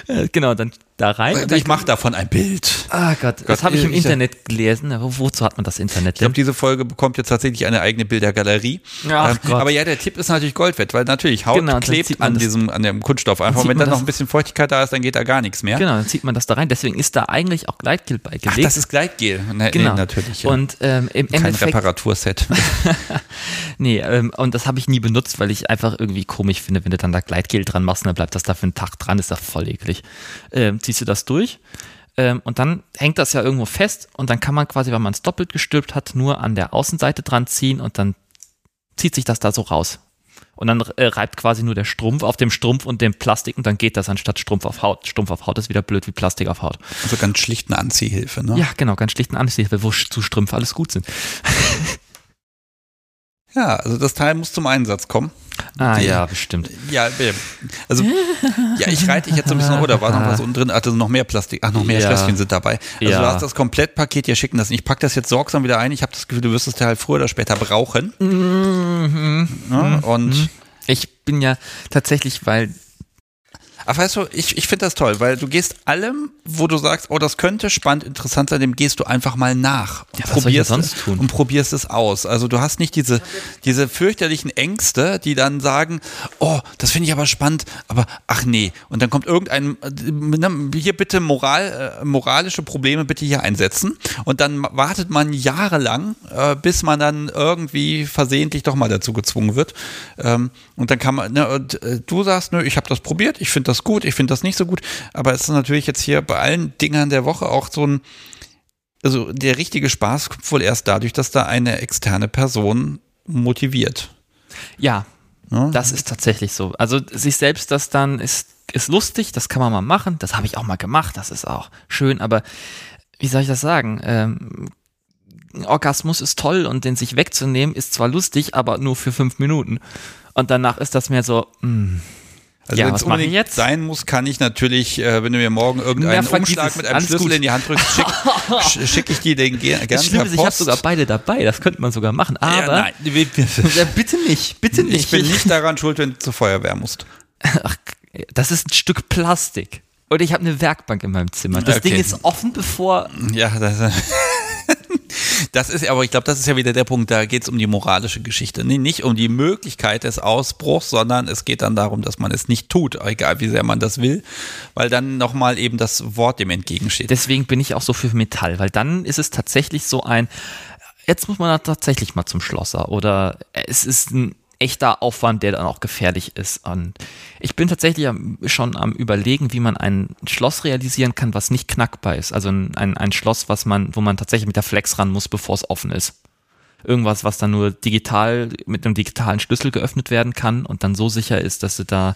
Äh, genau, dann da rein. Ich mache davon ein Bild. Ah Gott, Gott das habe ich im Internet gelesen. Aber wozu hat man das Internet? Ich glaube, diese Folge bekommt jetzt tatsächlich eine eigene Bildergalerie. Ach ähm, Gott. Aber ja, der Tipp ist natürlich Gold wert, weil natürlich Haut genau, klebt an diesem, an dem Kunststoff einfach. Und wenn dann noch ein bisschen Feuchtigkeit da ist, dann geht da gar nichts mehr. Genau, dann zieht man das da rein. Deswegen ist da eigentlich auch Gleitgel beigelegt. Ach, das ist Gleitgel. Nee, genau. natürlich. Ja. Und ähm, im Kein Endeffekt, Reparaturset. [LAUGHS] nee, ähm, und das habe ich nie benutzt, weil ich einfach irgendwie komisch finde, wenn du dann da Gleitgel dran machst und dann bleibt das da für einen Tag dran, ist das voll eklig. Ähm, ziehst du das durch ähm, und dann hängt das ja irgendwo fest und dann kann man quasi, wenn man es doppelt gestülpt hat, nur an der Außenseite dran ziehen und dann zieht sich das da so raus. Und dann äh, reibt quasi nur der Strumpf auf dem Strumpf und dem Plastik und dann geht das anstatt Strumpf auf Haut. Strumpf auf Haut ist wieder blöd wie Plastik auf Haut. Also ganz schlicht eine Anziehhilfe, ne? Ja, genau, ganz schlicht eine Anziehhilfe, wo zu Strümpfe alles gut sind. [LAUGHS] Ja, also das Teil muss zum Einsatz kommen. Ah die, ja, bestimmt. Ja, also ja, ich reite dich jetzt so ein bisschen, oh, da war noch was unten drin, also noch mehr Plastik, ach, noch mehr ja. Schlösschen sind dabei. Also ja. du hast das Komplettpaket hier schicken lassen. Ich packe das jetzt sorgsam wieder ein. Ich habe das Gefühl, du wirst es halt früher oder später brauchen. Mhm. Ja, und mhm. ich bin ja tatsächlich, weil aber weißt du, ich, ich finde das toll, weil du gehst allem, wo du sagst, oh, das könnte spannend, interessant sein, dem gehst du einfach mal nach und, ja, probierst, sonst tun? und probierst es aus. Also du hast nicht diese, diese fürchterlichen Ängste, die dann sagen, oh, das finde ich aber spannend, aber ach nee. Und dann kommt irgendein, äh, hier bitte Moral, äh, moralische Probleme bitte hier einsetzen. Und dann wartet man jahrelang, äh, bis man dann irgendwie versehentlich doch mal dazu gezwungen wird. Ähm, und dann kann man, ne, und, du sagst, nö, ich habe das probiert, ich finde das gut, ich finde das nicht so gut, aber es ist natürlich jetzt hier bei allen Dingern der Woche auch so ein, also der richtige Spaß kommt wohl erst dadurch, dass da eine externe Person motiviert. Ja, ja? das ist tatsächlich so. Also sich selbst das dann ist, ist lustig, das kann man mal machen, das habe ich auch mal gemacht, das ist auch schön, aber wie soll ich das sagen? Ähm, Orgasmus ist toll und den sich wegzunehmen ist zwar lustig, aber nur für fünf Minuten. Und danach ist das mehr so, mh, hm, also ja, wenn es unbedingt jetzt? sein muss, kann ich natürlich, äh, wenn du mir morgen irgendeinen ja, Umschlag mit einem Schlüssel gut. in die Hand drückst, schicke [LAUGHS] schick ich dir den gerne das Schlimme ist, Ich habe sogar beide dabei, das könnte man sogar machen. Aber [LAUGHS] ja, nein, bitte nicht, bitte nicht. Ich bin nicht daran schuld, wenn du zur Feuerwehr musst. Ach, das ist ein Stück Plastik. Und ich habe eine Werkbank in meinem Zimmer. Das okay. Ding ist offen, bevor. Ja, das. Das ist, aber ich glaube, das ist ja wieder der Punkt, da geht es um die moralische Geschichte. Nee, nicht um die Möglichkeit des Ausbruchs, sondern es geht dann darum, dass man es nicht tut, egal wie sehr man das will, weil dann nochmal eben das Wort dem entgegensteht. Deswegen bin ich auch so für Metall, weil dann ist es tatsächlich so ein, jetzt muss man da tatsächlich mal zum Schlosser oder es ist ein echter Aufwand, der dann auch gefährlich ist. Und ich bin tatsächlich schon am überlegen, wie man ein Schloss realisieren kann, was nicht knackbar ist. Also ein, ein Schloss, was man, wo man tatsächlich mit der Flex ran muss, bevor es offen ist. Irgendwas, was dann nur digital mit einem digitalen Schlüssel geöffnet werden kann und dann so sicher ist, dass du da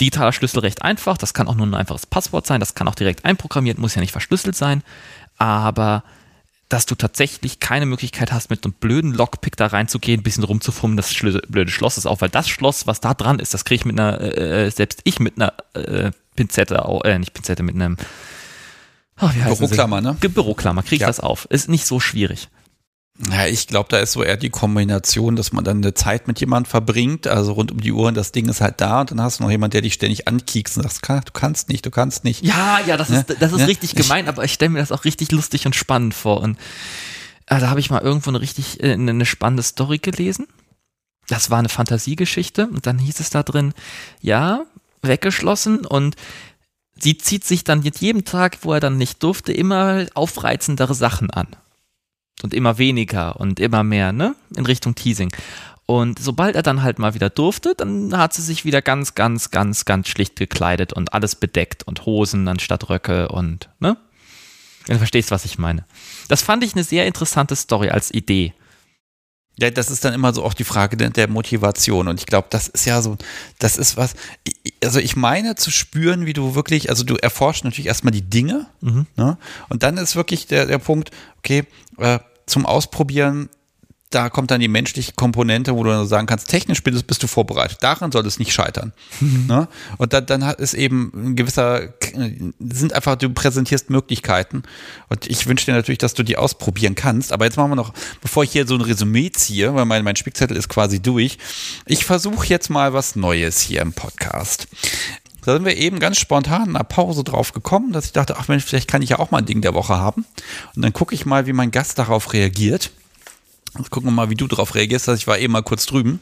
digitaler Schlüssel recht einfach, das kann auch nur ein einfaches Passwort sein, das kann auch direkt einprogrammiert, muss ja nicht verschlüsselt sein, aber dass du tatsächlich keine Möglichkeit hast, mit einem blöden Lockpick da reinzugehen, ein bisschen rumzufummen, das blöde Schloss ist auf, weil das Schloss, was da dran ist, das kriege ich mit einer, äh, äh, selbst ich mit einer äh, Pinzette, äh, nicht Pinzette, mit einem oh, heißt Büroklammer, ne? Büroklammer kriege ich ja. das auf. Ist nicht so schwierig. Ja, ich glaube, da ist so eher die Kombination, dass man dann eine Zeit mit jemandem verbringt, also rund um die Uhr und das Ding ist halt da und dann hast du noch jemand, der dich ständig ankiekst und sagt, du kannst nicht, du kannst nicht. Ja, ja, das ne? ist, das ist ne? richtig gemein, aber ich stelle mir das auch richtig lustig und spannend vor. Und äh, da habe ich mal irgendwo eine richtig, äh, eine spannende Story gelesen. Das war eine Fantasiegeschichte und dann hieß es da drin, ja, weggeschlossen und sie zieht sich dann mit jedem Tag, wo er dann nicht durfte, immer aufreizendere Sachen an und immer weniger und immer mehr, ne? In Richtung Teasing. Und sobald er dann halt mal wieder durfte, dann hat sie sich wieder ganz, ganz, ganz, ganz schlicht gekleidet und alles bedeckt und Hosen anstatt Röcke und, ne? Du verstehst, was ich meine. Das fand ich eine sehr interessante Story als Idee. Ja, das ist dann immer so auch die Frage der, der Motivation. Und ich glaube, das ist ja so, das ist was, also ich meine zu spüren, wie du wirklich, also du erforschst natürlich erstmal die Dinge, mhm. ne? Und dann ist wirklich der, der Punkt, okay, äh, zum Ausprobieren da kommt dann die menschliche Komponente, wo du dann sagen kannst, technisch bist, bist du vorbereitet. Daran soll es nicht scheitern. Mhm. Ne? Und dann, dann ist eben ein gewisser, sind einfach, du präsentierst Möglichkeiten. Und ich wünsche dir natürlich, dass du die ausprobieren kannst. Aber jetzt machen wir noch, bevor ich hier so ein Resümee ziehe, weil mein, mein Spickzettel ist quasi durch. Ich versuche jetzt mal was Neues hier im Podcast. Da sind wir eben ganz spontan in einer Pause drauf gekommen, dass ich dachte, ach Mensch, vielleicht kann ich ja auch mal ein Ding der Woche haben. Und dann gucke ich mal, wie mein Gast darauf reagiert. Gucken wir mal, wie du darauf reagierst. Also ich war eben mal kurz drüben.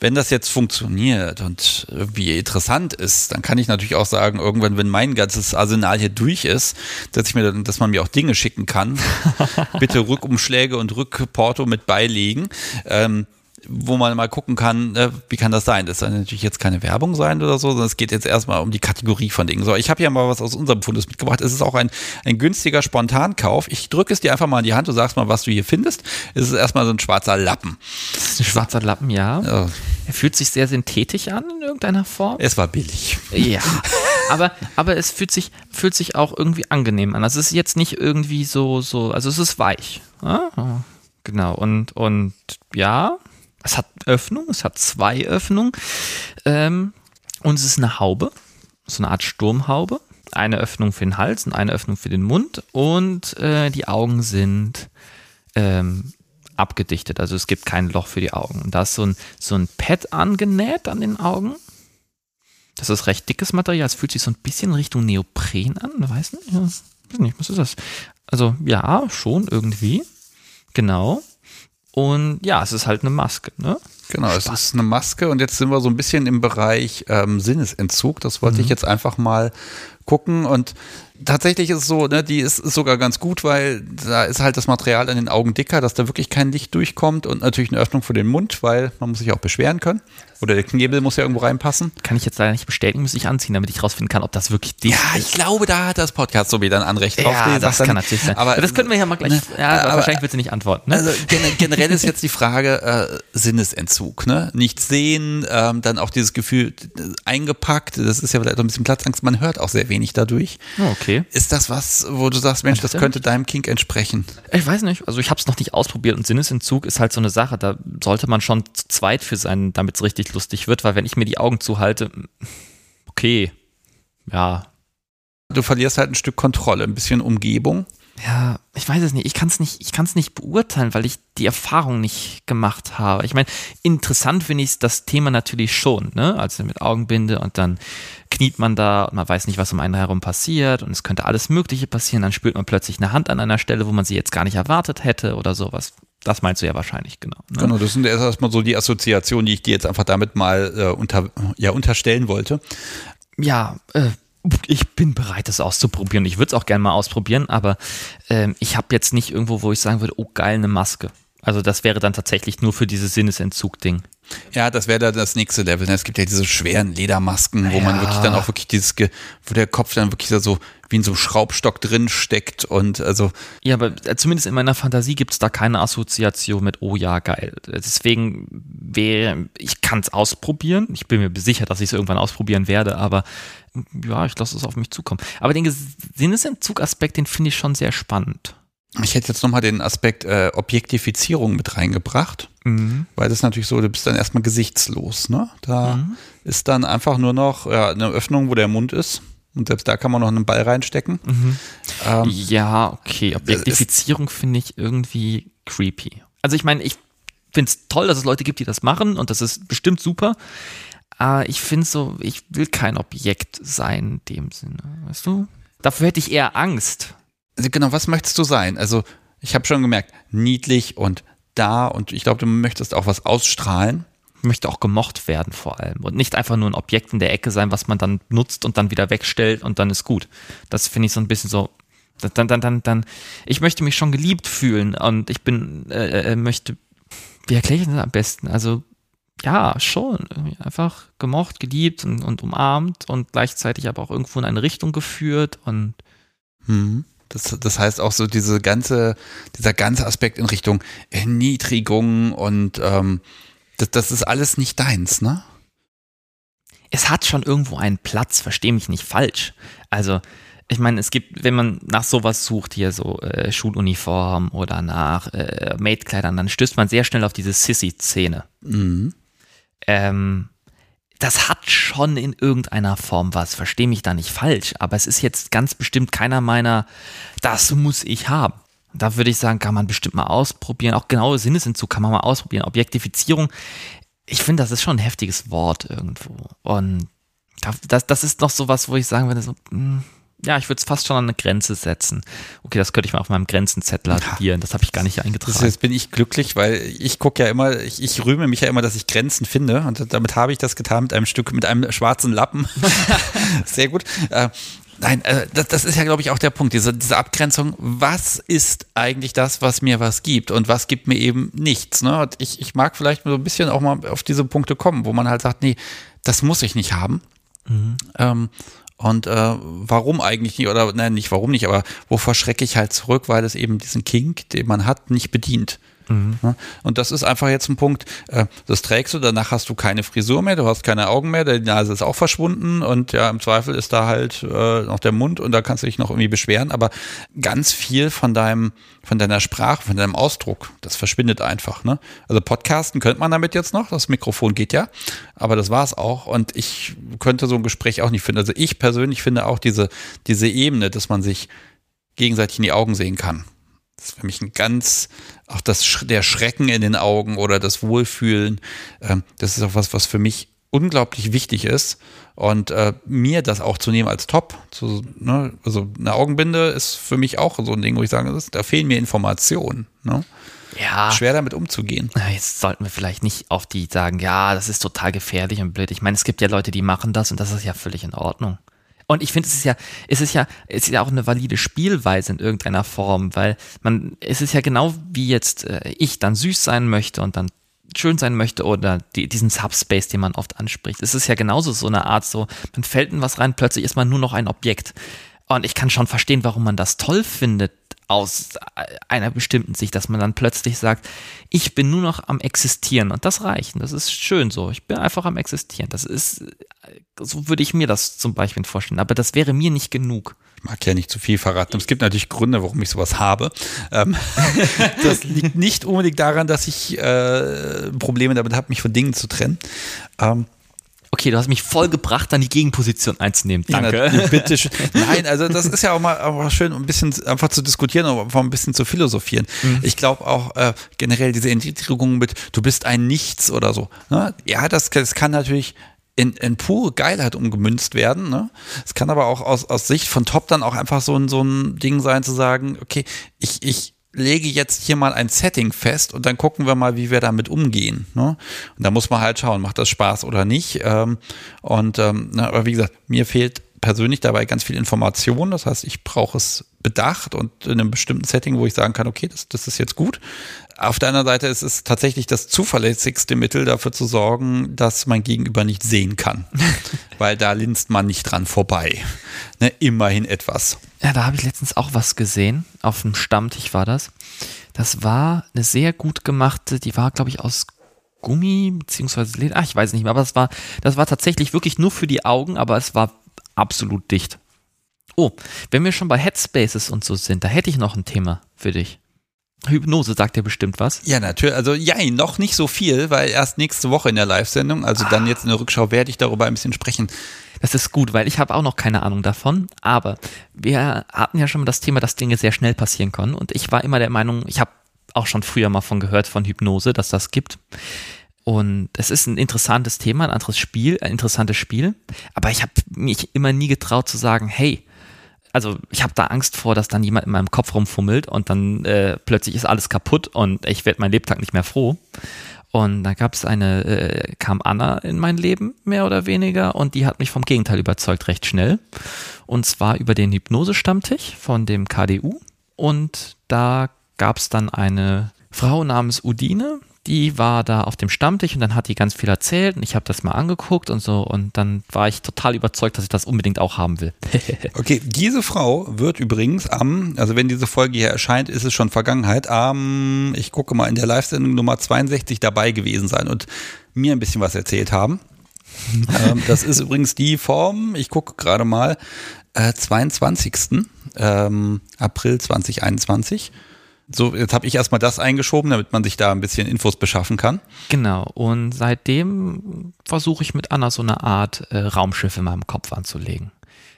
Wenn das jetzt funktioniert und wie interessant ist, dann kann ich natürlich auch sagen, irgendwann, wenn mein ganzes Arsenal hier durch ist, dass ich mir, dass man mir auch Dinge schicken kann. [LAUGHS] Bitte Rückumschläge und Rückporto mit beilegen. Ähm, wo man mal gucken kann, äh, wie kann das sein? Das soll natürlich jetzt keine Werbung sein oder so, sondern es geht jetzt erstmal um die Kategorie von Dingen. So, ich habe hier mal was aus unserem Fundus mitgebracht. Es ist auch ein, ein günstiger Spontankauf. Ich drücke es dir einfach mal in die Hand, du sagst mal, was du hier findest. Es ist erstmal so ein schwarzer Lappen. Das ist ein schwarzer Lappen, ja. ja. Er fühlt sich sehr synthetisch an in irgendeiner Form. Es war billig. Ja. aber, aber es fühlt sich, fühlt sich auch irgendwie angenehm an. Also es ist jetzt nicht irgendwie so, so, also es ist weich. Ja? Genau. Und, und ja, es hat Öffnung, es hat zwei Öffnungen. Ähm, und es ist eine Haube, so eine Art Sturmhaube. Eine Öffnung für den Hals und eine Öffnung für den Mund. Und äh, die Augen sind ähm, abgedichtet. Also es gibt kein Loch für die Augen. Und da ist so ein, so ein Pad angenäht an den Augen. Das ist recht dickes Material. Es fühlt sich so ein bisschen Richtung Neopren an. Weiß nicht, ja, weiß nicht, was ist das? Also ja, schon irgendwie. Genau. Und ja, es ist halt eine Maske, ne? Genau, Spaß. es ist eine Maske und jetzt sind wir so ein bisschen im Bereich ähm, Sinnesentzug. Das wollte mhm. ich jetzt einfach mal gucken und tatsächlich ist es so, ne, die ist, ist sogar ganz gut, weil da ist halt das Material an den Augen dicker, dass da wirklich kein Licht durchkommt und natürlich eine Öffnung für den Mund, weil man muss sich auch beschweren können. Oder der Knebel muss ja irgendwo reinpassen. Kann ich jetzt leider nicht bestätigen, muss ich anziehen, damit ich rausfinden kann, ob das wirklich dicht Ja, ich glaube, da hat das Podcast so wieder ein Anrecht drauf. Ja, das kann natürlich sein. Aber das können wir ja mal gleich, ne, ja, aber, wahrscheinlich wird sie nicht antworten. Ne? Also generell ist jetzt die Frage äh, Sinnesentzug, [LAUGHS] ne? Nichts sehen, ähm, dann auch dieses Gefühl äh, eingepackt, das ist ja vielleicht auch ein bisschen Platzangst, man hört auch sehr wenig dadurch. Oh, okay. Ist das was, wo du sagst, Mensch, das könnte deinem Kink entsprechen? Ich weiß nicht, also ich habe es noch nicht ausprobiert und Sinnesentzug ist halt so eine Sache, da sollte man schon zu zweit für sein, damit es richtig lustig wird, weil wenn ich mir die Augen zuhalte, okay, ja. Du verlierst halt ein Stück Kontrolle, ein bisschen Umgebung. Ja, ich weiß es nicht. Ich kann es nicht, ich kann es nicht beurteilen, weil ich die Erfahrung nicht gemacht habe. Ich meine, interessant finde ich das Thema natürlich schon, ne? Also mit Augenbinde und dann kniet man da und man weiß nicht, was um einen herum passiert und es könnte alles Mögliche passieren. Dann spürt man plötzlich eine Hand an einer Stelle, wo man sie jetzt gar nicht erwartet hätte oder sowas. Das meinst du ja wahrscheinlich, genau. Ne? Genau, das sind erstmal so die Assoziationen, die ich dir jetzt einfach damit mal äh, unter, ja, unterstellen wollte. Ja, äh, ich bin bereit, das auszuprobieren. Ich würde es auch gerne mal ausprobieren, aber äh, ich habe jetzt nicht irgendwo, wo ich sagen würde, oh geil, eine Maske. Also das wäre dann tatsächlich nur für dieses Sinnesentzug-Ding. Ja, das wäre da das nächste Level. Es gibt ja diese schweren Ledermasken, wo ja. man wirklich dann auch wirklich dieses, wo der Kopf dann wirklich so wie in so einem Schraubstock drin steckt und also. Ja, aber äh, zumindest in meiner Fantasie gibt es da keine Assoziation mit, oh ja, geil. Deswegen wäre, ich kann es ausprobieren. Ich bin mir sicher, dass ich es irgendwann ausprobieren werde, aber ja, ich lasse es auf mich zukommen. Aber den Sinnesentzugaspekt, den finde ich schon sehr spannend. Ich hätte jetzt nochmal den Aspekt äh, Objektifizierung mit reingebracht, mhm. weil das ist natürlich so, du bist dann erstmal gesichtslos. Ne? Da mhm. ist dann einfach nur noch ja, eine Öffnung, wo der Mund ist. Und selbst da kann man noch einen Ball reinstecken. Mhm. Ähm, ja, okay. Objektifizierung finde ich irgendwie creepy. Also ich meine, ich finde es toll, dass es Leute gibt, die das machen und das ist bestimmt super. Aber ich finde so, ich will kein Objekt sein in dem Sinne, weißt du? Dafür hätte ich eher Angst. Also genau, was möchtest du sein? Also ich habe schon gemerkt, niedlich und da und ich glaube, du möchtest auch was ausstrahlen. Ich möchte auch gemocht werden vor allem und nicht einfach nur ein Objekt in der Ecke sein, was man dann nutzt und dann wieder wegstellt und dann ist gut. Das finde ich so ein bisschen so, dann, dann, dann, dann, ich möchte mich schon geliebt fühlen und ich bin, äh, äh möchte, wie erkläre ich das am besten? Also, ja, schon, einfach gemocht, geliebt und, und umarmt und gleichzeitig aber auch irgendwo in eine Richtung geführt und. Hm. Das, das heißt auch so diese ganze, dieser ganze Aspekt in Richtung Erniedrigung und ähm, das, das ist alles nicht deins, ne? Es hat schon irgendwo einen Platz, verstehe mich nicht falsch. Also, ich meine, es gibt, wenn man nach sowas sucht, hier so äh, Schuluniform oder nach äh, Maidkleidern, dann stößt man sehr schnell auf diese Sissy-Szene. Mhm. Ähm, das hat schon in irgendeiner Form was, verstehe mich da nicht falsch, aber es ist jetzt ganz bestimmt keiner meiner, das muss ich haben. Da würde ich sagen, kann man bestimmt mal ausprobieren. Auch genaue Sinnesentzug kann man mal ausprobieren. Objektifizierung, ich finde, das ist schon ein heftiges Wort irgendwo. Und das, das ist noch so was, wo ich sagen würde, so, mh, hm, ja, ich würde es fast schon an eine Grenze setzen. Okay, das könnte ich mal auf meinem Grenzenzettel addieren. Das habe ich gar nicht eingetragen. Jetzt bin ich glücklich, weil ich gucke ja immer, ich, ich rühme mich ja immer, dass ich Grenzen finde. Und damit habe ich das getan mit einem Stück, mit einem schwarzen Lappen. [LAUGHS] Sehr gut. Äh, nein, äh, das, das, ist ja, glaube ich, auch der Punkt, diese, diese Abgrenzung. Was ist eigentlich das, was mir was gibt und was gibt mir eben nichts? Ne? Und ich, ich mag vielleicht so ein bisschen auch mal auf diese Punkte kommen, wo man halt sagt, nee, das muss ich nicht haben. Mhm. Ähm, und äh, warum eigentlich nicht, oder nein, nicht warum nicht, aber wovor schrecke ich halt zurück, weil es eben diesen Kink, den man hat, nicht bedient. Mhm. Und das ist einfach jetzt ein Punkt, äh, das trägst du, danach hast du keine Frisur mehr, du hast keine Augen mehr, die Nase ist auch verschwunden und ja, im Zweifel ist da halt äh, noch der Mund und da kannst du dich noch irgendwie beschweren, aber ganz viel von deinem, von deiner Sprache, von deinem Ausdruck, das verschwindet einfach. Ne? Also Podcasten könnte man damit jetzt noch, das Mikrofon geht ja, aber das war es auch und ich könnte so ein Gespräch auch nicht finden. Also ich persönlich finde auch diese, diese Ebene, dass man sich gegenseitig in die Augen sehen kann das ist für mich ein ganz, auch das, der Schrecken in den Augen oder das Wohlfühlen, ähm, das ist auch was, was für mich unglaublich wichtig ist. Und äh, mir das auch zu nehmen als Top, zu, ne, also eine Augenbinde ist für mich auch so ein Ding, wo ich sage, da fehlen mir Informationen. Ne? Ja. Schwer damit umzugehen. Jetzt sollten wir vielleicht nicht auf die sagen, ja, das ist total gefährlich und blöd. Ich meine, es gibt ja Leute, die machen das und das ist ja völlig in Ordnung. Und ich finde, es ist ja, es ist ja, es ist ja auch eine valide Spielweise in irgendeiner Form, weil man, es ist ja genau wie jetzt äh, ich dann süß sein möchte und dann schön sein möchte oder die, diesen Subspace, den man oft anspricht. Es ist ja genauso so eine Art so, man fällt in was rein, plötzlich ist man nur noch ein Objekt. Und ich kann schon verstehen, warum man das toll findet, aus einer bestimmten Sicht, dass man dann plötzlich sagt, ich bin nur noch am Existieren und das reicht. Und das ist schön so. Ich bin einfach am Existieren. Das ist, so würde ich mir das zum Beispiel vorstellen. Aber das wäre mir nicht genug. Ich mag ja nicht zu viel verraten. Es gibt natürlich Gründe, warum ich sowas habe. Ähm, [LAUGHS] das liegt nicht unbedingt daran, dass ich äh, Probleme damit habe, mich von Dingen zu trennen. Okay, du hast mich voll gebracht, dann die Gegenposition einzunehmen. Danke. Ja, [LAUGHS] bitte. Nein, also das ist ja auch mal auch schön, ein bisschen einfach zu diskutieren, aber einfach ein bisschen zu philosophieren. Mhm. Ich glaube auch äh, generell diese Entwicklung mit, du bist ein Nichts oder so. Ne? Ja, das, das kann natürlich in, in pure Geilheit umgemünzt werden. Ne? Es kann aber auch aus, aus Sicht von Top dann auch einfach so ein, so ein Ding sein, zu sagen, okay, ich, ich lege jetzt hier mal ein Setting fest und dann gucken wir mal, wie wir damit umgehen. Ne? Und da muss man halt schauen, macht das Spaß oder nicht. Ähm, und ähm, na, aber wie gesagt, mir fehlt persönlich dabei ganz viel Information. Das heißt, ich brauche es bedacht und in einem bestimmten Setting, wo ich sagen kann, okay, das, das ist jetzt gut. Auf der anderen Seite ist es tatsächlich das zuverlässigste Mittel dafür zu sorgen, dass mein Gegenüber nicht sehen kann. [LAUGHS] Weil da linst man nicht dran vorbei. Ne, immerhin etwas. Ja, da habe ich letztens auch was gesehen. Auf dem Stammtisch war das. Das war eine sehr gut gemachte, die war, glaube ich, aus Gummi, beziehungsweise Leder. Ach, ich weiß nicht mehr, aber das war, das war tatsächlich wirklich nur für die Augen, aber es war absolut dicht. Oh, wenn wir schon bei Headspaces und so sind, da hätte ich noch ein Thema für dich. Hypnose sagt dir bestimmt was. Ja, natürlich. Also ja, noch nicht so viel, weil erst nächste Woche in der Live-Sendung, also ah. dann jetzt in der Rückschau, werde ich darüber ein bisschen sprechen. Das ist gut, weil ich habe auch noch keine Ahnung davon. Aber wir hatten ja schon mal das Thema, dass Dinge sehr schnell passieren können. Und ich war immer der Meinung, ich habe auch schon früher mal von gehört, von Hypnose, dass das gibt. Und es ist ein interessantes Thema, ein anderes Spiel, ein interessantes Spiel. Aber ich habe mich immer nie getraut zu sagen, hey, also ich habe da Angst vor, dass dann jemand in meinem Kopf rumfummelt und dann äh, plötzlich ist alles kaputt und ich werde mein Lebtag nicht mehr froh. Und da gab es eine, äh, kam Anna in mein Leben, mehr oder weniger, und die hat mich vom Gegenteil überzeugt, recht schnell. Und zwar über den Hypnosestammtisch von dem KDU. Und da gab es dann eine Frau namens Udine, die war da auf dem Stammtisch und dann hat die ganz viel erzählt und ich habe das mal angeguckt und so und dann war ich total überzeugt, dass ich das unbedingt auch haben will. [LAUGHS] okay, diese Frau wird übrigens am, also wenn diese Folge hier erscheint, ist es schon Vergangenheit, am, ich gucke mal, in der Live-Sendung Nummer 62 dabei gewesen sein und mir ein bisschen was erzählt haben. [LAUGHS] ähm, das ist übrigens die Form, ich gucke gerade mal, äh, 22. Ähm, April 2021. So, jetzt habe ich erstmal das eingeschoben, damit man sich da ein bisschen Infos beschaffen kann. Genau, und seitdem versuche ich mit Anna so eine Art äh, Raumschiff in meinem Kopf anzulegen.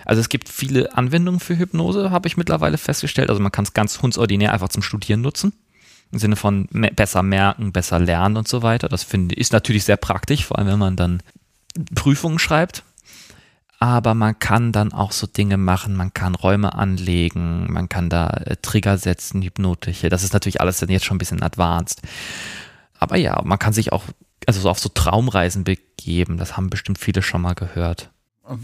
Also es gibt viele Anwendungen für Hypnose, habe ich mittlerweile festgestellt. Also man kann es ganz hundsordinär einfach zum Studieren nutzen. Im Sinne von me besser merken, besser lernen und so weiter. Das finde ist natürlich sehr praktisch, vor allem wenn man dann Prüfungen schreibt aber man kann dann auch so Dinge machen, man kann Räume anlegen, man kann da äh, Trigger setzen, hypnotische. Das ist natürlich alles dann jetzt schon ein bisschen advanced. Aber ja, man kann sich auch also so auf so Traumreisen begeben. Das haben bestimmt viele schon mal gehört.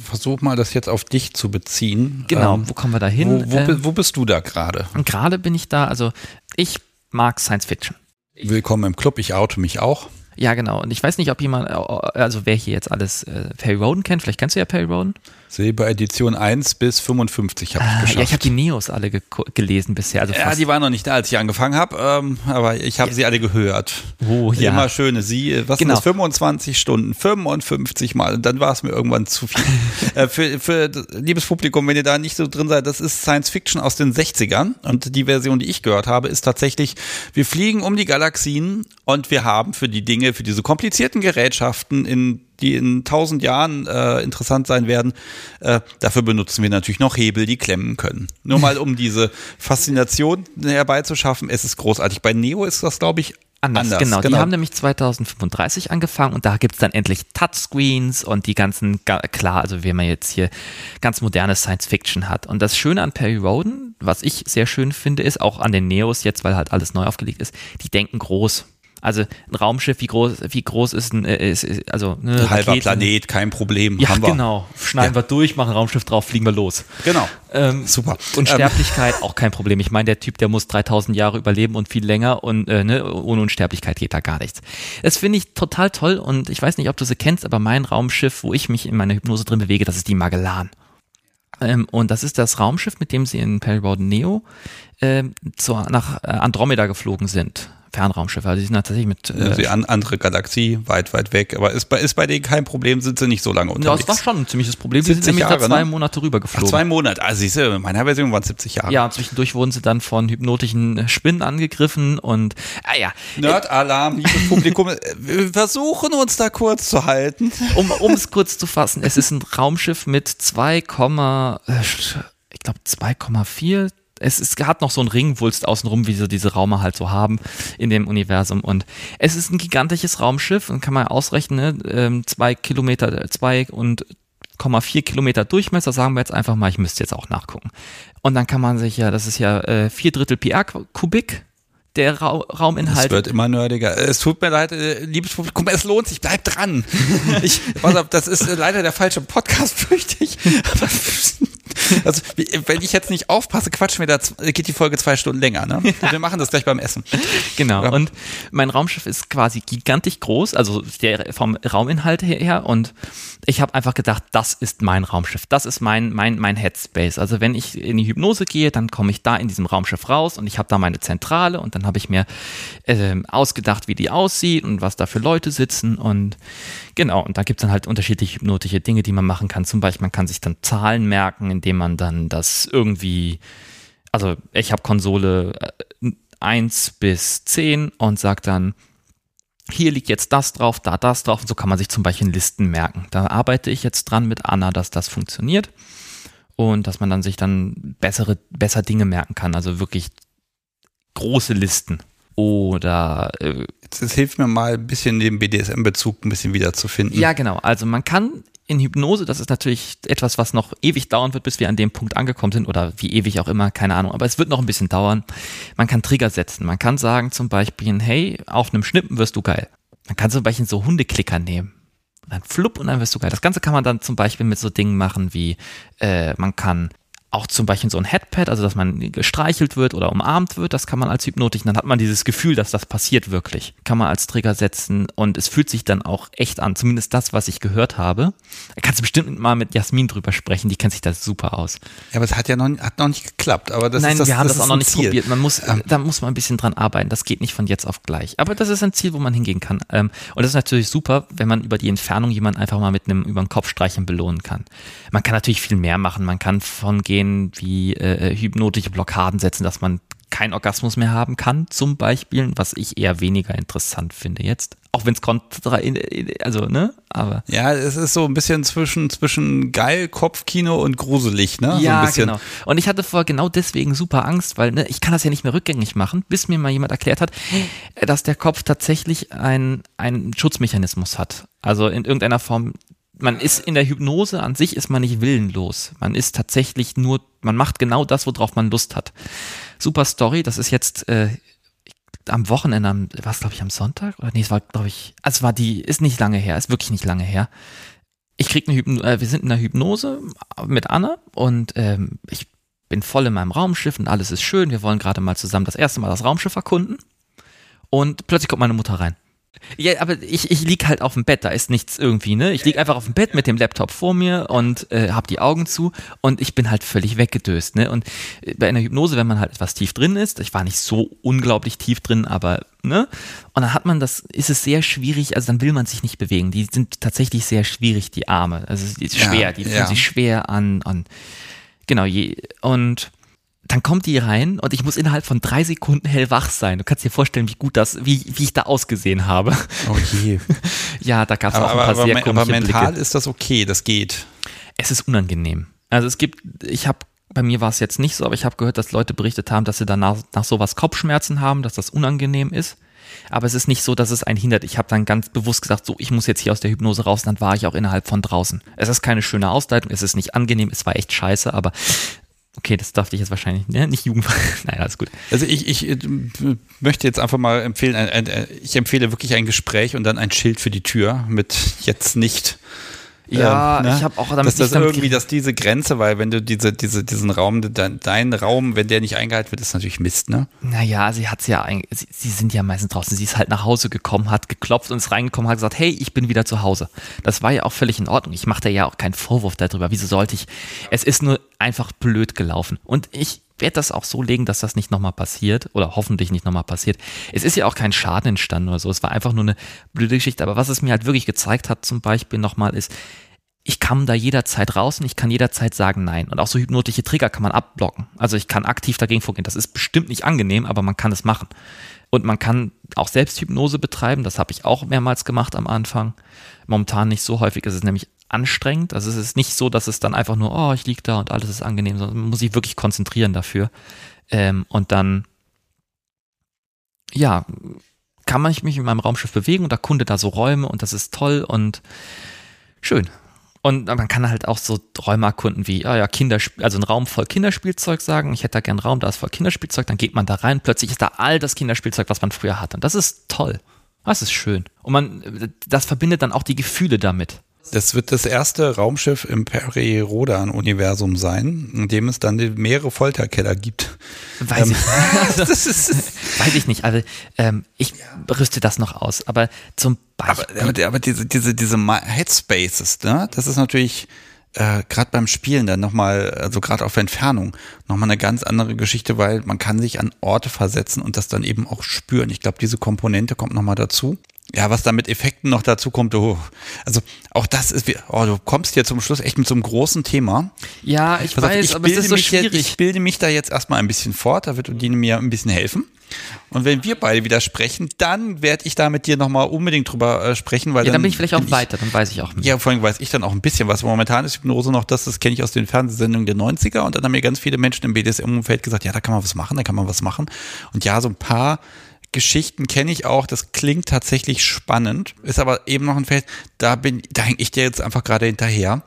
Versuch mal, das jetzt auf dich zu beziehen. Genau, ähm, wo kommen wir da hin? Wo, wo, ähm, wo bist du da gerade? Gerade bin ich da, also ich mag Science Fiction. Willkommen im Club, ich oute mich auch. Ja, genau. Und ich weiß nicht, ob jemand, also wer hier jetzt alles äh, Perry Roden kennt, vielleicht kennst du ja Perry Roden. Silber Edition 1 bis 55 habe ich ah, geschafft. Ja, ich habe die Neos alle ge gelesen bisher. Also ja, die waren noch nicht da, als ich angefangen habe, ähm, aber ich habe ja. sie alle gehört. Oh, ja. Immer schöne sie. Äh, was genau. sind das? 25 Stunden, 55 Mal. Und dann war es mir irgendwann zu viel. [LAUGHS] äh, für, für liebes Publikum, wenn ihr da nicht so drin seid, das ist Science Fiction aus den 60ern. Und die Version, die ich gehört habe, ist tatsächlich, wir fliegen um die Galaxien und wir haben für die Dinge, für diese komplizierten Gerätschaften in die in tausend Jahren äh, interessant sein werden. Äh, dafür benutzen wir natürlich noch Hebel, die klemmen können. Nur mal, um diese Faszination herbeizuschaffen. Es ist großartig. Bei Neo ist das, glaube ich, Anders, Anders, genau. genau. Die haben nämlich 2035 angefangen und da gibt es dann endlich Touchscreens und die ganzen, klar, also wenn man jetzt hier ganz moderne Science Fiction hat. Und das Schöne an Perry Roden, was ich sehr schön finde, ist auch an den Neos jetzt, weil halt alles neu aufgelegt ist, die denken groß. Also ein Raumschiff, wie groß, wie groß ist ein, äh, ist, ist, also eine ein halber Planet, kein Problem. Ja, genau. Schneiden ja. wir durch, machen ein Raumschiff drauf, fliegen wir los. Genau. Ähm, Super. Unsterblichkeit, ähm. auch kein Problem. Ich meine, der Typ, der muss 3000 Jahre überleben und viel länger und äh, ne, ohne Unsterblichkeit geht da gar nichts. Das finde ich total toll und ich weiß nicht, ob du sie kennst, aber mein Raumschiff, wo ich mich in meiner Hypnose drin bewege, das ist die Magellan. Ähm, und das ist das Raumschiff, mit dem sie in Perry Neo äh, zur, nach äh, Andromeda geflogen sind. Fernraumschiffe. Also die sind tatsächlich mit. Äh, sie an andere Galaxie, weit, weit weg. Aber ist bei, ist bei denen kein Problem, sind sie nicht so lange unterwegs. Ja, das war schon ein ziemliches Problem. Sie sind nämlich Jahre, da zwei ne? Monate rübergeflogen. Ach, zwei Monate. Also siehst du, in meiner Version waren es 70 Jahre. Ja, zwischendurch wurden sie dann von hypnotischen Spinnen angegriffen und ah ja. Nerd-Alarm, liebes Publikum. Wir versuchen uns da kurz zu halten. Um es kurz zu fassen, es ist ein Raumschiff mit 2, ich glaube 2,4 es, es hat noch so einen Ringwulst außenrum, wie so diese Raume halt so haben in dem Universum. Und es ist ein gigantisches Raumschiff und kann man ausrechnen, ne? ähm, zwei Kilometer, zwei und 0,4 Kilometer Durchmesser, sagen wir jetzt einfach mal, ich müsste jetzt auch nachgucken. Und dann kann man sich ja, das ist ja äh, vier Drittel PR Kubik, der Ra Rauminhalt. Es wird immer nerdiger. Es tut mir leid, äh, liebes Publikum, es lohnt sich, bleibt dran. [LAUGHS] ich, pass auf, das ist äh, leider der falsche Podcast, [LAUGHS] fürchte ich. Aber [LAUGHS] also, wenn ich jetzt nicht aufpasse, quatschen wir da, geht die Folge zwei Stunden länger, ne? Wir machen das gleich beim Essen. Genau. Ja. Und mein Raumschiff ist quasi gigantisch groß, also der vom Rauminhalt her. Und ich habe einfach gedacht, das ist mein Raumschiff. Das ist mein, mein, mein Headspace. Also, wenn ich in die Hypnose gehe, dann komme ich da in diesem Raumschiff raus und ich habe da meine Zentrale und dann habe ich mir äh, ausgedacht, wie die aussieht und was da für Leute sitzen. Und genau, und da gibt es dann halt unterschiedliche hypnotische Dinge, die man machen kann. Zum Beispiel, man kann sich dann Zahlen merken, indem man dann das irgendwie, also ich habe Konsole 1 äh, bis 10 und sage dann, hier liegt jetzt das drauf, da das drauf und so kann man sich zum Beispiel Listen merken. Da arbeite ich jetzt dran mit Anna, dass das funktioniert und dass man dann sich dann bessere, besser Dinge merken kann, also wirklich große Listen. Oder äh, Das hilft mir mal ein bisschen den BDSM-Bezug ein bisschen wiederzufinden. ja genau. Also man kann in Hypnose, das ist natürlich etwas, was noch ewig dauern wird, bis wir an dem Punkt angekommen sind oder wie ewig auch immer, keine Ahnung. Aber es wird noch ein bisschen dauern. Man kann Trigger setzen. Man kann sagen zum Beispiel, hey, auf einem Schnippen wirst du geil. Man kann zum Beispiel so Hundeklicker nehmen. Und dann flupp und dann wirst du geil. Das Ganze kann man dann zum Beispiel mit so Dingen machen wie, äh, man kann auch zum Beispiel so ein Headpad, also dass man gestreichelt wird oder umarmt wird, das kann man als Hypnotik, dann hat man dieses Gefühl, dass das passiert wirklich. Kann man als Trigger setzen und es fühlt sich dann auch echt an, zumindest das, was ich gehört habe. Da kannst du bestimmt mal mit Jasmin drüber sprechen, die kennt sich da super aus. Ja, aber es hat ja noch, hat noch nicht geklappt. Aber das Nein, ist das, wir haben das, ist auch noch nicht Ziel. probiert. Man muss, da muss man ein bisschen dran arbeiten. Das geht nicht von jetzt auf gleich. Aber das ist ein Ziel, wo man hingehen kann. Ähm, und das ist natürlich super, wenn man über die Entfernung jemanden einfach mal mit einem über den Kopf streichen belohnen kann. Man kann natürlich viel mehr machen. Man kann von gehen wie äh, hypnotische Blockaden setzen, dass man keinen Orgasmus mehr haben kann, zum Beispiel, was ich eher weniger interessant finde jetzt. Auch wenn es kontra, also, ne, aber. Ja, es ist so ein bisschen zwischen, zwischen geil, Kopfkino und gruselig, ne? so Ja, ein bisschen. genau. Und ich hatte vor genau deswegen super Angst, weil ne, ich kann das ja nicht mehr rückgängig machen, bis mir mal jemand erklärt hat, äh, dass der Kopf tatsächlich ein- einen Schutzmechanismus hat. Also in irgendeiner Form, man ist in der Hypnose an sich ist man nicht willenlos. Man ist tatsächlich nur, man macht genau das, worauf man Lust hat. Super Story, das ist jetzt äh, am Wochenende, am- war es glaube ich am Sonntag? Oder nee, es war glaube ich, also es war die, ist nicht lange her, ist wirklich nicht lange her ich krieg eine Hypnose, äh, wir sind in einer Hypnose mit Anna und ähm, ich bin voll in meinem Raumschiff und alles ist schön. Wir wollen gerade mal zusammen das erste Mal das Raumschiff erkunden. Und plötzlich kommt meine Mutter rein. Ja, aber ich, ich lieg halt auf dem Bett, da ist nichts irgendwie, ne? Ich lieg einfach auf dem Bett mit dem Laptop vor mir und äh, hab die Augen zu und ich bin halt völlig weggedöst, ne? Und äh, bei einer Hypnose, wenn man halt etwas tief drin ist, ich war nicht so unglaublich tief drin, aber, ne? Und dann hat man das, ist es sehr schwierig, also dann will man sich nicht bewegen. Die sind tatsächlich sehr schwierig, die Arme. Also die ist Ja, schwer, die fühlen ja. sich schwer an und genau, je, und dann kommt die rein und ich muss innerhalb von drei Sekunden hellwach sein. Du kannst dir vorstellen, wie gut das, wie, wie ich da ausgesehen habe. Oh je. [LAUGHS] Ja, da gab es Aber, auch ein aber, paar aber, sehr aber komische mental Blicke. ist das okay, das geht. Es ist unangenehm. Also es gibt, ich habe, bei mir war es jetzt nicht so, aber ich habe gehört, dass Leute berichtet haben, dass sie danach nach sowas Kopfschmerzen haben, dass das unangenehm ist. Aber es ist nicht so, dass es einen hindert. Ich habe dann ganz bewusst gesagt, so, ich muss jetzt hier aus der Hypnose raus, dann war ich auch innerhalb von draußen. Es ist keine schöne Ausleitung, es ist nicht angenehm, es war echt scheiße, aber okay, das darf ich jetzt wahrscheinlich, ne, nicht jugendfrei. [LAUGHS] Nein, alles gut. Also ich, ich äh, möchte jetzt einfach mal empfehlen, ein, ein, ich empfehle wirklich ein Gespräch und dann ein Schild für die Tür mit jetzt nicht. Ja, ähm, ne? ich habe auch damit dass das damit irgendwie, dass diese Grenze, weil wenn du diese, diese, diesen Raum, dein, dein Raum, wenn der nicht eingehalten wird, ist natürlich Mist, ne? Naja, sie hat's ja sie, sie sind ja meistens draußen. Sie ist halt nach Hause gekommen, hat geklopft und ist reingekommen, hat gesagt, hey, ich bin wieder zu Hause. Das war ja auch völlig in Ordnung. Ich mache da ja auch keinen Vorwurf darüber. Wieso sollte ich? Es ist nur einfach blöd gelaufen. Und ich werde das auch so legen, dass das nicht nochmal passiert oder hoffentlich nicht nochmal passiert. Es ist ja auch kein Schaden entstanden oder so. Es war einfach nur eine blöde Geschichte. Aber was es mir halt wirklich gezeigt hat, zum Beispiel nochmal, ist, ich kann da jederzeit raus und ich kann jederzeit sagen nein. Und auch so hypnotische Trigger kann man abblocken. Also ich kann aktiv dagegen vorgehen. Das ist bestimmt nicht angenehm, aber man kann es machen. Und man kann auch selbst Hypnose betreiben. Das habe ich auch mehrmals gemacht am Anfang. Momentan nicht so häufig. Es ist nämlich anstrengend. Also es ist nicht so, dass es dann einfach nur, oh, ich liege da und alles ist angenehm, sondern man muss sich wirklich konzentrieren dafür. Ähm, und dann, ja, kann man mich in meinem Raumschiff bewegen und erkunde da so Räume und das ist toll und schön. Und man kann halt auch so Räume erkunden wie, ah ja, Kindersp also ein Raum voll Kinderspielzeug sagen, ich hätte da gern Raum, da ist voll Kinderspielzeug, dann geht man da rein, plötzlich ist da all das Kinderspielzeug, was man früher hatte. Und das ist toll. Das ist schön. Und man, das verbindet dann auch die Gefühle damit. Das wird das erste Raumschiff im Peri-Rodan-Universum sein, in dem es dann mehrere Folterkeller gibt. Weiß Ähm, ich [LAUGHS] ist, [LAUGHS] Weiß ich nicht. Also ähm, ich rüste das noch aus. Aber zum aber, Beispiel. aber, aber diese, diese, diese Ma- Headspaces, ne, das ist natürlich äh, gerade beim Spielen dann nochmal, also gerade auf Entfernung, nochmal eine ganz andere Geschichte, weil man kann sich an Orte versetzen und das dann eben auch spüren. Ich glaube, diese Komponente kommt nochmal dazu. Ja, was da mit Effekten noch dazu kommt, oh, also auch das ist, wie- oh, du kommst hier zum Schluss echt mit so einem großen Thema. ja, ich Pass auf, weiß, ich aber es ist so schwierig. Jetzt, ich bilde mich da jetzt erstmal ein bisschen fort, da wird Undine mir ein bisschen helfen. Und wenn wir beide wieder sprechen, dann werde ich da mit dir nochmal unbedingt drüber äh, sprechen, weil ja, dann bin ich vielleicht auch bin weiter, dann weiß ich auch mehr. ja, vor allem weiß ich dann auch ein bisschen was. Momentan ist Hypnose noch das, das kenne ich aus den Fernsehsendungen der 90er und dann haben mir ganz viele Menschen im BDSM-Umfeld gesagt, ja, da kann man was machen, da kann man was machen. Und ja, so ein paar Geschichten kenne ich auch, das klingt tatsächlich spannend, ist aber eben noch ein Feld, da bin, da hänge ich dir jetzt einfach gerade hinterher.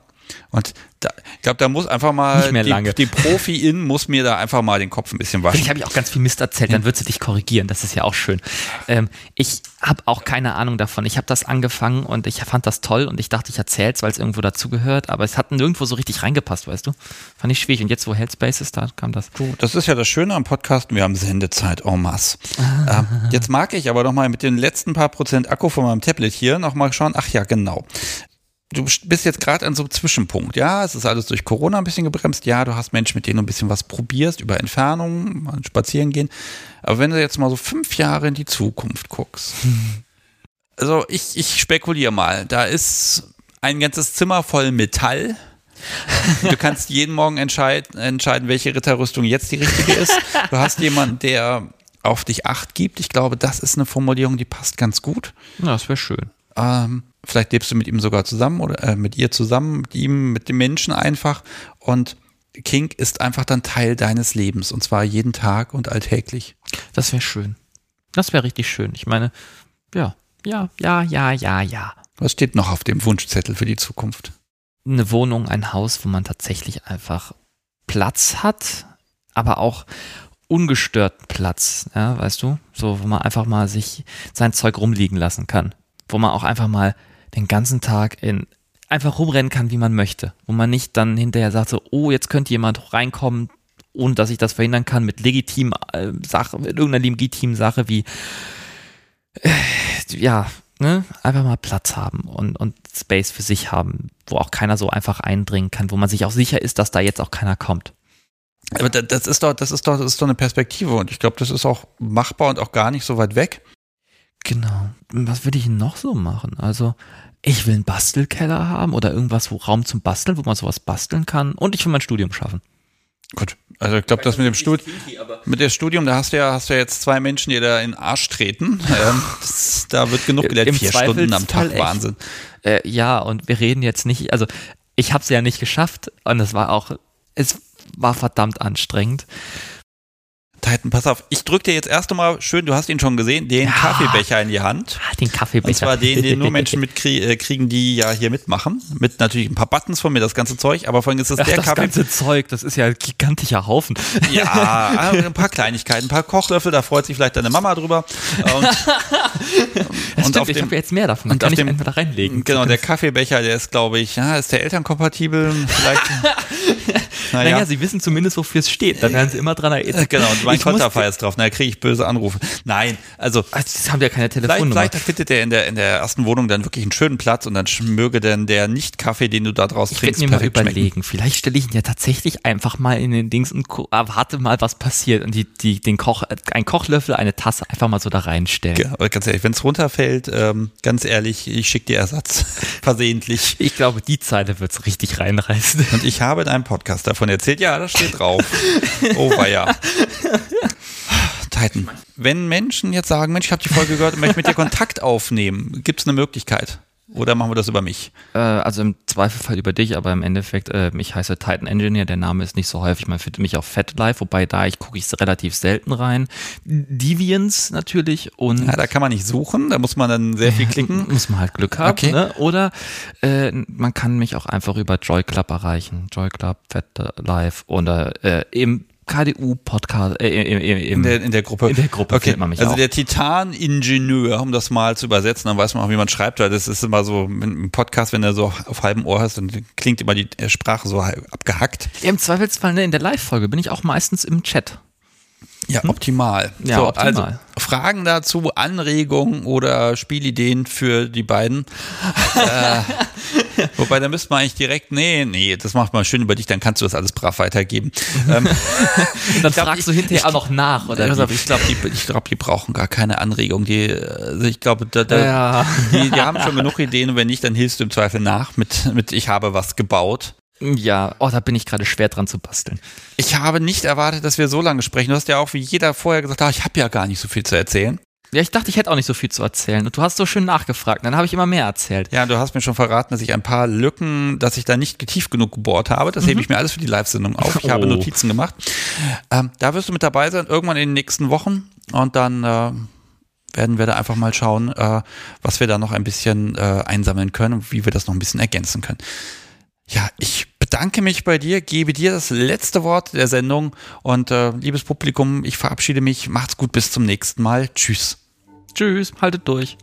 Und da, ich glaube, da muss einfach mal die, lange. die Profi-In muss mir da einfach mal den Kopf ein bisschen waschen. Ich habe ich auch ganz viel Mist erzählt, dann wird sie dich korrigieren. Das ist ja auch schön. Ähm, ich habe auch keine Ahnung davon. Ich habe das angefangen und ich fand das toll und ich dachte, ich erzähl's, weil es irgendwo dazugehört, aber es hat nirgendwo so richtig reingepasst, weißt du? Fand ich schwierig. Und jetzt, wo Headspace ist, da kam das. Du, das ist ja das Schöne am Podcast, wir haben Sendezeit en masse. Ähm, jetzt mag ich aber nochmal mit den letzten paar Prozent Akku von meinem Tablet hier nochmal schauen. Ach ja, genau. Du bist jetzt gerade an so einem Zwischenpunkt. Ja, es ist alles durch Corona ein bisschen gebremst. Ja, du hast Menschen, mit denen du ein bisschen was probierst, über Entfernungen, mal spazieren gehen. Aber wenn du jetzt mal so fünf Jahre in die Zukunft guckst. [LAUGHS] Also ich, ich spekuliere mal. Da ist ein ganzes Zimmer voll Metall. Du kannst jeden Morgen entscheid, entscheiden, welche Ritterrüstung jetzt die richtige ist. Du hast jemanden, der auf dich Acht gibt. Ich glaube, das ist eine Formulierung, die passt ganz gut. Ja, das wäre schön. Ähm, vielleicht lebst du mit ihm sogar zusammen oder äh, mit ihr zusammen, mit ihm, mit dem Menschen einfach. Und King ist einfach dann Teil deines Lebens und zwar jeden Tag und alltäglich. Das wäre schön. Das wäre richtig schön. Ich meine, ja, ja, ja, ja, ja, ja. Was steht noch auf dem Wunschzettel für die Zukunft? Eine Wohnung, ein Haus, wo man tatsächlich einfach Platz hat, aber auch ungestörten Platz, ja, weißt du? So, wo man einfach mal sich sein Zeug rumliegen lassen kann. Wo man auch einfach mal den ganzen Tag in einfach rumrennen kann, wie man möchte. Wo man nicht dann hinterher sagt, so, oh, jetzt könnte jemand reinkommen, ohne dass ich das verhindern kann, mit legitimen äh, Sache, mit irgendeiner legitimen Sache wie, äh, ja, ne, einfach mal Platz haben und, und Space für sich haben, wo auch keiner so einfach eindringen kann, wo man sich auch sicher ist, dass da jetzt auch keiner kommt. Aber da- das ist doch, das ist doch, das ist doch eine Perspektive und ich glaube, das ist auch machbar und auch gar nicht so weit weg. Genau. Was würde ich noch so machen? Also, ich will einen Bastelkeller haben oder irgendwas, wo Raum zum Basteln, wo man sowas basteln kann. Und ich will mein Studium schaffen. Gut. Also ich glaube, das mit dem Studium, mit dem Studium, da hast du ja, hast du ja jetzt zwei Menschen, die da in den Arsch treten. [LAUGHS] Ähm, das, da wird genug gelernt. Im Vier Stunden am Tag, echt. Wahnsinn. Äh, ja, und wir reden jetzt nicht, also ich habe es ja nicht geschafft und es war auch, es war verdammt anstrengend. Titan, pass auf, ich drück dir jetzt erst einmal schön, du hast ihn schon gesehen, den Ja. Kaffeebecher in die Hand. Ah, den Kaffeebecher. Und zwar den, den nur Menschen [LAUGHS] mitkriegen, die ja hier mitmachen. Mit natürlich ein paar Buttons von mir, das ganze Zeug, aber vor allem ist es Ach, der das Kaffee. ganze Zeug, das ist ja ein gigantischer Haufen. Ja, [LAUGHS] ein paar Kleinigkeiten, ein paar Kochlöffel, da freut sich vielleicht deine Mama drüber. Und, Das und auf ich dem, habe jetzt mehr davon. Dann und kann auf ich dem- einfach da reinlegen. genau, der Kaffeebecher, der ist, glaube ich, ja, ist der elternkompatibel? Vielleicht. [LAUGHS] Naja, naja. sie wissen zumindest, wofür es steht. Da werden sie immer dran erinnert. Genau, und mein Konterfei ist drauf, da kriege ich böse Anrufe. Nein, also Also, das haben ja keine Vielleicht, Telefonnummer. vielleicht findet er in der, in der ersten Wohnung dann wirklich einen schönen Platz und dann möge dann der Nicht-Kaffee, den du da draus Ich trinkst, mir mal perfekt schmecken. überlegen, vielleicht stelle ich ihn ja tatsächlich einfach mal in den Dings und gu- ah, warte mal, was passiert und die, die, den Koch, ein Kochlöffel, eine Tasse einfach mal so da reinstellen. Ja, aber ganz ehrlich, wenn es runterfällt, ähm, ganz ehrlich, ich schicke dir Ersatz. [LAUGHS] Versehentlich. Ich glaube, die Zeile wird's richtig reinreißen. Und ich habe in einem Podcast davon erzählt, ja, das steht drauf. [LAUGHS] Oh, war ja. [LAUGHS] Titan. Wenn Menschen jetzt sagen, Mensch, ich habe die Folge gehört und möchte mit dir Kontakt aufnehmen, gibt es eine Möglichkeit? Oder machen wir das über mich? Äh, also im Zweifelfall über dich, aber im Endeffekt, äh, ich heiße Titan Engineer, der Name ist nicht so häufig, man findet mich auf FatLife, wobei da ich gucke ich relativ selten rein. Deviants natürlich und Ja, da kann man nicht suchen, da muss man dann sehr viel [LAUGHS] klicken. Muss man halt Glück haben. Okay. Ne? Oder äh, man kann mich auch einfach über Joy Club erreichen. Joy Club, Fat Live oder äh, im KDU-Podcast, äh, im, im, In der, in der Gruppe. In der Gruppe okay. man mich also auch. der Titan-Ingenieur, um das mal zu übersetzen, dann weiß man auch, wie man schreibt, weil das ist immer so im Podcast, wenn du so auf halbem Ohr hast, dann klingt immer die äh, Sprache so abgehackt. Im Zweifelsfall ne, in der Live-Folge bin ich auch meistens im Chat. Ja, optimal. Ja, so, optimal. Also Fragen dazu, Anregungen oder Spielideen für die beiden. [LAUGHS] äh, wobei, da müsste man eigentlich direkt, nee, nee, das macht man schön über dich, dann kannst du das alles brav weitergeben. [LAUGHS] ähm, dann glaub, fragst du hinterher ich- auch noch nach, oder? Wie? ich glaube, die, ich glaub, die brauchen gar keine Anregung. Die, also ich glaube, da, da, Ja. die, die haben schon genug Ideen und wenn nicht, dann hilfst du im Zweifel nach mit, mit ich habe was gebaut. Ja, oh, da bin ich gerade schwer dran zu basteln. Ich habe nicht erwartet, dass wir so lange sprechen. Du hast ja auch wie jeder vorher gesagt, ah, ich habe ja gar nicht so viel zu erzählen. Ja, ich dachte, ich hätte auch nicht so viel zu erzählen. Und du hast so schön nachgefragt. Dann habe ich immer mehr erzählt. Ja, du hast mir schon verraten, dass ich ein paar Lücken, dass ich da nicht tief genug gebohrt habe. Das hebe ich mir alles für die Live-Sendung auf. Ich habe Oh. Notizen gemacht. Ähm, da wirst du mit dabei sein, irgendwann in den nächsten Wochen. Und dann äh, werden wir da einfach mal schauen, äh, was wir da noch ein bisschen äh, einsammeln können und wie wir das noch ein bisschen ergänzen können. Ja, ich bedanke mich bei dir, gebe dir das letzte Wort der Sendung und äh, liebes Publikum, ich verabschiede mich. Macht's gut, bis zum nächsten Mal. Tschüss. Tschüss, haltet durch.